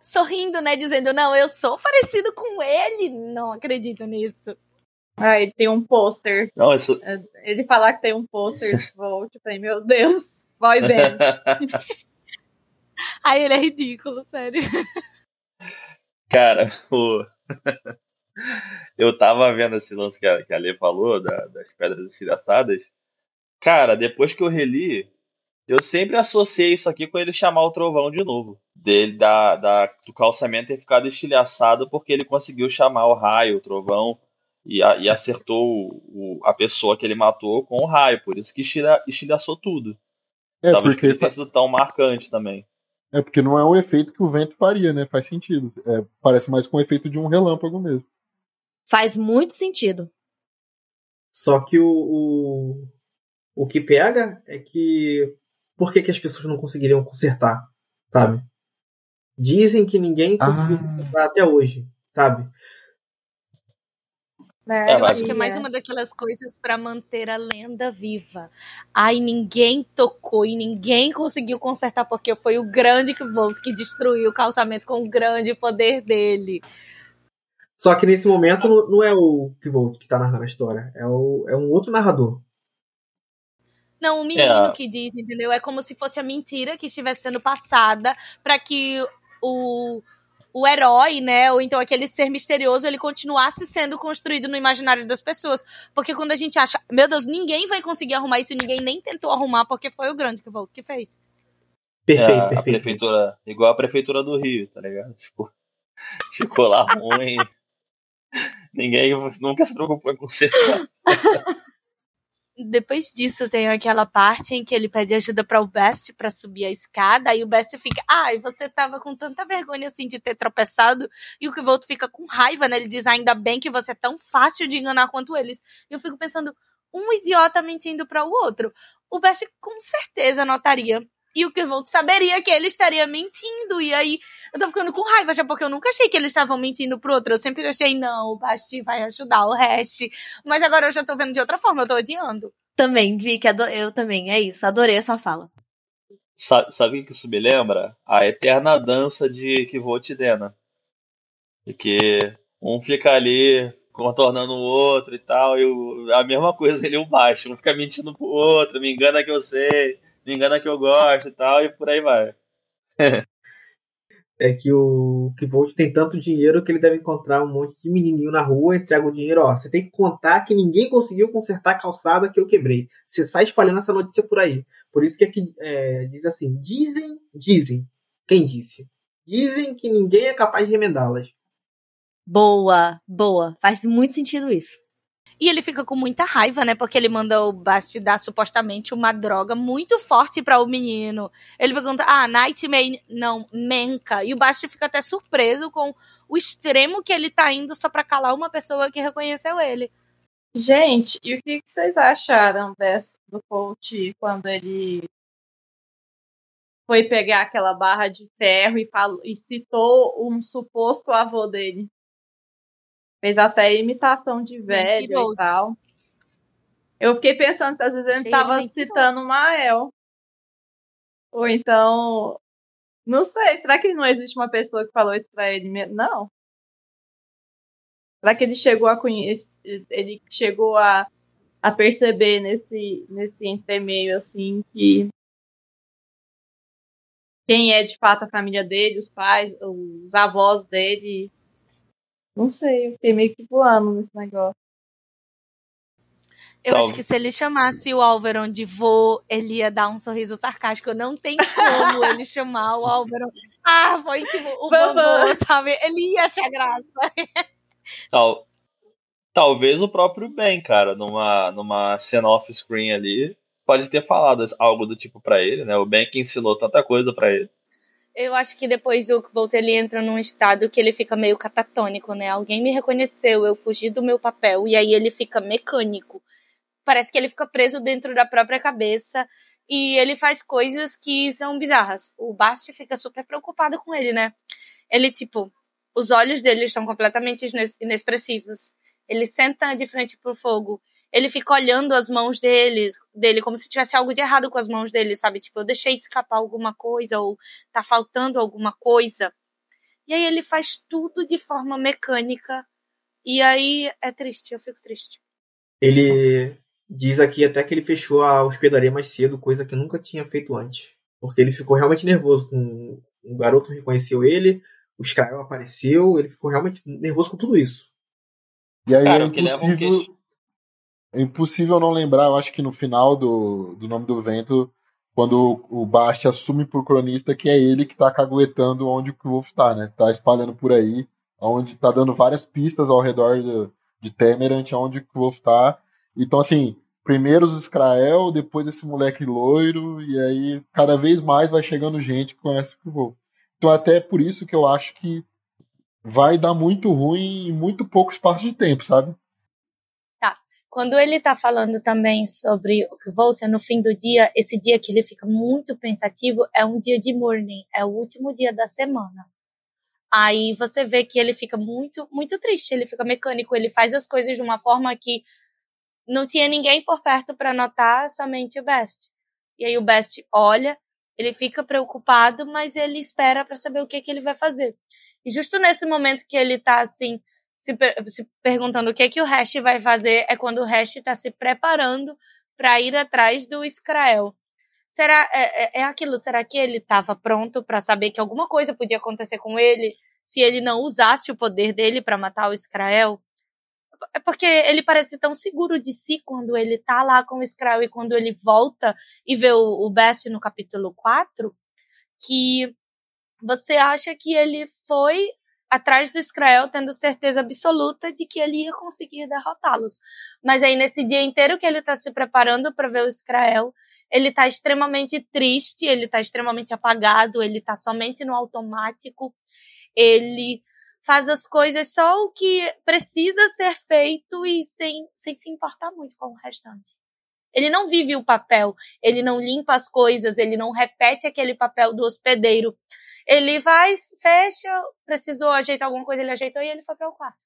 [SPEAKER 3] Sorrindo, né? Dizendo, não, eu sou parecido com ele. Não acredito nisso.
[SPEAKER 4] Ah, ele tem um pôster.
[SPEAKER 5] Não, isso...
[SPEAKER 4] É, ele falar que tem um pôster de Volt, eu falei, meu Deus, boy band.
[SPEAKER 3] Aí ele é ridículo, sério.
[SPEAKER 5] Cara, o... eu tava vendo esse lance que a, que a Lê falou, da, das pedras estilhaçadas. Cara, depois que eu reli, eu sempre associei isso aqui com ele chamar o trovão de novo. Dele, da, da, do calçamento ter ficado estilhaçado porque ele conseguiu chamar o raio, o trovão, e, a, e acertou o, a pessoa que ele matou com o raio. Por isso que estilha, estilhaçou tudo.
[SPEAKER 8] É,
[SPEAKER 5] Talvez
[SPEAKER 8] porque
[SPEAKER 5] por isso sido tão marcante também.
[SPEAKER 8] É porque não é um efeito que o vento faria, né? Faz sentido. É, parece mais com o efeito de um relâmpago mesmo.
[SPEAKER 1] Faz muito sentido.
[SPEAKER 2] Só que o, o, o que pega é que por que, que as pessoas não conseguiriam consertar, sabe? Dizem que ninguém conseguiu
[SPEAKER 8] Ah.
[SPEAKER 2] consertar até hoje, sabe?
[SPEAKER 4] É,
[SPEAKER 5] É,
[SPEAKER 3] Eu acho que é mais uma daquelas coisas pra manter a lenda viva. Ai, ninguém tocou e ninguém conseguiu consertar porque foi o grande Volt que destruiu o calçamento com o grande poder dele.
[SPEAKER 2] Só que nesse momento não, é o Pivolt que tá narrando a história, é, o, é um outro narrador.
[SPEAKER 3] Não, o menino
[SPEAKER 5] É.
[SPEAKER 3] que diz, entendeu? É como se fosse a mentira que estivesse sendo passada pra que o, o herói, né, ou então aquele ser misterioso, ele continuasse sendo construído no imaginário das pessoas. Porque quando a gente acha, meu Deus, ninguém vai conseguir arrumar isso, ninguém nem tentou arrumar porque foi o grande Volt que fez.
[SPEAKER 2] Perfeito,
[SPEAKER 5] É, a
[SPEAKER 2] perfeito.
[SPEAKER 5] prefeitura, igual a prefeitura do Rio, tá ligado? Tipo, ficou lá ruim. Ninguém nunca se preocupou em consertar.
[SPEAKER 3] Depois disso, tem aquela parte em que ele pede ajuda para o Best para subir a escada, aí o Best fica, ai, você tava com tanta vergonha assim de ter tropeçado, e o Kvolt fica com raiva, né? Ele diz, ainda bem que você é tão fácil de enganar quanto eles. E eu fico pensando, um idiota mentindo para o outro. O Best com certeza notaria E o Kervolt saberia que ele estaria mentindo. E aí eu tô ficando com raiva já, porque eu nunca achei que eles estavam mentindo pro outro. Eu sempre achei, não, o Basti vai ajudar o Hash. Mas agora eu já tô vendo de outra forma, eu tô odiando.
[SPEAKER 1] Também, vi que eu também, é isso. Adorei a sua fala.
[SPEAKER 5] Sabe, sabe o que isso me lembra? A eterna dança de Kivot e Dena. Que um fica ali contornando o outro e tal, e o, a mesma coisa ele e o baixo. Um fica mentindo pro outro, me engana que eu sei, me engana que eu gosto e tal, e por aí vai.
[SPEAKER 2] é que o Kivolt tem tanto dinheiro que ele deve encontrar um monte de menininho na rua, entrega o dinheiro, ó, você tem que contar que ninguém conseguiu consertar a calçada que eu quebrei. Você sai espalhando essa notícia por aí. Por isso que aqui é, diz assim, dizem, dizem, quem disse? Dizem que ninguém é capaz de remendá-las.
[SPEAKER 1] Boa, boa. Faz muito sentido isso.
[SPEAKER 3] E ele fica com muita raiva, né? Porque ele manda o Basti dar supostamente uma droga muito forte para o menino. Ele pergunta, ah, Nightmare, não, Menka. E o Basti fica até surpreso com o extremo que ele tá indo só pra calar uma pessoa que reconheceu ele.
[SPEAKER 4] Gente, e o que vocês acharam desse, do coach quando ele foi pegar aquela barra de ferro e, falou, e citou um suposto avô dele? Fez até imitação de velho Mentiroso. e tal. Eu fiquei pensando se às vezes ele estava citando o Mael. Ou então. Não sei, será que não existe uma pessoa que falou isso pra ele mesmo? Não. Será que ele chegou a conhecer. Ele chegou a, a perceber nesse, nesse entremeio assim que quem é de fato a família dele, os pais, os avós dele, não sei, eu fiquei meio que voando nesse negócio.
[SPEAKER 3] Eu acho que se ele chamasse o Álvaro de vô, ele ia dar um sorriso sarcástico. Não tem como ele chamar o Álvaro. Ah, foi tipo o vovô, sabe? Ele ia achar graça.
[SPEAKER 5] Tal, talvez o próprio Ben, cara, numa, numa cena off-screen ali, pode ter falado algo do tipo para ele, né? O Ben que ensinou tanta coisa para ele.
[SPEAKER 3] Eu acho que depois o Volt ele entra num estado que ele fica meio catatônico, né? Alguém me reconheceu, eu fugi do meu papel e aí ele fica mecânico. Parece que ele fica preso dentro da própria cabeça e ele faz coisas que são bizarras. O Basti fica super preocupado com ele, né? Ele tipo, os olhos dele estão completamente inexpressivos. Ele senta de frente pro fogo ele fica olhando as mãos deles, dele como se tivesse algo de errado com as mãos dele, sabe? Tipo, eu deixei escapar alguma coisa ou tá faltando alguma coisa. E aí ele faz tudo de forma mecânica. E aí é triste, eu fico triste.
[SPEAKER 2] Ele diz aqui até que ele fechou a hospedaria mais cedo, coisa que nunca tinha feito antes. Porque ele ficou realmente nervoso com o garoto reconheceu ele, o Skyler apareceu, ele ficou realmente nervoso com tudo isso.
[SPEAKER 8] E aí Cara, é impossível é impossível não lembrar, eu acho que no final do, do Nome do Vento, quando o, Bast assume por cronista que é ele que tá caguetando onde o Wolf tá, né? Tá espalhando por aí, onde tá dando várias pistas ao redor de, de Temerant, onde o Wolf tá. Então, assim, primeiro os Israel, depois esse moleque loiro, e aí cada vez mais vai chegando gente que conhece o Wolf. Então, até por isso que eu acho que vai dar muito ruim em muito pouco espaço de tempo, sabe?
[SPEAKER 3] Quando ele está falando também sobre o que volta no fim do dia, esse dia que ele fica muito pensativo é um dia de morning, é o último dia da semana. Aí você vê que ele fica muito, muito triste, ele fica mecânico, ele faz as coisas de uma forma que não tinha ninguém por perto para notar, somente o Best. E aí o Best olha, ele fica preocupado, mas ele espera para saber o que, que ele vai fazer. E justo nesse momento que ele tá assim, se, se perguntando o que, que o Hash vai fazer é quando o Hash está se preparando para ir atrás do Israel. Será é, é, é aquilo? Será que ele estava pronto para saber que alguma coisa podia acontecer com ele se ele não usasse o poder dele para matar o Israel? É porque ele parece tão seguro de si quando ele tá lá com o Israel e quando ele volta e vê o, o Best no capítulo 4, que você acha que ele foi atrás do Israel, tendo certeza absoluta de que ele ia conseguir derrotá-los. Mas aí, nesse dia inteiro que ele está se preparando para ver o Israel, ele está extremamente triste, ele está extremamente apagado, ele está somente no automático, ele faz as coisas só o que precisa ser feito e sem, sem se importar muito com o restante. Ele não vive o papel, ele não limpa as coisas, ele não repete aquele papel do hospedeiro. Ele vai, fecha, precisou ajeitar alguma coisa, ele ajeitou e ele foi para o quarto.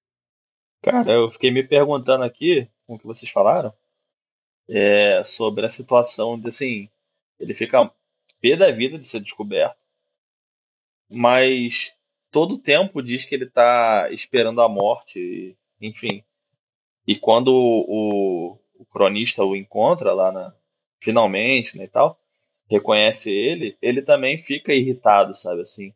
[SPEAKER 5] Cara, eu fiquei me perguntando aqui, com o que vocês falaram, é, sobre a situação de assim, ele fica pé da vida de ser descoberto, mas todo o tempo diz que ele tá esperando a morte, enfim. E quando o, o cronista o encontra lá na, finalmente, né, e tal, reconhece ele, ele também fica irritado, sabe assim.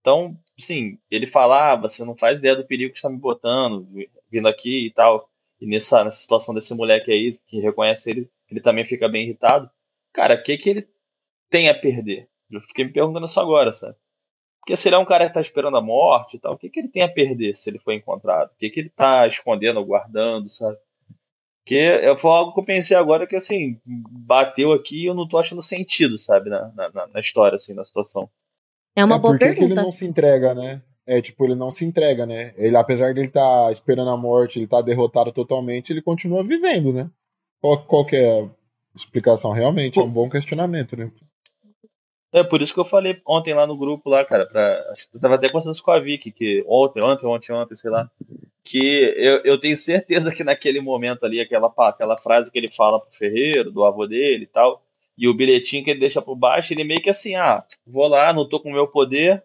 [SPEAKER 5] Então, sim, ele fala, ah, você não faz ideia do perigo que está me botando, vindo aqui e tal. E nessa, nessa situação desse moleque aí, que reconhece ele, ele também fica bem irritado. Cara, o que que ele tem a perder? Eu fiquei me perguntando isso agora, sabe? Porque se ele é um cara que tá esperando a morte e tal, o que que ele tem a perder se ele for encontrado? O que que ele tá escondendo ou guardando, sabe? Porque foi algo que eu pensei agora que, assim, bateu aqui e eu não tô achando sentido, sabe, na, na, na história, assim, na situação.
[SPEAKER 1] É uma
[SPEAKER 8] é,
[SPEAKER 1] boa
[SPEAKER 8] por que que
[SPEAKER 1] pergunta.
[SPEAKER 8] ele não se entrega, né? É, tipo, ele não se entrega, né? Ele, apesar de ele estar tá esperando a morte, ele tá derrotado totalmente, ele continua vivendo, né? Qual, qual que é a explicação? Realmente, é um bom questionamento, né?
[SPEAKER 5] É por isso que eu falei ontem lá no grupo lá, cara, pra, eu tava até conversando com a Vicky, que ontem, ontem, ontem, ontem, sei lá, que eu, eu tenho certeza que naquele momento ali, aquela, aquela frase que ele fala pro Ferreiro, do avô dele e tal, e o bilhetinho que ele deixa por baixo, ele meio que assim, ah, vou lá, não tô com o meu poder,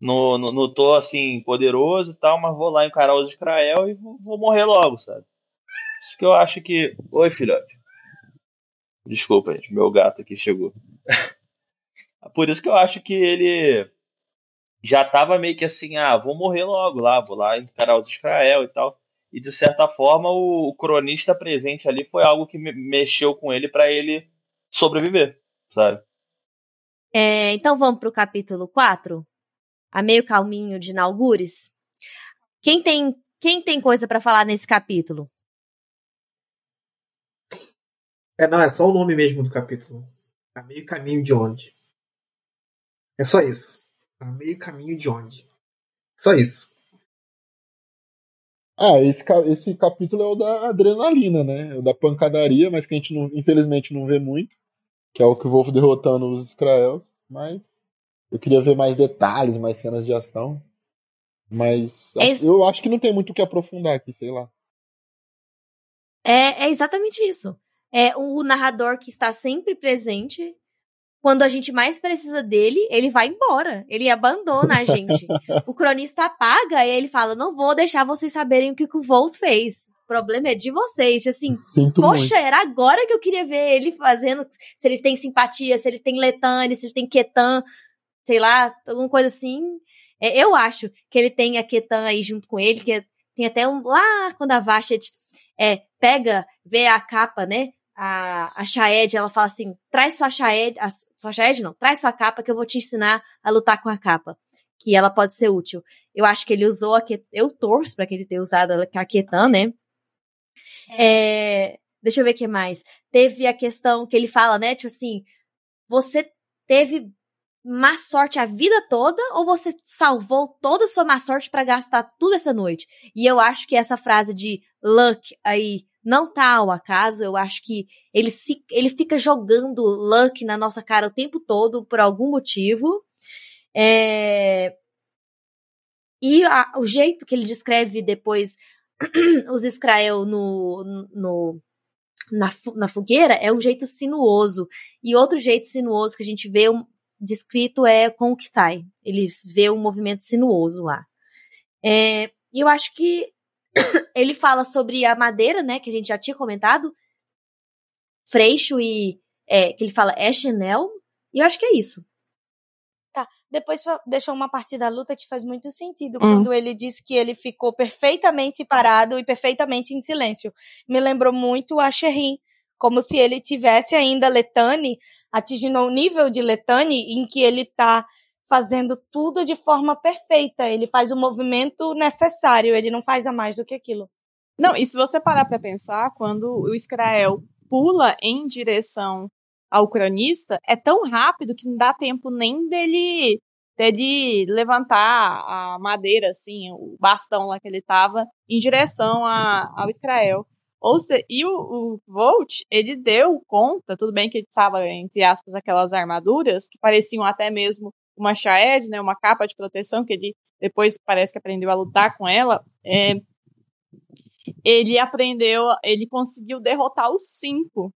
[SPEAKER 5] não, não, não tô assim, poderoso e tal, mas vou lá encarar os Israel e vou, vou morrer logo, sabe? Isso que eu acho que. Oi, filhote. Desculpa, gente, meu gato aqui chegou. Por isso que eu acho que ele já tava meio que assim, ah, vou morrer logo lá, vou lá encarar os Israel e tal. E de certa forma o, o cronista presente ali foi algo que me, mexeu com ele para ele sobreviver, sabe?
[SPEAKER 1] É, então vamos pro capítulo 4? A meio calminho de Naugures. Quem tem, quem tem coisa para falar nesse capítulo?
[SPEAKER 2] É, não, é só o nome mesmo do capítulo. A meio caminho de onde? É só isso. A meio caminho de onde? Só isso.
[SPEAKER 8] Ah, esse, esse capítulo é o da adrenalina, né? É o da pancadaria, mas que a gente não- infelizmente não vê muito. Que é o que o Wolf derrotando os Israel. Mas eu queria ver mais detalhes, mais cenas de ação. Mas acho-
[SPEAKER 1] Esse-
[SPEAKER 8] eu acho que não tem muito o que aprofundar aqui, sei lá.
[SPEAKER 1] É, é exatamente isso. É o narrador que está sempre presente. Quando a gente mais precisa dele, ele vai embora. Ele abandona a gente. o cronista apaga e ele fala: Não vou deixar vocês saberem o que, que o Volt fez. O problema é de vocês. Assim,
[SPEAKER 8] Sinto
[SPEAKER 1] poxa,
[SPEAKER 8] muito.
[SPEAKER 1] era agora que eu queria ver ele fazendo. Se ele tem simpatia, se ele tem letane, se ele tem ketan, sei lá, alguma coisa assim. É, eu acho que ele tem a ketan aí junto com ele, que tem até um. Lá quando a Vashet é, pega, vê a capa, né? A, a Shaed, ela fala assim: traz sua Shaed, a, sua Shaed não, traz sua capa que eu vou te ensinar a lutar com a capa. Que ela pode ser útil. Eu acho que ele usou a Ketan, eu torço pra que ele tenha usado a Ketan, né? É, deixa eu ver o que mais. Teve a questão que ele fala, né? Tipo assim, você teve má sorte a vida toda ou você salvou toda a sua má sorte pra gastar tudo essa noite? E eu acho que essa frase de luck aí não tá ao acaso. Eu acho que ele, se, ele fica jogando luck na nossa cara o tempo todo por algum motivo. É... E a- o jeito que ele descreve depois os Israel no, no, na, na fogueira é um jeito sinuoso. E outro jeito sinuoso que a gente vê descrito é com o Kitai. Ele vê um movimento sinuoso lá. É, e eu acho que ele fala sobre a madeira, né, que a gente já tinha comentado. Freixo e. é, que ele fala é Chanel. E eu acho que é isso.
[SPEAKER 3] Depois fa- deixou uma parte da luta que faz muito sentido,
[SPEAKER 4] Hum.
[SPEAKER 3] quando ele disse que ele ficou perfeitamente parado e perfeitamente em silêncio. Me lembrou muito a Sherrin, como se ele tivesse ainda Letane, atingindo um nível de Letane em que ele tá fazendo tudo de forma perfeita. Ele faz o movimento necessário, ele não faz a mais do que aquilo.
[SPEAKER 4] Não, e se você parar pra pensar, quando o Israel pula em direção ao cronista, é tão rápido que não dá tempo nem dele, dele levantar a madeira, assim, o bastão lá que ele tava, em direção a, ao Israel. Ou se, e o, o Volt, ele deu conta, tudo bem que ele estava, entre aspas, aquelas armaduras que pareciam até mesmo uma Shaed, né, uma capa de proteção, que ele depois parece que aprendeu a lutar com ela. É, ele aprendeu, ele conseguiu derrotar os cinco.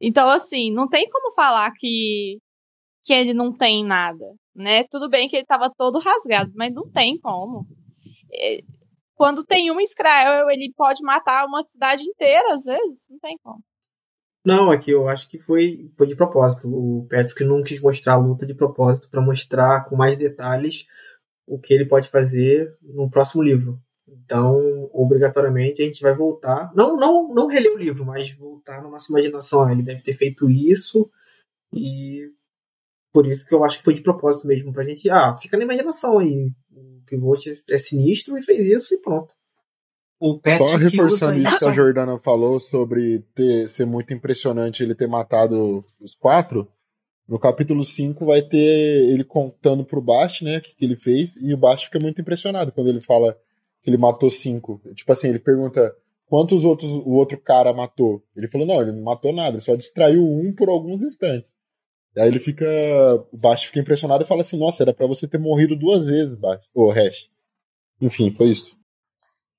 [SPEAKER 4] Então, assim, não tem como falar que, que ele não tem nada, né? Tudo bem que ele estava todo rasgado, mas não tem como. É, quando tem um Skrael, ele pode matar uma cidade inteira, às vezes, não tem como.
[SPEAKER 2] Não, aqui eu acho que foi, foi de propósito. O Patrick não quis mostrar a luta de propósito para mostrar com mais detalhes o que ele pode fazer no próximo livro. Então, obrigatoriamente, a gente vai voltar. Não, não, não reler o livro, mas voltar na nossa imaginação. Ah, ele deve ter feito isso. E por isso que eu acho que foi de propósito mesmo. Pra gente. Ah, fica na imaginação aí. O Pivot é sinistro e fez isso e pronto.
[SPEAKER 8] O Só reforçando isso que a Jordana falou sobre ter, ser muito impressionante ele ter matado os quatro. No capítulo 5 vai ter ele contando pro Bast, né, o que, que ele fez, e o Bast fica muito impressionado quando ele fala que ele matou cinco. Tipo assim, ele pergunta quantos outros o outro cara matou. Ele falou, não, ele não matou nada, ele só distraiu um por alguns instantes. E aí ele fica. O Baixo fica impressionado e fala assim, nossa, era para você ter morrido duas vezes, Baixo. Ô, Hash. Enfim, foi isso.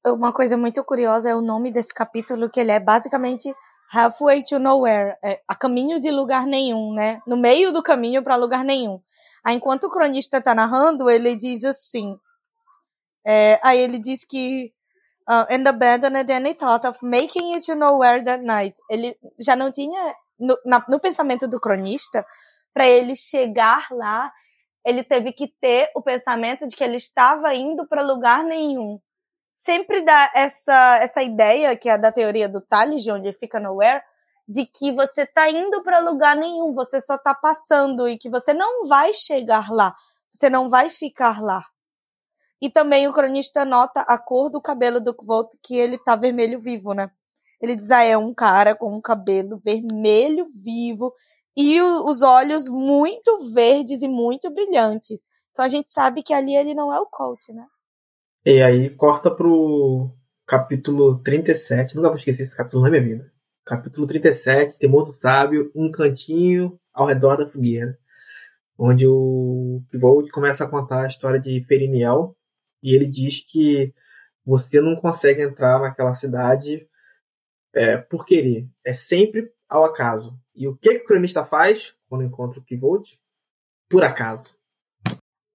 [SPEAKER 3] Uma coisa muito curiosa é o nome desse capítulo, que ele é basicamente Halfway to Nowhere, é, a caminho de lugar nenhum, né? No meio do caminho para lugar nenhum. Aí, enquanto o cronista está narrando, ele diz assim: é, aí ele diz que uh, and abandoned any thought of making it to nowhere that night. Ele já não tinha no, na, no pensamento do cronista para ele chegar lá, ele teve que ter o pensamento de que ele estava indo para lugar nenhum. Sempre dá essa essa ideia que é da teoria do Tales, onde fica nowhere, de que você está indo para lugar nenhum, você só está passando e que você não vai chegar lá, você não vai ficar lá. E também o cronista nota a cor do cabelo do Kvolt, que ele tá vermelho vivo, né? Ele diz, ah, é um cara com um cabelo vermelho vivo e o, os olhos muito verdes e muito brilhantes. Então a gente sabe que ali ele não é o Colt, né?
[SPEAKER 2] E aí corta pro capítulo 37, nunca vou esquecer esse capítulo na minha vida. Capítulo 37, Temor do Sábio, um cantinho ao redor da fogueira. Onde o Kvold começa a contar a história de Feriniel, e ele diz que você não consegue entrar naquela cidade é, por querer. É sempre ao acaso. E o que, que o cronista faz quando encontra o Kivold? Por acaso.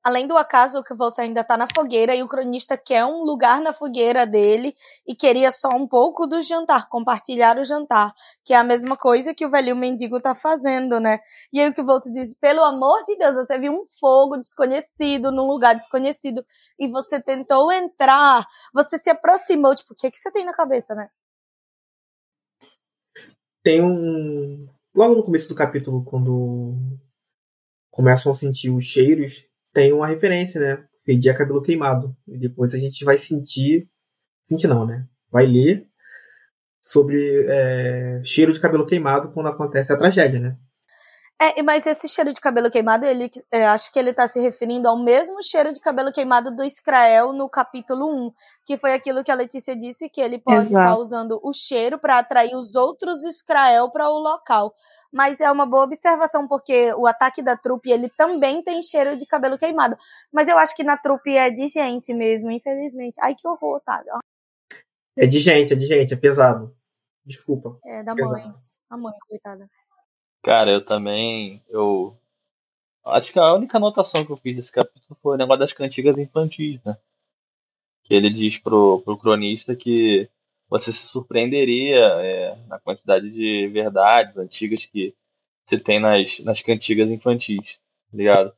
[SPEAKER 3] Além do acaso, o Kvold ainda está na fogueira e o cronista quer um lugar na fogueira dele e queria só um pouco do jantar, compartilhar o jantar, que é a mesma coisa que o velho mendigo está fazendo, né? E aí o Kvold diz: pelo amor de Deus, você viu um fogo desconhecido num lugar desconhecido e você tentou entrar, você se aproximou, tipo, o que, que você tem na cabeça, né?
[SPEAKER 2] Tem um. Logo no começo do capítulo, quando começam a sentir os cheiros, tem uma referência, né? Fedir a cabelo queimado. E depois a gente vai sentir. Sentir não, né? Vai ler sobre é, cheiro de cabelo queimado quando acontece a tragédia, né?
[SPEAKER 3] É, mas esse cheiro de cabelo queimado, ele, é, acho que ele está se referindo ao mesmo cheiro de cabelo queimado do Scrael no capítulo 1, que foi aquilo que a Letícia disse, que ele pode estar tá usando o cheiro para atrair os outros Scrael para o local. Mas é uma boa observação, porque o ataque da trupe, ele também tem cheiro de cabelo queimado. Mas eu acho que na trupe é de gente mesmo, infelizmente. Ai, que horror, tá?
[SPEAKER 2] É de gente, é de gente, é pesado. Desculpa.
[SPEAKER 3] É, da pesado. mãe. A mãe, coitada.
[SPEAKER 5] Cara, eu também. Eu. Acho que a única anotação que eu fiz desse capítulo foi o negócio das cantigas infantis, né? Que ele diz pro, pro cronista que você se surpreenderia é, na quantidade de verdades antigas que se tem nas, nas cantigas infantis, tá ligado?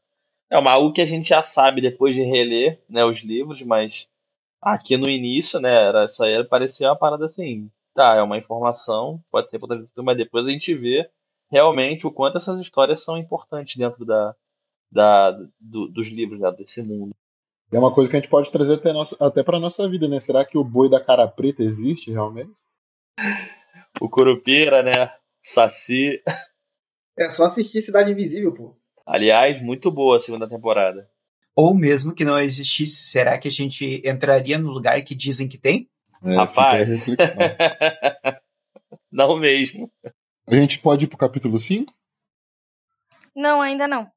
[SPEAKER 5] É uma, algo que a gente já sabe depois de reler né, os livros, mas aqui no início, né, era, isso aí parecia uma parada assim, tá, é uma informação, pode ser importante, mas depois a gente vê realmente o quanto essas histórias são importantes dentro da, da, do, dos livros né, desse mundo.
[SPEAKER 8] É uma coisa que a gente pode trazer até, nossa, até para nossa vida, né? Será que o boi da cara preta existe realmente?
[SPEAKER 5] O Curupira, né? Saci.
[SPEAKER 2] É só assistir Cidade Invisível, pô.
[SPEAKER 5] Aliás, muito boa a segunda temporada.
[SPEAKER 7] Ou mesmo que não existisse, será que a gente entraria no lugar que dizem que tem?
[SPEAKER 8] É,
[SPEAKER 5] Rapaz.
[SPEAKER 8] fica a reflexão.
[SPEAKER 5] Não mesmo.
[SPEAKER 8] A gente pode ir pro capítulo 5?
[SPEAKER 3] Não, ainda não.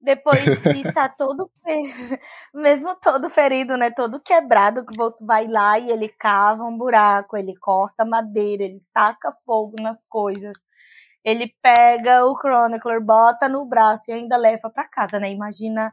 [SPEAKER 3] Depois de tá todo fe- mesmo todo ferido, né, todo quebrado, que vai lá e ele cava um buraco, ele corta madeira, ele taca fogo nas coisas. Ele pega o Chronicler, bota no braço e ainda leva pra casa, né? Imagina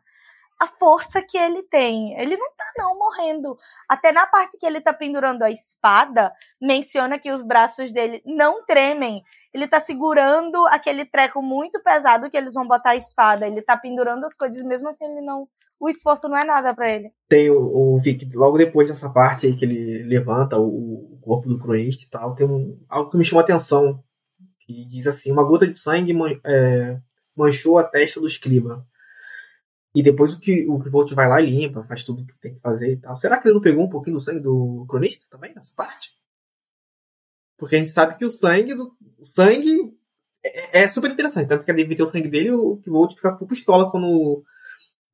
[SPEAKER 3] a força que ele tem. Ele não tá não morrendo. Até na parte que ele tá pendurando a espada, menciona que os braços dele não tremem. Ele tá segurando aquele treco muito pesado que eles vão botar a espada. Ele tá pendurando as coisas, mesmo assim ele não. O esforço não é nada pra ele.
[SPEAKER 2] Tem o, o Vic, logo depois dessa parte aí que ele levanta o, o corpo do cronista e tal, tem um, algo que me chamou a atenção. Que diz assim: uma gota de sangue man- é, manchou a testa do escriba. E depois o que o Volt vai lá e limpa, faz tudo que tem que fazer e tal. Será que ele não pegou um pouquinho do sangue do cronista também nessa parte? Porque a gente sabe que o sangue do o sangue é, é super interessante, tanto que ele deve ter o sangue dele, o Volt fica com pistola quando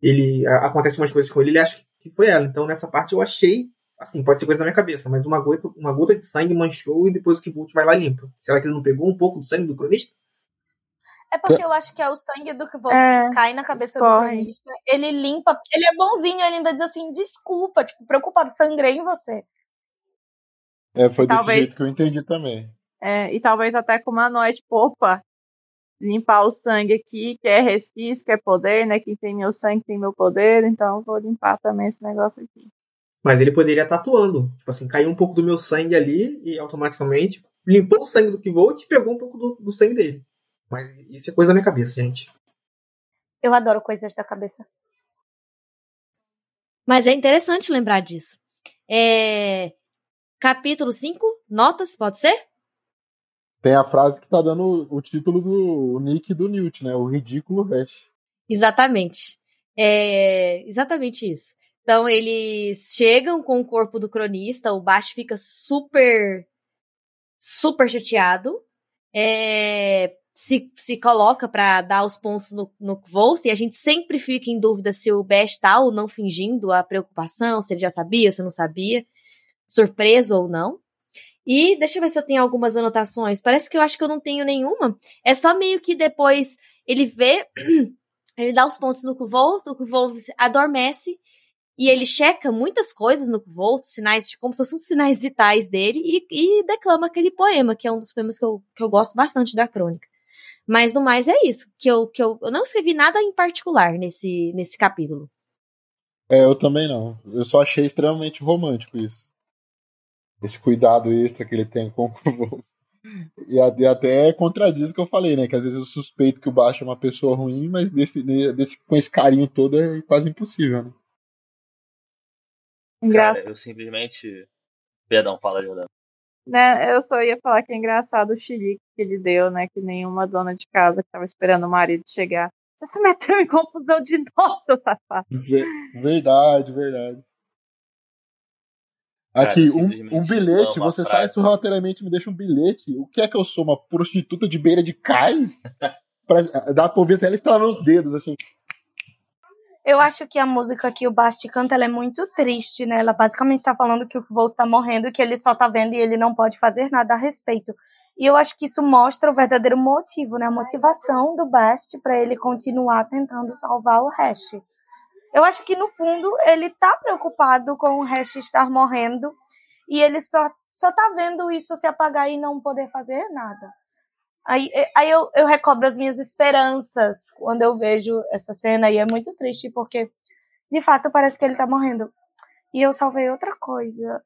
[SPEAKER 2] ele a- acontece umas coisas com ele, ele acha que foi ela. Então nessa parte eu achei, assim, pode ser coisa da minha cabeça, mas uma gota, uma gota de sangue manchou e depois o Kivult vai lá e limpa. Será que ele não pegou um pouco do sangue do cronista?
[SPEAKER 3] É porque eu acho que é o sangue do Kvolt
[SPEAKER 6] É,
[SPEAKER 3] que cai na cabeça do
[SPEAKER 6] escorre.
[SPEAKER 3] cronista. Ele limpa, ele é bonzinho, ele ainda diz assim, desculpa, tipo, preocupado, sangrei em você.
[SPEAKER 8] É, foi desse
[SPEAKER 6] Talvez.
[SPEAKER 8] jeito que eu entendi também.
[SPEAKER 6] É, e talvez até com uma noite, tipo, opa, limpar o sangue aqui, que é resquício, que é poder, né? Quem tem meu sangue tem meu poder, então vou limpar também esse negócio aqui.
[SPEAKER 2] Mas ele poderia estar atuando. Tipo assim, caiu um pouco do meu sangue ali e automaticamente limpou o sangue do Kivult e pegou um pouco do, do sangue dele. Mas isso é coisa da minha cabeça, gente.
[SPEAKER 3] Eu adoro coisas da cabeça.
[SPEAKER 1] Mas é interessante lembrar disso. É... Capítulo 5, notas, pode ser?
[SPEAKER 8] Tem a frase que tá dando o título do nick do Newt, né? O ridículo hash.
[SPEAKER 1] Exatamente. É exatamente isso. Então eles chegam com o corpo do cronista, o Bash fica super, super chateado, é, se, se coloca pra dar os pontos no, no Volt, e a gente sempre fica em dúvida se o Bash tá ou não fingindo a preocupação, se ele já sabia, se não sabia, surpreso ou não. E deixa eu ver se eu tenho algumas anotações. Parece que eu acho que eu não tenho nenhuma. É só meio que depois ele vê ele dá os pontos no Kvolt, o Kvolt adormece e ele checa muitas coisas no Kvolt, sinais, como se fossem os sinais vitais dele, e, e declama aquele poema, que é um dos poemas que eu, que eu gosto bastante da crônica. Mas no mais é isso, que eu, que eu, eu não escrevi nada em particular nesse, nesse capítulo.
[SPEAKER 8] É, eu também não. Eu só achei extremamente romântico isso. Esse cuidado extra que ele tem com o Wolf. E até contradiz o que eu falei, né? Que às vezes eu suspeito que o Baixo é uma pessoa ruim, mas desse, desse, com esse carinho todo é quase impossível, né?
[SPEAKER 6] Engra...
[SPEAKER 5] Cara, eu simplesmente. Perdão, fala, Jordão.
[SPEAKER 6] Né, eu só ia falar que é engraçado o xilique que ele deu, né? Que nenhuma dona de casa que tava esperando o marido chegar. Você se meteu em confusão de novo, seu safado.
[SPEAKER 8] Ver- Verdade, verdade.
[SPEAKER 5] Cara,
[SPEAKER 8] Aqui,
[SPEAKER 5] eu
[SPEAKER 8] um, um bilhete, você
[SPEAKER 5] frase.
[SPEAKER 8] sai sorrateiramente e me deixa um bilhete. O que é que eu sou? Uma prostituta de beira de cais? pra, dá pra ouvir até ela estalar nos dedos, assim.
[SPEAKER 3] Eu acho que a música que o Basti canta ela é muito triste, né? Ela basicamente está falando que o Volt tá morrendo, que ele só tá vendo e ele não pode fazer nada a respeito. E eu acho que isso mostra o verdadeiro motivo, né? A motivação do Bast para ele continuar tentando salvar o Hash. Eu acho que no fundo ele tá preocupado com o Hash estar morrendo e ele só só tá vendo isso se apagar e não poder fazer nada. Aí, aí eu, eu recobro as minhas esperanças quando eu vejo essa cena e é muito triste porque, de fato, parece que ele tá morrendo. E eu salvei outra coisa.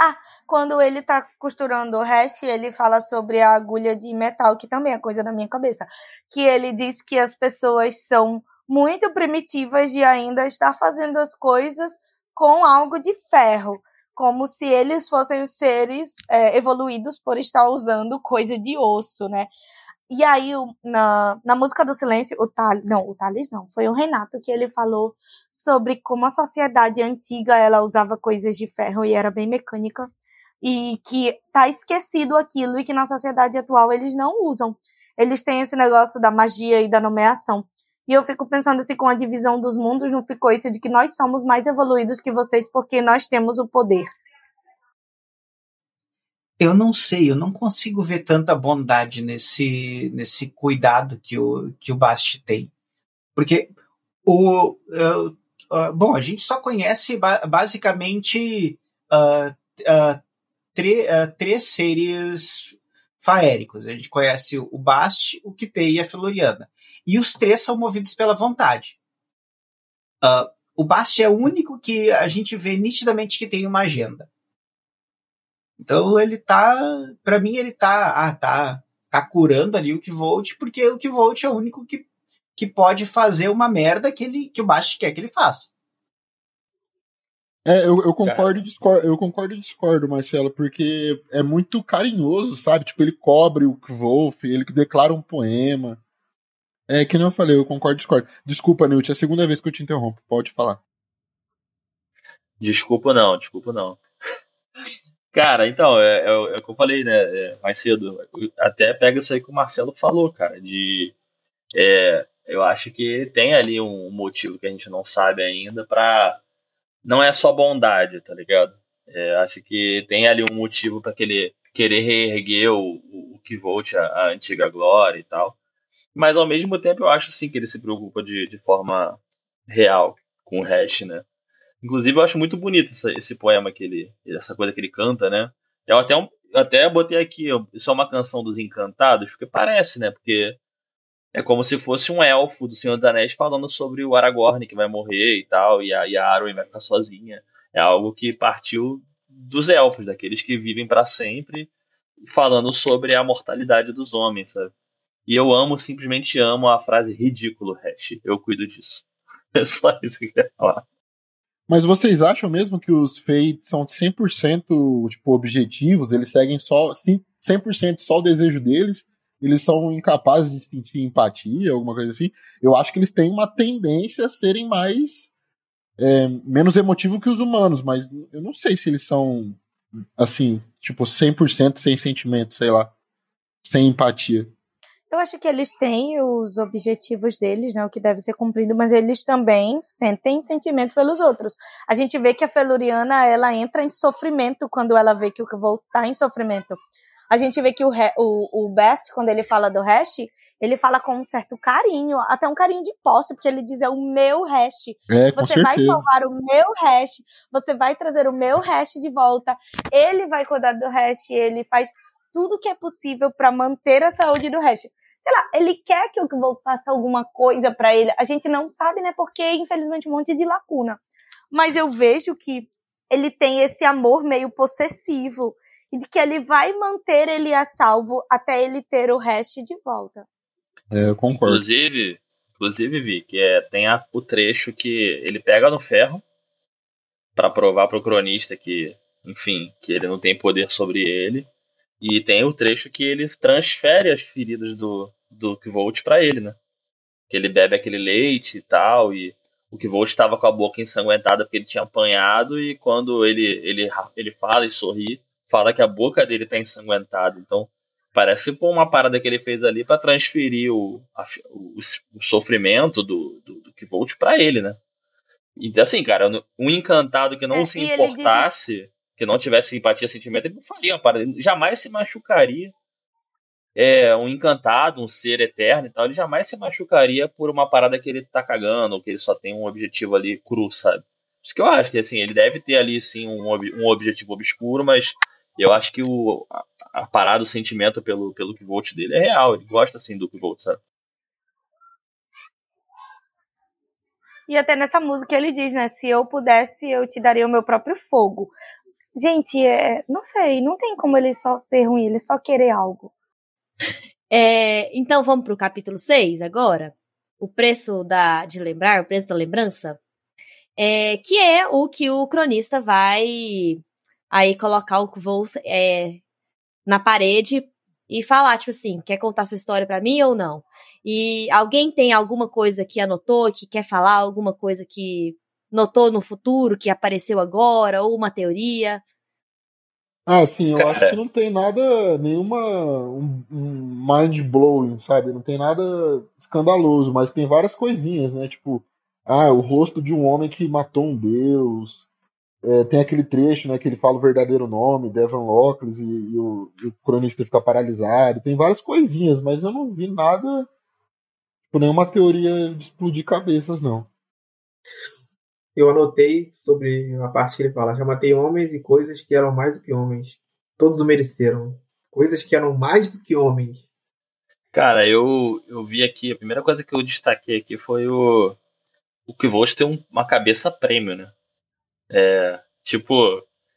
[SPEAKER 3] Ah, quando ele tá costurando o hash, ele fala sobre a agulha de metal, que também é coisa da minha cabeça. Que ele diz que as pessoas são muito primitivas de ainda estar fazendo as coisas com algo de ferro como se eles fossem os seres é, evoluídos por estar usando coisa de osso, né? E aí, na, na música do silêncio, o Thales, não, o Thales não, foi o Renato que ele falou sobre como a sociedade antiga, ela usava coisas de ferro e era bem mecânica, e que tá esquecido aquilo e que na sociedade atual eles não usam. Eles têm esse negócio da magia e da nomeação. E eu fico pensando se com a divisão dos mundos não ficou isso de que nós somos mais evoluídos que vocês porque nós temos o poder.
[SPEAKER 7] Eu não sei, eu não consigo ver tanta bondade nesse, nesse cuidado que o, que o Bast tem. Porque o. Uh, uh, bom, a gente só conhece ba basicamente uh, três seres faéricos. A gente conhece o Bast, o Kipei e a Feluriana. E os três são movidos pela vontade. o Bast é o único que a gente vê nitidamente que tem uma agenda. Então ele tá, para mim ele tá, ah, tá, tá curando ali o Kvolt, porque o Kvolt é o único que, que pode fazer uma merda que ele que o Bast quer que ele faça.
[SPEAKER 8] É, eu, eu concordo e discordo, eu concordo e discordo, Marcelo, porque é muito carinhoso, sabe? Tipo, ele cobre o Kvolf, ele declara um poema. É, que nem eu falei, eu concordo e discordo. Desculpa, Newt, é a segunda vez que eu te interrompo, pode falar.
[SPEAKER 5] Desculpa não, desculpa não. Cara, então, é, é, é o que eu falei, né, é, mais cedo. Até pega isso aí que o Marcelo falou, cara, de. É, eu acho que tem ali um motivo que a gente não sabe ainda pra. Não é só bondade, tá ligado? É, acho que tem ali um motivo para ele querer reerguer o, o, volte a, a, antiga glória e tal. Mas ao mesmo tempo eu acho sim que ele se preocupa de, de forma real com o hash, né? Inclusive, eu acho muito bonito esse, esse poema que ele. essa coisa que ele canta, né? Eu até, eu até botei aqui, isso é uma canção dos encantados, porque parece, né? Porque é como se fosse um elfo do Senhor dos Anéis falando sobre o Aragorn que vai morrer e tal, e a, e a Arwen vai ficar sozinha. É algo que partiu dos elfos, daqueles que vivem para sempre, falando sobre a mortalidade dos homens, sabe? E eu amo, simplesmente amo a frase ridículo, Hash. Eu cuido disso. É só isso que eu queria falar.
[SPEAKER 8] Mas vocês acham mesmo que os Fates são 100% tipo, objetivos? Eles seguem só 100% só o desejo deles? Eles são incapazes de sentir empatia, alguma coisa assim? Eu acho que eles têm uma tendência a serem mais. É, menos emotivos que os humanos, mas eu não sei se eles são, assim, tipo, 100% sem sentimento, sei lá. Sem empatia.
[SPEAKER 3] Eu acho que eles têm os objetivos deles, né, o que deve ser cumprido, mas eles também sentem sentimento pelos outros. A gente vê que a Feluriana, ela entra em sofrimento quando ela vê que o Kvolt está em sofrimento. A gente vê que o, o, o Best, quando ele fala do Hash, ele fala com um certo carinho, até um carinho de posse, porque ele diz é o meu Hash.
[SPEAKER 8] É,
[SPEAKER 3] você vai salvar o meu Hash, você vai trazer o meu Hash de volta, ele vai cuidar do Hash, ele faz tudo que é possível para manter a saúde do Hash sei lá, ele quer que Kvolt faça alguma coisa para ele. A gente não sabe, né? Porque, infelizmente, um monte de lacuna. Mas eu vejo que ele tem esse amor meio possessivo e de que ele vai manter ele a salvo até ele ter o resto de volta.
[SPEAKER 8] É, eu concordo.
[SPEAKER 5] Inclusive, inclusive vi que é, tem a, o trecho que ele pega no ferro para provar pro cronista que, enfim, que ele não tem poder sobre ele. E tem o trecho que ele transfere as feridas do, do Kvolt para ele, né? Que ele bebe aquele leite e tal, e o Kvolt estava com a boca ensanguentada porque ele tinha apanhado, e quando ele, ele, ele fala e sorri, fala que a boca dele tá ensanguentada. Então, parece uma parada que ele fez ali para transferir o, a, o, o, sofrimento do, do, do Kvolt pra ele, né? Então, assim, cara, um encantado que não é, se importasse que não tivesse simpatia, sentimento, ele não faria uma parada. Ele jamais se machucaria. É um encantado, um ser eterno e tal, ele jamais se machucaria por uma parada que ele tá cagando, ou que ele só tem um objetivo ali cru, sabe? Isso que eu acho que assim, ele deve ter ali sim um, um objetivo obscuro, mas eu acho que o, a, a parada, o sentimento pelo, pelo Kvolt dele é real. Ele gosta assim do Kvolt, sabe?
[SPEAKER 3] E até nessa música ele diz, né? Se eu pudesse, eu te daria o meu próprio fogo. Gente, é, não sei, não tem como ele só ser ruim, ele só querer algo.
[SPEAKER 1] É, então vamos para o capítulo 6 agora. O preço da, de lembrar, o preço da lembrança. É, que é o que o cronista vai aí colocar o Wolf é, na parede e falar, tipo assim, quer contar sua história para mim ou não? E alguém tem alguma coisa que anotou, que quer falar, alguma coisa que notou no futuro, que apareceu agora, ou uma teoria.
[SPEAKER 8] Ah, sim, eu
[SPEAKER 5] Cara.
[SPEAKER 8] acho que não tem nada, nenhuma um, um mind blowing, sabe? Não tem nada escandaloso, mas tem várias coisinhas, né? Tipo, ah, o rosto de um homem que matou um deus. É, tem aquele trecho, né, que ele fala o verdadeiro nome, Devon Lockless, e, e o, e o cronista fica paralisado. Tem várias coisinhas, mas eu não vi nada, tipo, nenhuma teoria de explodir cabeças, não.
[SPEAKER 2] Eu anotei sobre a parte que ele fala: já matei homens e coisas que eram mais do que homens. Todos o mereceram. Coisas que eram mais do que homens.
[SPEAKER 5] Cara, eu, eu vi aqui, a primeira coisa que eu destaquei aqui foi o, o Kvolt ter um- uma cabeça prêmio, né? É, tipo,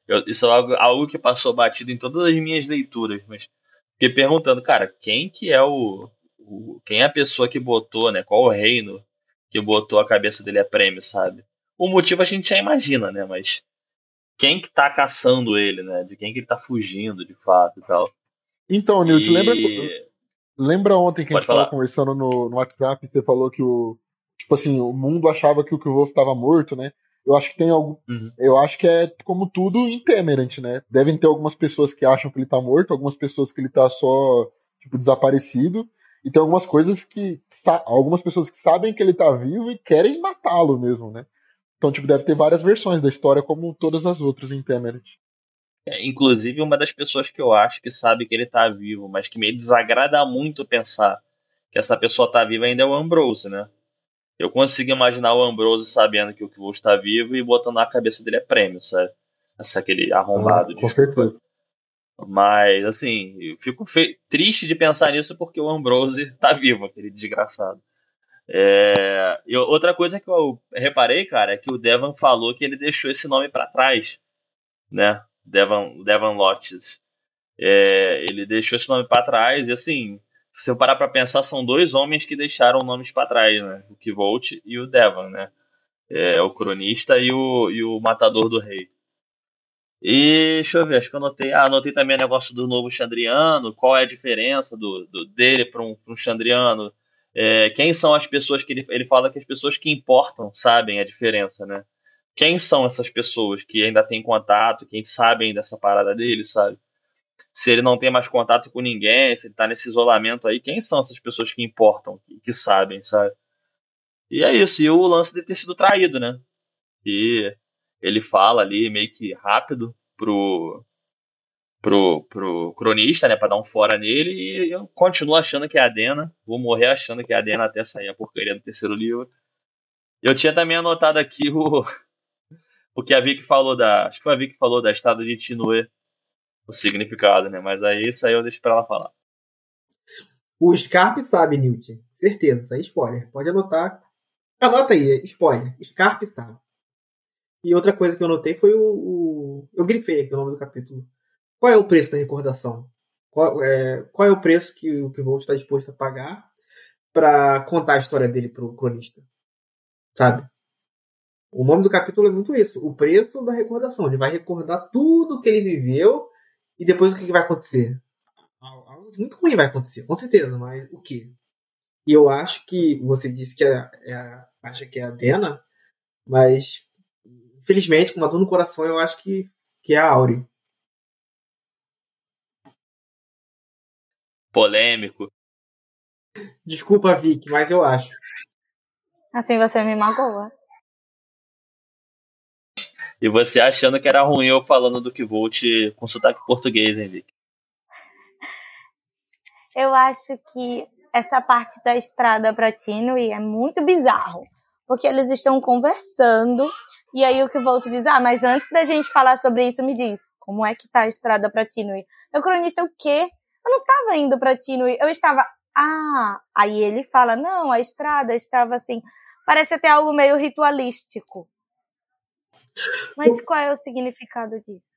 [SPEAKER 5] eu- isso é algo, algo que passou batido em todas as minhas leituras, mas fiquei perguntando, cara, quem que é o, o- quem é a pessoa que botou, né? Qual o reino que botou a cabeça dele a prêmio, sabe? O motivo a gente já imagina, né? Mas quem que tá caçando ele, né? De quem que ele tá fugindo, de fato e tal.
[SPEAKER 8] Então, Newt,
[SPEAKER 5] E-
[SPEAKER 8] lembra, lembra ontem que a
[SPEAKER 5] Pode
[SPEAKER 8] gente tava
[SPEAKER 5] falar.
[SPEAKER 8] conversando no, no WhatsApp você falou que o. Tipo assim, o mundo achava que o Kvolf estava morto, né? Eu acho que tem algum.
[SPEAKER 5] Uhum.
[SPEAKER 8] Eu acho que é como tudo em Temerant, né? Devem ter algumas pessoas que acham que ele tá morto, algumas pessoas que ele tá só, tipo, desaparecido. E tem algumas coisas que. Algumas pessoas que sabem que ele tá vivo e querem matá-lo mesmo, né? Então, tipo, deve ter várias versões da história, como todas as outras em Temerant.
[SPEAKER 5] É, inclusive, uma das pessoas que eu acho que sabe que ele tá vivo, mas que me desagrada muito pensar que essa pessoa tá viva ainda é o Ambrose, né? Eu consigo imaginar o Ambrose sabendo que o Kvolt está vivo e botando na cabeça dele é prêmio, sabe? Essa aquele arrombado.
[SPEAKER 8] Ah, com
[SPEAKER 5] desculpa.
[SPEAKER 8] certeza.
[SPEAKER 5] Mas, assim, eu fico triste de pensar nisso porque o Ambrose tá vivo, aquele desgraçado. É, e outra coisa que eu reparei, cara, é que o Devon falou que ele deixou esse nome pra trás, né? Devon, Devon Lottis. É, ele deixou esse nome pra trás e, assim, se eu parar pra pensar, são dois homens que deixaram nomes pra trás, né? O Kivolt e o Devon, né? É, o cronista e o, e o matador do rei. E deixa eu ver, acho que eu anotei. Ah, anotei também o negócio do novo Chandriano, qual é a diferença do, do- dele para um, pra um Chandriano. É, quem são as pessoas que ele, ele fala que as pessoas que importam sabem a diferença, né? Quem são essas pessoas que ainda têm contato, que sabem dessa parada dele, sabe? Se ele não tem mais contato com ninguém, se ele tá nesse isolamento aí, quem são essas pessoas que importam, que, que sabem, sabe? E é isso, e o lance de ter sido traído, né? E ele fala ali meio que rápido pro, pro, pro cronista, né, pra dar um fora nele, e eu continuo achando que é a Dena, vou morrer achando que é a Dena até sair a porcaria do terceiro livro. Eu tinha também anotado aqui o, o que a Vicky falou da, acho que foi a Vicky que falou da estrada de Tinue, o significado, né, mas aí isso aí eu deixo pra ela falar.
[SPEAKER 2] O Scarpe sabe, Newt. Certeza, isso aí é spoiler. Pode anotar. Anota aí, spoiler. Scarpe sabe. E outra coisa que eu anotei foi o, o- Eu grifei aqui o nome do capítulo. Qual é o preço da recordação? Qual é, qual é o preço que o Pivot está disposto a pagar para contar a história dele pro cronista? Sabe? O nome do capítulo é muito isso. O preço da recordação. Ele vai recordar tudo que ele viveu e depois o que que vai acontecer. Algo muito ruim vai acontecer, com certeza, mas o que? E eu acho que você disse que é, é a- acha que é a Dena, mas infelizmente, com uma dor no coração, eu acho que, que é a Auri.
[SPEAKER 5] Polêmico.
[SPEAKER 2] Desculpa, Vic, mas eu acho.
[SPEAKER 3] Assim você me magoa.
[SPEAKER 5] E você achando que era ruim eu falando do Kivolt com sotaque português, Vicky?
[SPEAKER 3] Eu acho que essa parte da estrada para Tinui é muito bizarro. Porque eles estão conversando e aí o que diz: Ah, mas antes da gente falar sobre isso, me diz, como é que tá a estrada para Tinui? O cronista, o quê? Eu não estava indo para Tinui, eu estava. Ah, aí ele fala: Não, a estrada estava assim. Parece até algo meio ritualístico. Mas qual é o significado disso?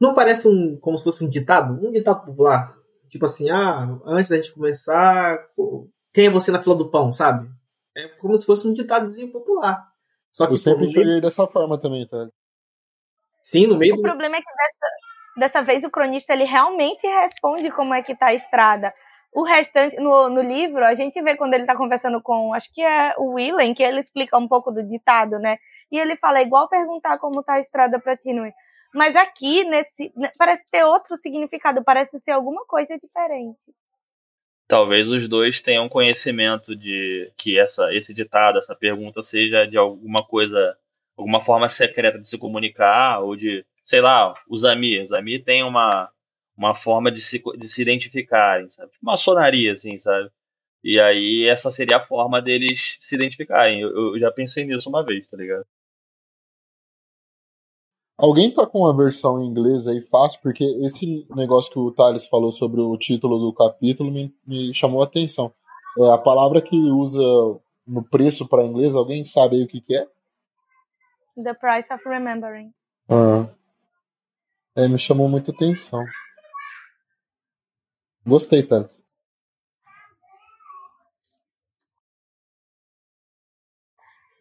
[SPEAKER 2] Não parece um como se fosse um ditado? Um ditado popular. Tipo assim, ah, antes da gente começar, quem é você na fila do pão, sabe? É como se fosse um ditadozinho popular. Só que
[SPEAKER 8] Eu sempre
[SPEAKER 2] meio-
[SPEAKER 8] enxerguei dessa forma também, tá?
[SPEAKER 2] Sim, no meio
[SPEAKER 3] O
[SPEAKER 2] do.
[SPEAKER 3] problema é que dessa, dessa vez o cronista ele realmente responde como é que tá a estrada. O restante, no, no livro, a gente vê quando ele tá conversando com, acho que é o Willen, que ele explica um pouco do ditado, né? E ele fala, é igual perguntar como tá a estrada pra Tinui. Mas aqui, nesse. Parece ter outro significado, parece ser alguma coisa diferente.
[SPEAKER 5] Talvez os dois tenham conhecimento de que essa, esse ditado, essa pergunta seja de alguma coisa, alguma forma secreta de se comunicar, ou de, sei lá, os Ami. Os Ami têm uma, uma forma de se, de se identificarem, sabe? Tipo maçonaria, assim, sabe? E aí essa seria a forma deles se identificarem. Eu, eu já pensei nisso uma vez, tá ligado?
[SPEAKER 8] Alguém tá com uma versão em inglês aí fácil? Porque esse negócio que o Thales falou sobre o título do capítulo me, me chamou a atenção. É, a palavra que usa no preço para inglês, alguém sabe aí o que, que é?
[SPEAKER 3] The Price of Remembering.
[SPEAKER 8] Ah. É, me chamou muita atenção. Gostei, Thales.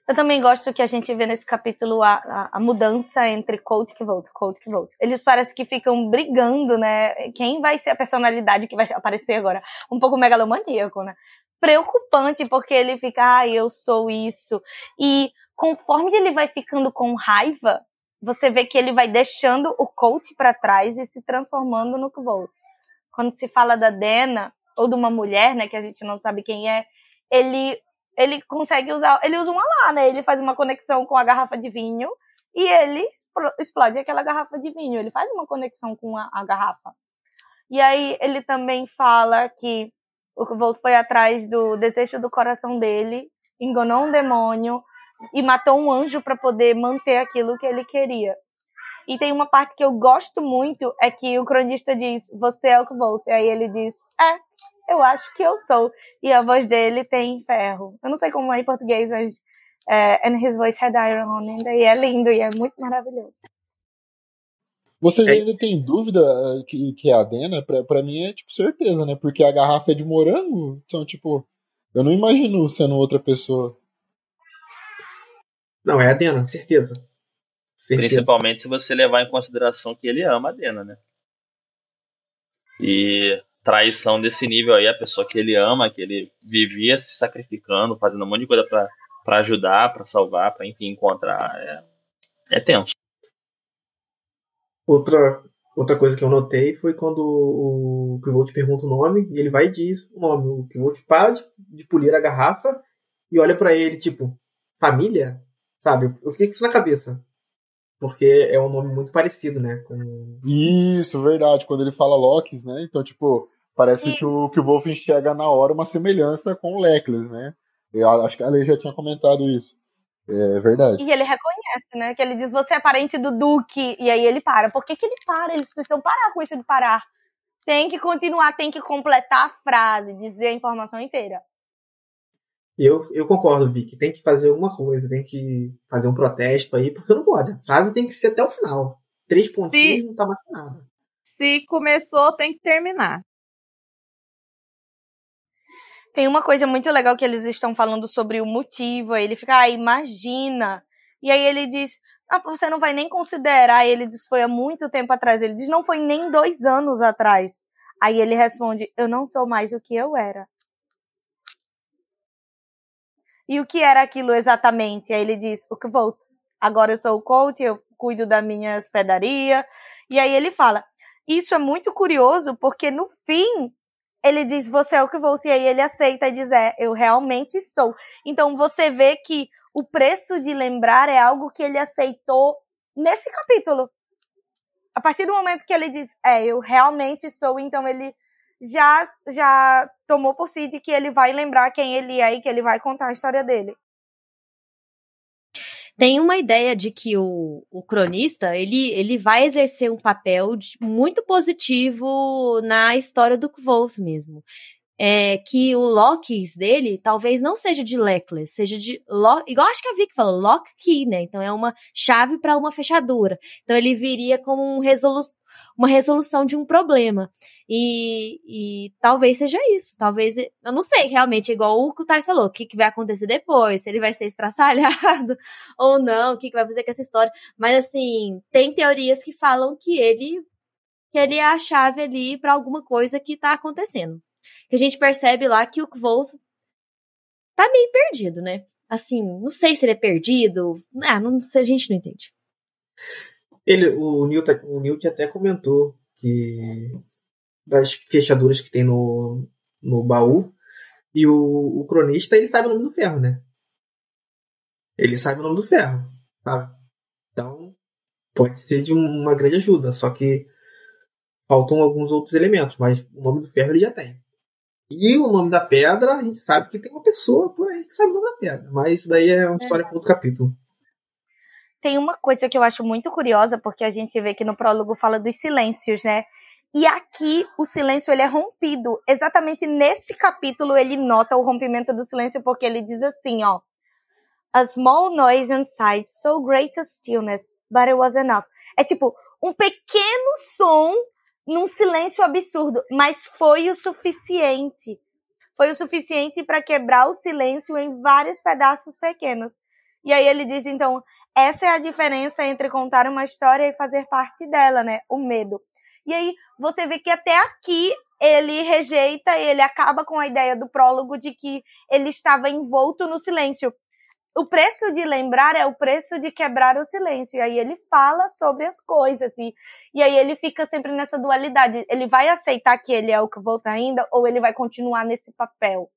[SPEAKER 3] Eu também gosto que a gente vê nesse capítulo a, a, a mudança entre Colt e Volt, Colt e Volt. Eles parecem que ficam brigando, né? Quem vai ser a personalidade que vai aparecer agora? Um pouco megalomaníaco, né? Preocupante, porque ele fica, ah, eu sou isso. E conforme ele vai ficando com raiva, você vê que ele vai deixando o Colt para trás e se transformando no Volt. Quando se fala da Dena, ou de uma mulher, né, que a gente não sabe quem é, ele ele consegue usar, ele usa um alá, né? Ele faz uma conexão com a garrafa de vinho e ele explode aquela garrafa de vinho. Ele faz uma conexão com a, a garrafa. E aí ele também fala que o Volt foi atrás do desejo do coração dele, enganou um demônio e matou um anjo para poder manter aquilo que ele queria. E tem uma parte que eu gosto muito, é que o cronista diz, você é o Volt. E aí ele diz, é, eu acho que eu sou. E a voz dele tem ferro. Eu não sei como é em português, mas. É, and his voice had iron on it. E é lindo e é muito maravilhoso.
[SPEAKER 8] Vocês é. ainda têm dúvida eh, que, que é a Dena? Pra, pra mim é tipo certeza, né? Porque a garrafa é de morango. Então, tipo, eu não imagino sendo outra pessoa.
[SPEAKER 2] Não, é a Dena, certeza.
[SPEAKER 5] Certeza. Principalmente se você levar em consideração que ele ama a Dena, né? E traição desse nível aí, a pessoa que ele ama, que ele vivia se sacrificando, fazendo um monte de coisa para ajudar, para salvar, para enfim encontrar. É, é tenso.
[SPEAKER 2] Outra, outra coisa que eu notei foi quando o Kvolt pergunta o nome e ele vai e diz o nome. O Kvolt para de, de polir a garrafa e olha para ele, tipo, família? Sabe? Eu fiquei com isso na cabeça. Porque é um nome muito parecido, né? Com...
[SPEAKER 8] Isso, verdade. Quando ele fala Locks, né? Então, tipo, Parece que o, que o Wolf enxerga na hora uma semelhança com o Leclerc, né? Eu acho que a Lei já tinha comentado isso. É verdade.
[SPEAKER 3] E ele reconhece, né? Que ele diz, você é parente do Duque. E aí ele para. Por que, que ele para? Eles precisam parar com isso de parar. Tem que continuar, tem que completar a frase, dizer a informação inteira.
[SPEAKER 2] Eu, eu concordo, Vicky. Tem que fazer alguma coisa, tem que fazer um protesto aí, porque não pode. A frase tem que ser até o final. Três pontinhos se, não tá mais nada.
[SPEAKER 4] Se começou, tem que terminar.
[SPEAKER 3] Tem uma coisa muito legal que eles estão falando sobre o motivo. Aí ele fica, ah, imagina. E aí ele diz, ah, você não vai nem considerar. E ele diz, foi há muito tempo atrás. Ele diz, não foi nem dois anos atrás. Aí ele responde, eu não sou mais o que eu era. E o que era aquilo exatamente? Aí ele diz, o que vou. Agora eu sou o coach, eu cuido da minha hospedaria. E aí ele fala, isso é muito curioso porque no fim ele diz, você é o que vou, e aí ele aceita e diz, é, eu realmente sou. Então você vê que o preço de lembrar é algo que ele aceitou nesse capítulo. A partir do momento que ele diz, é, eu realmente sou, então ele já já tomou por si de que ele vai lembrar quem ele é e que ele vai contar a história dele.
[SPEAKER 1] Tem uma ideia de que o, o cronista ele, ele vai exercer um papel de, muito positivo na história do Kvoth mesmo. É, que o Locks dele talvez não seja de Leckless, seja de lock, igual acho que a Vic falou, lock key, né? Então é uma chave para uma fechadura. Então ele viria como um resolu uma resolução de um problema. E, e talvez seja isso. Talvez. Eu não sei realmente, igual o que o Tarso falou, o que, que vai acontecer depois, se ele vai ser estraçalhado ou não, o que, que vai fazer com essa história. Mas assim, tem teorias que falam que ele que ele é a chave ali para alguma coisa que tá acontecendo. Que a gente percebe lá que o Kvolt tá meio perdido, né? Assim, não sei se ele é perdido. Ah, não a gente não entende.
[SPEAKER 2] Ele, o Newt, o Newt até comentou que das fechaduras que tem no, no baú. E o, o cronista, ele sabe o nome do ferro, né? Ele sabe o nome do ferro, sabe? Então, pode ser de uma grande ajuda. Só que faltam alguns outros elementos, mas o nome do ferro ele já tem. E o nome da pedra, a gente sabe que tem uma pessoa por aí que sabe o nome da pedra. Mas isso daí é uma história para outro capítulo.
[SPEAKER 3] Tem uma coisa que eu acho muito curiosa, porque a gente vê que no prólogo fala dos silêncios, né? E aqui o silêncio ele é rompido. Exatamente nesse capítulo ele nota o rompimento do silêncio porque ele diz assim, ó: A small noise inside, so great a stillness, but it was enough. É tipo um pequeno som num silêncio absurdo, mas foi o suficiente. Foi o suficiente para quebrar o silêncio em vários pedaços pequenos. E aí ele diz então, essa é a diferença entre contar uma história e fazer parte dela, né? O medo. E aí você vê que até aqui ele rejeita, ele acaba com a ideia do prólogo de que ele estava envolto no silêncio. O preço de lembrar é o preço de quebrar o silêncio. E aí ele fala sobre as coisas. E, e aí ele fica sempre nessa dualidade. Ele vai aceitar que ele é o que volta ainda ou ele vai continuar nesse papel?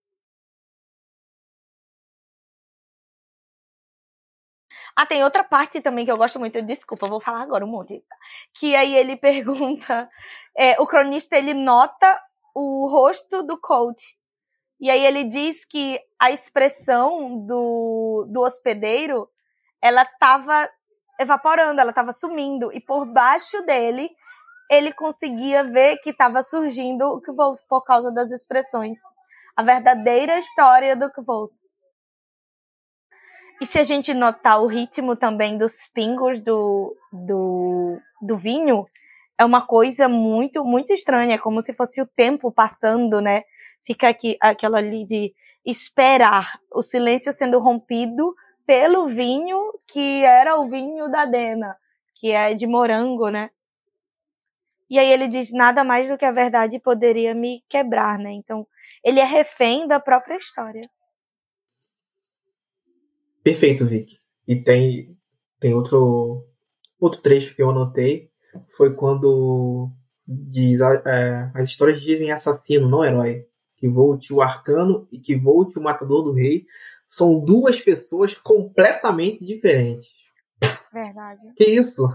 [SPEAKER 3] Ah, tem outra parte também que eu gosto muito. Desculpa, vou falar agora um monte. Que aí ele pergunta. É, o cronista ele nota o rosto do coach. E aí ele diz que a expressão do, do hospedeiro ela estava evaporando, ela estava sumindo. E por baixo dele ele conseguia ver que estava surgindo o que por causa das expressões. A verdadeira história do Kvolt. E se a gente notar o ritmo também dos pingos do, do, do vinho, é uma coisa muito, muito estranha, é como se fosse o tempo passando, né? Fica aqui aquela ali de esperar o silêncio sendo rompido pelo vinho que era o vinho da Dena, que é de morango, né? E aí ele diz nada mais do que a verdade poderia me quebrar, né? Então, ele é refém da própria história.
[SPEAKER 2] Perfeito, Vic. E tem, tem outro, outro trecho que eu anotei. Foi quando diz, é, as histórias dizem assassino, não herói. Que Volt o arcano e que Volt o matador do rei são duas pessoas completamente diferentes.
[SPEAKER 3] Verdade.
[SPEAKER 2] Que isso?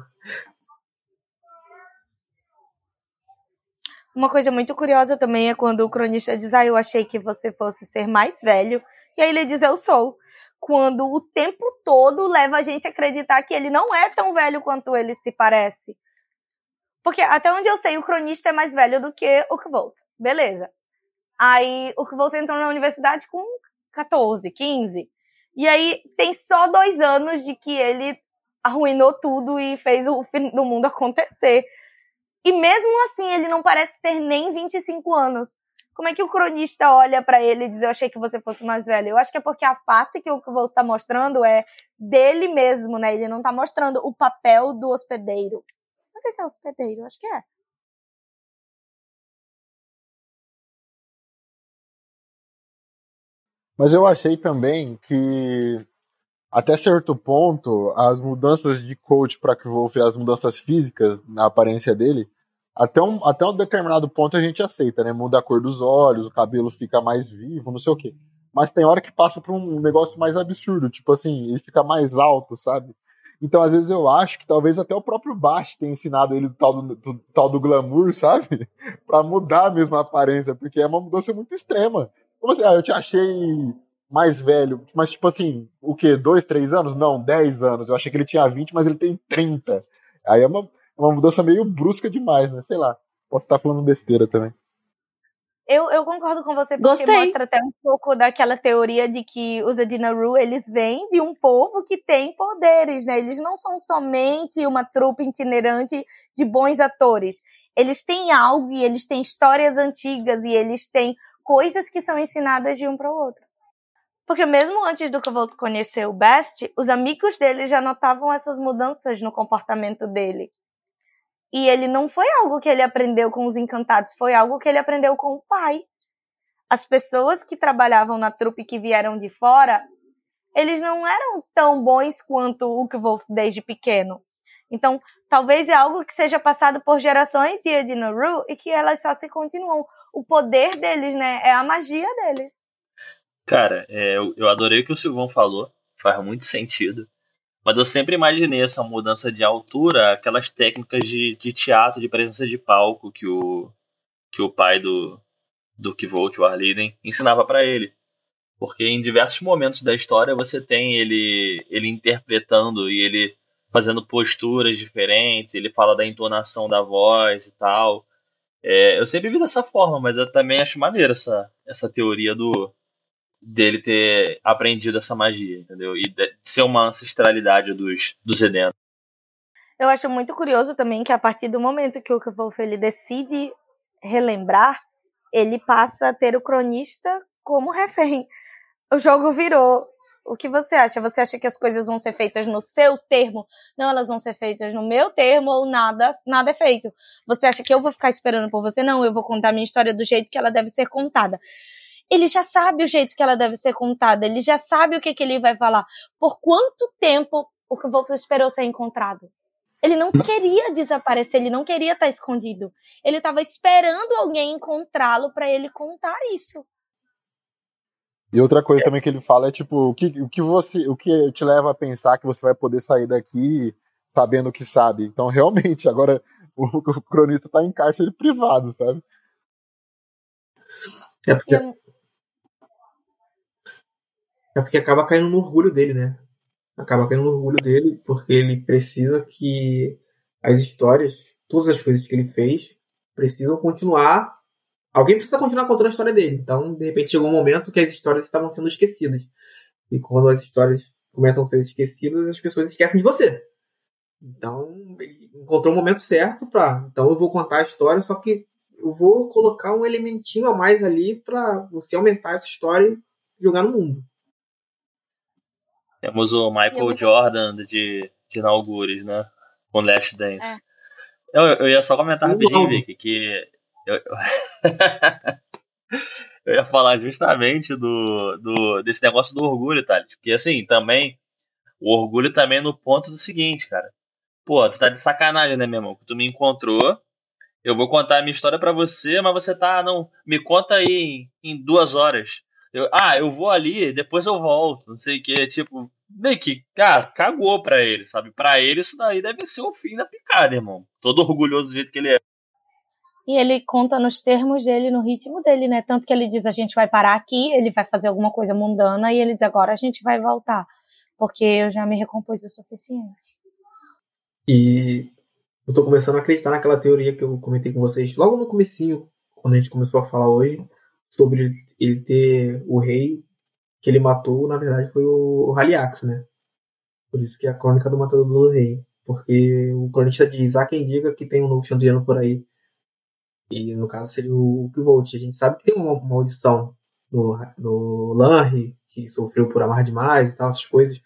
[SPEAKER 3] Uma coisa muito curiosa também é quando o cronista diz: Ah, eu achei que você fosse ser mais velho. E aí ele diz: Eu sou quando o tempo todo leva a gente a acreditar que ele não é tão velho quanto ele se parece. Porque até onde eu sei, o cronista é mais velho do que o Kvolt. Beleza. Aí o Kvolt entrou na universidade com 14, 15. E aí tem só dois anos de que ele arruinou tudo e fez o fim do mundo acontecer. E mesmo assim, ele não parece ter nem 25 anos. Como é que o cronista olha para ele e diz: Eu achei que você fosse mais velho? Eu acho que é porque a face que o Kvolt está mostrando é dele mesmo, né? Ele não está mostrando o papel do hospedeiro. Não sei se é hospedeiro, acho que é.
[SPEAKER 8] Mas eu achei também que, até certo ponto, as mudanças de coach para Kvolf e as mudanças físicas na aparência dele até um, até um determinado ponto a gente aceita, né? Muda a cor dos olhos, o cabelo fica mais vivo, não sei o quê. Mas tem hora que passa pra um negócio mais absurdo, tipo assim, ele fica mais alto, sabe? Então, às vezes, eu acho que talvez até o próprio Bash tenha ensinado ele do tal do, do, tal do glamour, sabe? pra mudar mesmo a aparência, porque é uma mudança muito extrema. Como assim? Ah, eu te achei mais velho, mas tipo assim, o quê? Dois, três anos? Não, dez anos. Eu achei que ele tinha 20, mas ele tem 30. Aí é uma, uma mudança meio brusca demais, né? Sei lá. Posso estar falando besteira também.
[SPEAKER 3] Eu, eu concordo com você, porque
[SPEAKER 1] Gostei.
[SPEAKER 3] mostra até um pouco daquela teoria de que os Adinaru, eles vêm de um povo que tem poderes, né? Eles não são somente uma trupe itinerante de bons atores. Eles têm algo e eles têm histórias antigas e eles têm coisas que são ensinadas de um para o outro. Porque mesmo antes do Kavolt conhecer o Best, os amigos dele já notavam essas mudanças no comportamento dele. E ele não foi algo que ele aprendeu com os encantados, foi algo que ele aprendeu com o pai. As pessoas que trabalhavam na trupe que vieram de fora, eles não eram tão bons quanto o Kvolf desde pequeno. Então, Talvez é algo que seja passado por gerações de Edna Rue e que elas só se continuam. O poder deles, né? É a magia deles.
[SPEAKER 5] Cara, é, eu adorei o que o Silvão falou. Faz muito sentido. Mas eu sempre imaginei essa mudança de altura, aquelas técnicas de, de teatro, de presença de palco que o, que o pai do, do Kivolt, o Arliden, ensinava para ele. Porque em diversos momentos da história você tem ele, ele interpretando e ele fazendo posturas diferentes, ele fala da entonação da voz e tal. É, eu sempre vi dessa forma, mas eu também acho maneiro essa, essa teoria do, dele ter aprendido essa magia, entendeu? E ser uma ancestralidade dos, dos Edenos.
[SPEAKER 3] Eu acho muito curioso também que a partir do momento que o Wolf ele decide relembrar, ele passa a ter o cronista como refém. O jogo virou. O que você acha? Você acha que as coisas vão ser feitas no seu termo? Não, elas vão ser feitas no meu termo ou nada, nada é feito. Você acha que eu vou ficar esperando por você? Não, eu vou contar minha história do jeito que ela deve ser contada ele já sabe o jeito que ela deve ser contada, ele já sabe o que, que ele vai falar. Por quanto tempo o que Volta esperou ser encontrado? Ele não queria desaparecer, ele não queria estar escondido. Ele estava esperando alguém encontrá-lo para ele contar isso.
[SPEAKER 8] E outra coisa também que ele fala é tipo, o que, o que você, o que te leva a pensar que você vai poder sair daqui sabendo o que sabe? Então, realmente, agora o, o cronista tá em cárcere privado, sabe?
[SPEAKER 2] É porque, é porque acaba caindo no orgulho dele, né? Acaba caindo no orgulho dele, porque ele precisa que as histórias, todas as coisas que ele fez, precisam continuar. Alguém precisa continuar contando a história dele. Então, de repente, chegou um momento que as histórias estavam sendo esquecidas. E quando as histórias começam a ser esquecidas, as pessoas esquecem de você. Então, ele encontrou o momento certo para. Então, eu vou contar a história, só que eu vou colocar um elementinho a mais ali para você aumentar essa história e jogar no mundo.
[SPEAKER 5] Temos o Michael Jordan de, de Inaugures, né? Com Last Dance. É. Eu, eu ia só comentar rapidinho, Vicky, que. Eu, eu ia falar justamente do, do desse negócio do orgulho, Thales. Porque assim, também. O orgulho também é no ponto do seguinte, cara. Pô, tu tá de sacanagem, né, meu irmão? Que tu me encontrou. Eu vou contar a minha história para você, mas você tá, não, me conta aí em, em duas horas. Eu, ah, eu vou ali, depois eu volto, não sei o que. Tipo, meio que, cara, cagou pra ele, sabe? Pra ele isso daí deve ser o fim da picada, irmão. Todo orgulhoso do jeito que ele é.
[SPEAKER 3] E ele conta nos termos dele, no ritmo dele, né? Tanto que ele diz: a gente vai parar aqui, ele vai fazer alguma coisa mundana, e ele diz: agora a gente vai voltar, porque eu já me recompus o suficiente.
[SPEAKER 2] E eu tô começando a acreditar naquela teoria que eu comentei com vocês logo no comecinho, quando a gente começou a falar hoje, sobre ele ter o rei que ele matou, na verdade, foi o, Haliax, né? Por isso que é a crônica do matador do rei. Porque o cronista diz, há quem diga que tem um novo Chandriano por aí. E no caso seria o Pivolt. A gente sabe que tem uma maldição no, no Lanry, que sofreu por amar demais e tal, essas coisas.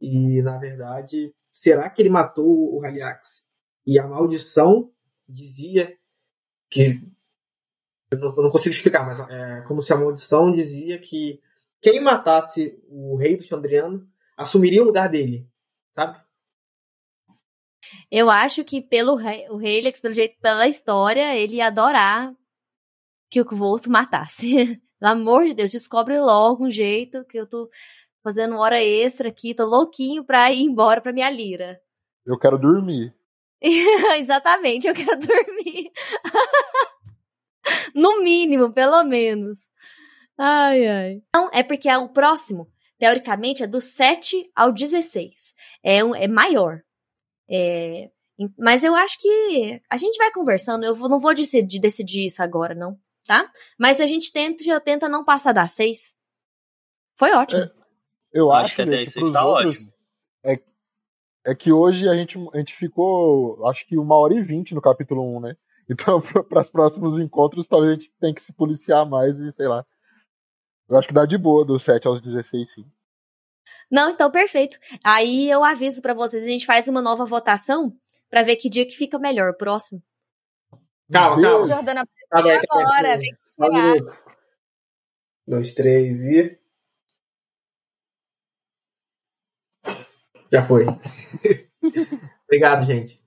[SPEAKER 2] E na verdade, será que ele matou o Haliax? E a maldição dizia que eu não, eu não consigo explicar, mas é como se a maldição dizia que quem matasse o rei do Chandriano assumiria o lugar dele, sabe?
[SPEAKER 1] Eu acho que pelo rei, o rei, pelo jeito, pela história, ele ia adorar que o Kvolt matasse. Pelo amor de Deus, descobre logo um jeito que eu tô fazendo hora extra aqui, tô louquinho pra ir embora pra minha lira.
[SPEAKER 8] Eu quero dormir.
[SPEAKER 1] Exatamente, eu quero dormir. no mínimo, pelo menos. Ai, ai. Não, é porque é o próximo, teoricamente, é do 7 ao 16. É, um, é maior. É, mas eu acho que a gente vai conversando. Eu não vou decidir, decidir isso agora, não, tá? Mas a gente tenta, já tenta não passar da 6. Foi ótimo.
[SPEAKER 8] É, eu acho, acho que até que tá outros, ótimo. É, é que hoje a gente, a gente ficou, acho que uma hora e vinte no capítulo 1, né? Então, para os próximos encontros, talvez a gente tenha que se policiar mais e sei lá. Eu acho que dá de boa dos 7 aos 16, sim.
[SPEAKER 1] Não, então perfeito. Aí eu aviso para vocês, a gente faz uma nova votação para ver que dia que fica melhor, o próximo.
[SPEAKER 2] Calma, calma.
[SPEAKER 3] Jordana, calma, agora, tem que esperar. Um
[SPEAKER 2] dois, três e. Já foi. Obrigado, gente.